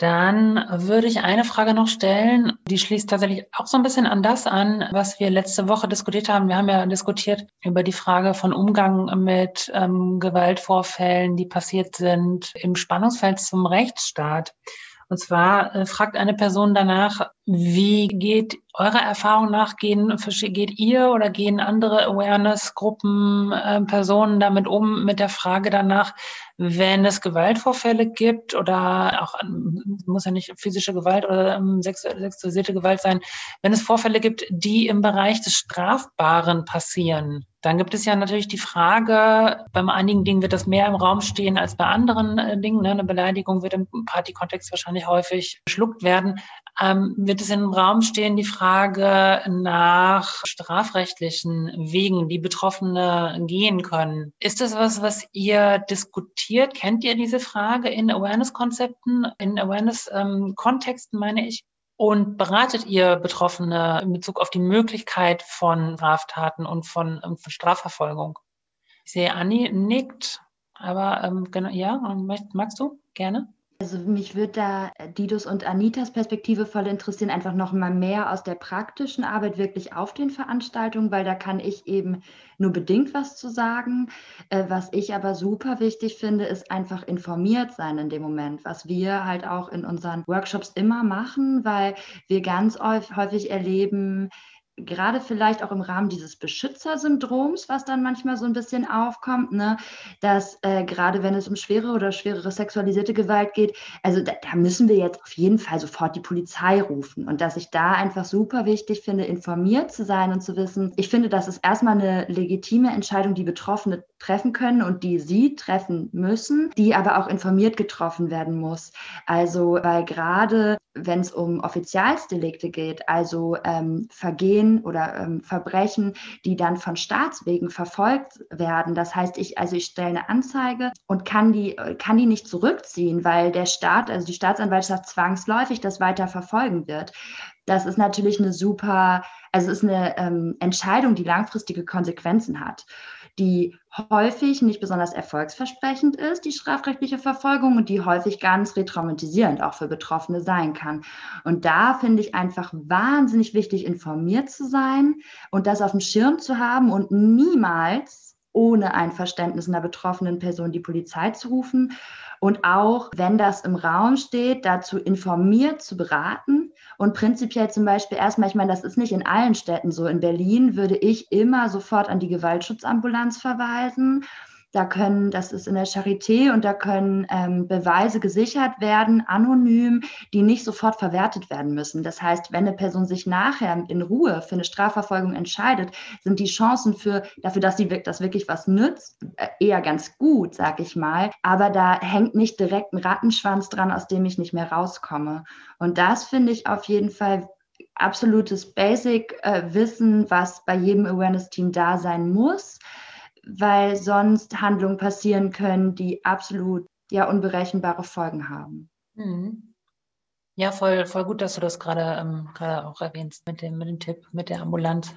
Speaker 1: Dann würde ich eine Frage noch stellen, die schließt tatsächlich auch so ein bisschen an das an, was wir letzte Woche diskutiert haben. Wir haben ja diskutiert über die Frage von Umgang mit ähm, Gewaltvorfällen, die passiert sind im Spannungsfeld zum Rechtsstaat. Und zwar äh, fragt eine Person danach, wie geht eurer Erfahrung nach, gehen, geht ihr oder gehen andere Awareness-Gruppen, äh, Personen damit um, mit der Frage danach, wenn es Gewaltvorfälle gibt oder auch, muss ja nicht physische Gewalt oder ähm, sexualisierte Gewalt sein, wenn es Vorfälle gibt, die im Bereich des Strafbaren passieren, dann gibt es ja natürlich die Frage, bei einigen Dingen wird das mehr im Raum stehen als bei anderen äh, Dingen. Ne? Eine Beleidigung wird im Partykontext wahrscheinlich häufig geschluckt werden. Ähm, wird es im Raum stehen die Frage nach strafrechtlichen Wegen, die Betroffene gehen können? Ist das was, was ihr diskutiert? Kennt ihr diese Frage in Awareness-Konzepten, in Awareness-Kontexten, meine ich? Und beratet ihr Betroffene in Bezug auf die Möglichkeit von Straftaten und von, von Strafverfolgung? Ich sehe, Anni nickt, aber ähm, genau, ja, magst du gerne?
Speaker 5: Also mich würde da äh, Didos und Anitas Perspektive voll interessieren, einfach noch mal mehr aus der praktischen Arbeit wirklich auf den Veranstaltungen, weil da kann ich eben nur bedingt was zu sagen. Äh, was ich aber super wichtig finde, ist einfach informiert sein in dem Moment, was wir halt auch in unseren Workshops immer machen, weil wir ganz häufig erleben, gerade vielleicht auch im Rahmen dieses Beschützersyndroms, was dann manchmal so ein bisschen aufkommt, ne, dass äh, gerade wenn es um schwere oder schwerere sexualisierte Gewalt geht, also da, da, müssen wir jetzt auf jeden Fall sofort die Polizei rufen und dass ich da einfach super wichtig finde, informiert zu sein und zu wissen, ich finde, das ist erstmal eine legitime Entscheidung, die Betroffene treffen können und die sie treffen müssen, die aber auch informiert getroffen werden muss. Also weil gerade wenn es um Offizialsdelikte geht, also ähm, Vergehen oder ähm, Verbrechen, die dann von Staatswegen verfolgt werden. Das heißt, ich, also ich stelle eine Anzeige und kann die, kann die nicht zurückziehen, weil der Staat, also die Staatsanwaltschaft zwangsläufig das weiter verfolgen wird. Das ist natürlich eine super, also ist eine ähm, Entscheidung, die langfristige Konsequenzen hat die häufig nicht besonders erfolgsversprechend ist, die strafrechtliche Verfolgung, und die häufig ganz retraumatisierend auch für Betroffene sein kann. Und da finde ich einfach wahnsinnig wichtig, informiert zu sein und das auf dem Schirm zu haben und niemals ohne ein Verständnis einer betroffenen Person die Polizei zu rufen und auch, wenn das im Raum steht, dazu informiert zu beraten und prinzipiell zum Beispiel erstmal, ich meine, das ist nicht in allen Städten so. In Berlin würde ich immer sofort an die Gewaltschutzambulanz verweisen da können, das ist in der Charité und da können ähm, Beweise gesichert werden, anonym, die nicht sofort verwertet werden müssen. Das heißt, wenn eine Person sich nachher in Ruhe für eine Strafverfolgung entscheidet, sind die Chancen für, dafür, dass sie das wirklich was nützt, äh, eher ganz gut, sag ich mal. Aber da hängt nicht direkt ein Rattenschwanz dran, aus dem ich nicht mehr rauskomme. Und das finde ich auf jeden Fall absolutes Basic-Wissen, äh, was bei jedem Awareness-Team da sein muss weil sonst Handlungen passieren können, die absolut ja unberechenbare Folgen haben.
Speaker 1: Mhm. Ja, voll, voll gut, dass du das gerade ähm, gerade auch erwähnst mit dem, mit dem Tipp, mit der Ambulanz.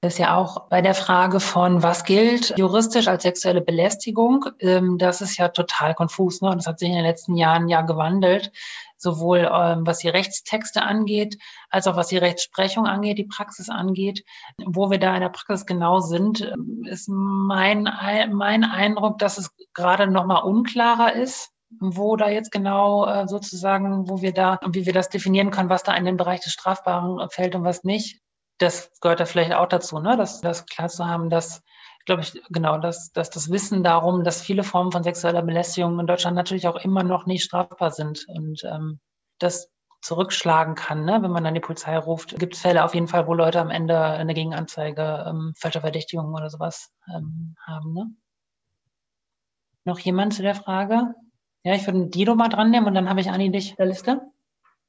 Speaker 1: Das ist ja auch bei der Frage von, was gilt juristisch als sexuelle Belästigung, ähm, das ist ja total konfus. Ne? Und das hat sich in den letzten Jahren ja gewandelt, sowohl ähm, was die Rechtstexte angeht, als auch was die Rechtsprechung angeht, die Praxis angeht. Wo wir da in der Praxis genau sind, ist mein, mein Eindruck, dass es gerade noch mal unklarer ist wo da jetzt genau äh, sozusagen, wo wir da, wie wir das definieren können, was da in den Bereich des Strafbaren fällt und was nicht das gehört da vielleicht auch dazu, ne? das, das klar zu haben, dass, glaube ich, genau, dass, dass das Wissen darum, dass viele Formen von sexueller Belästigung in Deutschland natürlich auch immer noch nicht strafbar sind und ähm, das zurückschlagen kann, ne? wenn man dann die Polizei ruft. Gibt es Fälle auf jeden Fall, wo Leute am Ende eine Gegenanzeige, ähm, falscher Verdächtigung oder sowas ähm, haben. Ne? Noch jemand zu der Frage? Ja, ich würde Dido mal dran nehmen und dann habe ich Anni dich der Liste.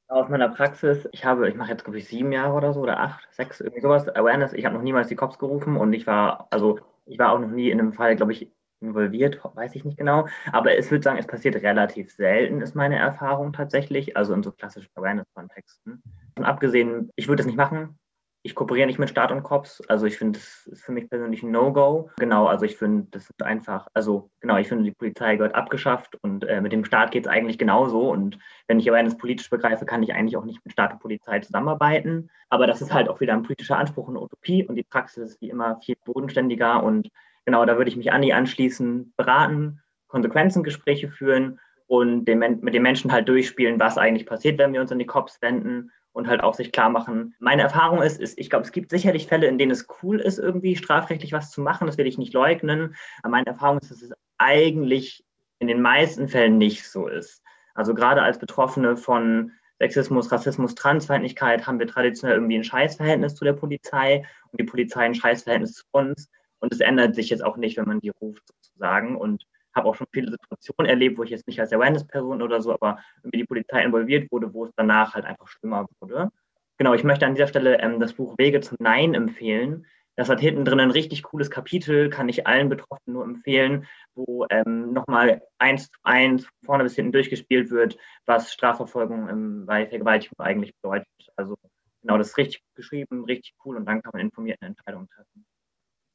Speaker 4: Aus meiner Praxis, ich habe, ich mache jetzt, glaube ich, sieben Jahre oder so oder acht, sechs, irgendwie sowas, Awareness. Ich habe noch niemals die Cops gerufen und ich war, also ich war auch noch nie in einem Fall, glaube ich, involviert, weiß ich nicht genau. Aber es würde sagen, es passiert relativ selten, ist meine Erfahrung tatsächlich, also in so klassischen Awareness-Kontexten. Und abgesehen, ich würde es nicht machen, ich kooperiere nicht mit Staat und Cops. Also ich finde, das ist für mich persönlich ein No-Go. Genau, also ich finde, das ist einfach, also genau, ich finde, die Polizei gehört abgeschafft und äh, mit dem Staat geht es eigentlich genauso. Und wenn ich aber eines politisch begreife, kann ich eigentlich auch nicht mit Staat und Polizei zusammenarbeiten. Aber das ist halt auch wieder ein politischer Anspruch und Utopie und die Praxis ist wie immer viel bodenständiger. Und genau, da würde ich mich an die anschließen, beraten, Konsequenzengespräche führen und den, mit den Menschen halt durchspielen, was eigentlich passiert, wenn wir uns an die Cops wenden und halt auch sich klar machen. Meine Erfahrung ist, ist ich glaube, es gibt sicherlich Fälle, in denen es cool ist, irgendwie strafrechtlich was zu machen. Das will ich nicht leugnen. Aber meine Erfahrung ist, dass es eigentlich in den meisten Fällen nicht so ist. Also gerade als Betroffene von Sexismus, Rassismus, Transfeindlichkeit haben wir traditionell irgendwie ein Scheißverhältnis zu der Polizei und die Polizei ein Scheißverhältnis zu uns. Und es ändert sich jetzt auch nicht, wenn man die ruft sozusagen. Und habe auch schon viele Situationen erlebt, wo ich jetzt nicht als Awareness-Person oder so, aber irgendwie die Polizei involviert wurde, wo es danach halt einfach schlimmer wurde. Genau, ich möchte an dieser Stelle ähm, das Buch Wege zum Nein empfehlen. Das hat hinten drin ein richtig cooles Kapitel, kann ich allen Betroffenen nur empfehlen, wo ähm, nochmal eins zu eins vorne bis hinten durchgespielt wird, was Strafverfolgung im, bei Vergewaltigung eigentlich bedeutet. Also genau, das ist richtig geschrieben, richtig cool und dann kann man informierte Entscheidungen treffen.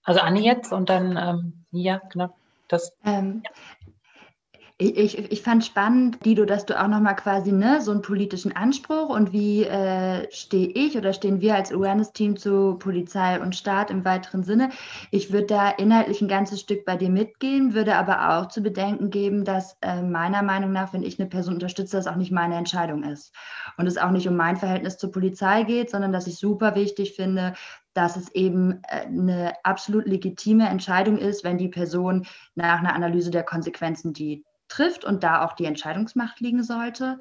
Speaker 1: Also Anni jetzt und dann ähm, ja, genau. Das,
Speaker 5: ähm. Ich, ich, ich fand spannend, Dido, dass du auch nochmal quasi ne, so einen politischen Anspruch und wie äh, stehe ich oder stehen wir als Awareness-Team zu Polizei und Staat im weiteren Sinne. Ich würde da inhaltlich ein ganzes Stück bei dir mitgehen, würde aber auch zu bedenken geben, dass äh, meiner Meinung nach, wenn ich eine Person unterstütze, das auch nicht meine Entscheidung ist. Und es auch nicht um mein Verhältnis zur Polizei geht, sondern dass ich super wichtig finde, dass es eben äh, eine absolut legitime Entscheidung ist, wenn die Person nach einer Analyse der Konsequenzen die trifft und da auch die Entscheidungsmacht liegen sollte.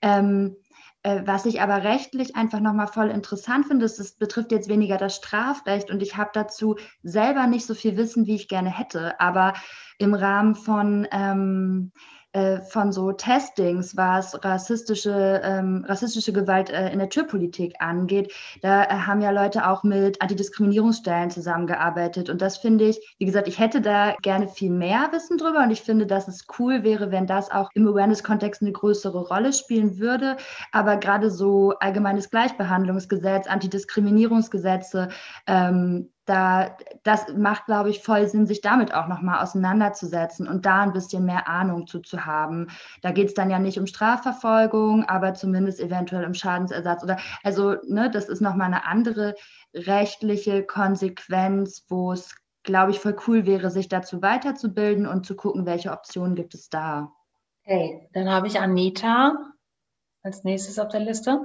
Speaker 5: Ähm, äh, was ich aber rechtlich einfach nochmal voll interessant finde, ist, es betrifft jetzt weniger das Strafrecht und ich habe dazu selber nicht so viel Wissen, wie ich gerne hätte. Aber im Rahmen von ähm, äh, von so Testings, was rassistische, ähm, rassistische Gewalt äh, in der Türpolitik angeht. Da äh, haben ja Leute auch mit Antidiskriminierungsstellen zusammengearbeitet. Und das finde ich, wie gesagt, ich hätte da gerne viel mehr Wissen drüber. Und ich finde, dass es cool wäre, wenn das auch im Awareness-Kontext eine größere Rolle spielen würde. Aber gerade so allgemeines Gleichbehandlungsgesetz, Antidiskriminierungsgesetze, ähm, da, das macht, glaube ich, voll Sinn, sich damit auch nochmal auseinanderzusetzen und da ein bisschen mehr Ahnung zu, zu haben. Da geht es dann ja nicht um Strafverfolgung, aber zumindest eventuell um Schadensersatz oder, also, ne, das ist nochmal eine andere rechtliche Konsequenz, wo es, glaube ich, voll cool wäre, sich dazu weiterzubilden und zu gucken, welche Optionen gibt es da.
Speaker 1: Okay, dann habe ich Anita als nächstes auf der Liste.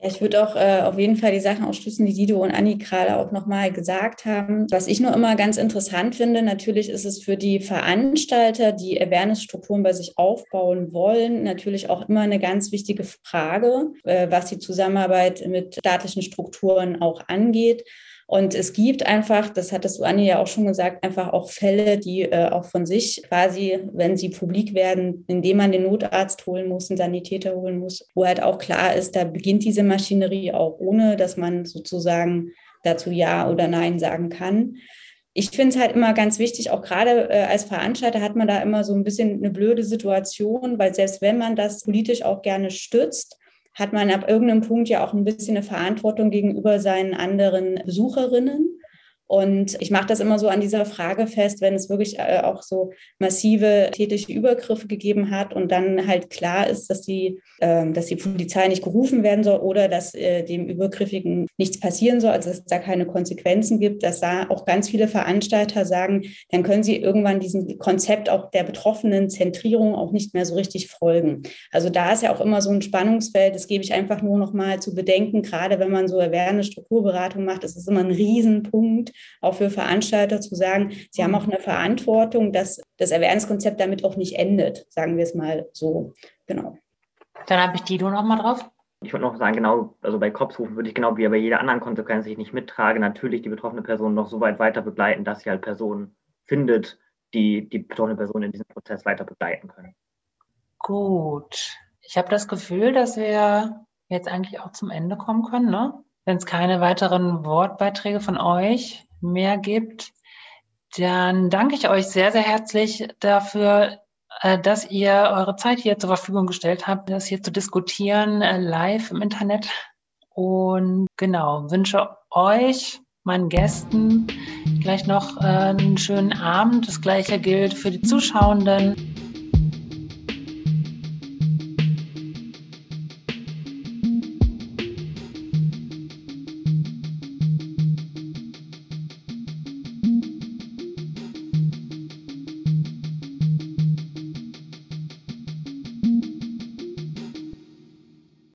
Speaker 2: Ich würde auch äh, auf jeden Fall die Sachen ausschließen, die Dido und Anni gerade auch nochmal gesagt haben. Was ich nur immer ganz interessant finde, natürlich ist es für die Veranstalter, die Awareness-Strukturen bei sich aufbauen wollen, natürlich auch immer eine ganz wichtige Frage, äh, was die Zusammenarbeit mit staatlichen Strukturen auch angeht. Und es gibt einfach, das hattest du Anni ja auch schon gesagt, einfach auch Fälle, die äh, auch von sich quasi, wenn sie publik werden, indem man den Notarzt holen muss, einen Sanitäter holen muss, wo halt auch klar ist, da beginnt diese Maschinerie auch ohne, dass man sozusagen dazu Ja oder Nein sagen kann. Ich finde es halt immer ganz wichtig, auch gerade äh, als Veranstalter hat man da immer so ein bisschen eine blöde Situation, weil selbst wenn man das politisch auch gerne stützt, hat man ab irgendeinem Punkt ja auch ein bisschen eine Verantwortung gegenüber seinen anderen Besucherinnen. Und ich mache das immer so an dieser Frage fest, wenn es wirklich äh, auch so massive tätige Übergriffe gegeben hat und dann halt klar ist, dass die, äh, dass die Polizei nicht gerufen werden soll oder dass äh, dem Übergriffigen nichts passieren soll, also dass es da keine Konsequenzen gibt, dass da auch ganz viele Veranstalter sagen, dann können sie irgendwann diesem Konzept auch der betroffenen Zentrierung auch nicht mehr so richtig folgen. Also da ist ja auch immer so ein Spannungsfeld, das gebe ich einfach nur noch mal zu bedenken, gerade wenn man so erwähnende Strukturberatung macht, ist es immer ein Riesenpunkt, auch für Veranstalter zu sagen, sie haben auch eine Verantwortung, dass das Awareness-Konzept damit auch nicht endet, sagen wir es mal so. Genau.
Speaker 1: Dann habe ich Dido noch mal drauf.
Speaker 4: Ich würde noch sagen, genau, also bei Kopfrufen würde ich genau wie bei jeder anderen Konsequenz, die ich nicht mittrage, natürlich die betroffene Person noch so weit weiter begleiten, dass sie halt Personen findet, die die betroffene Person in diesem Prozess weiter begleiten können.
Speaker 1: Gut. Ich habe das Gefühl, dass wir jetzt eigentlich auch zum Ende kommen können, ne? Wenn es keine weiteren Wortbeiträge von euch mehr gibt, dann danke ich euch sehr, sehr herzlich dafür, äh, dass ihr eure Zeit hier zur Verfügung gestellt habt, das hier zu diskutieren, äh, live im Internet. Und genau, wünsche euch, meinen Gästen, gleich noch äh, einen schönen Abend. Das gleiche gilt für die Zuschauenden.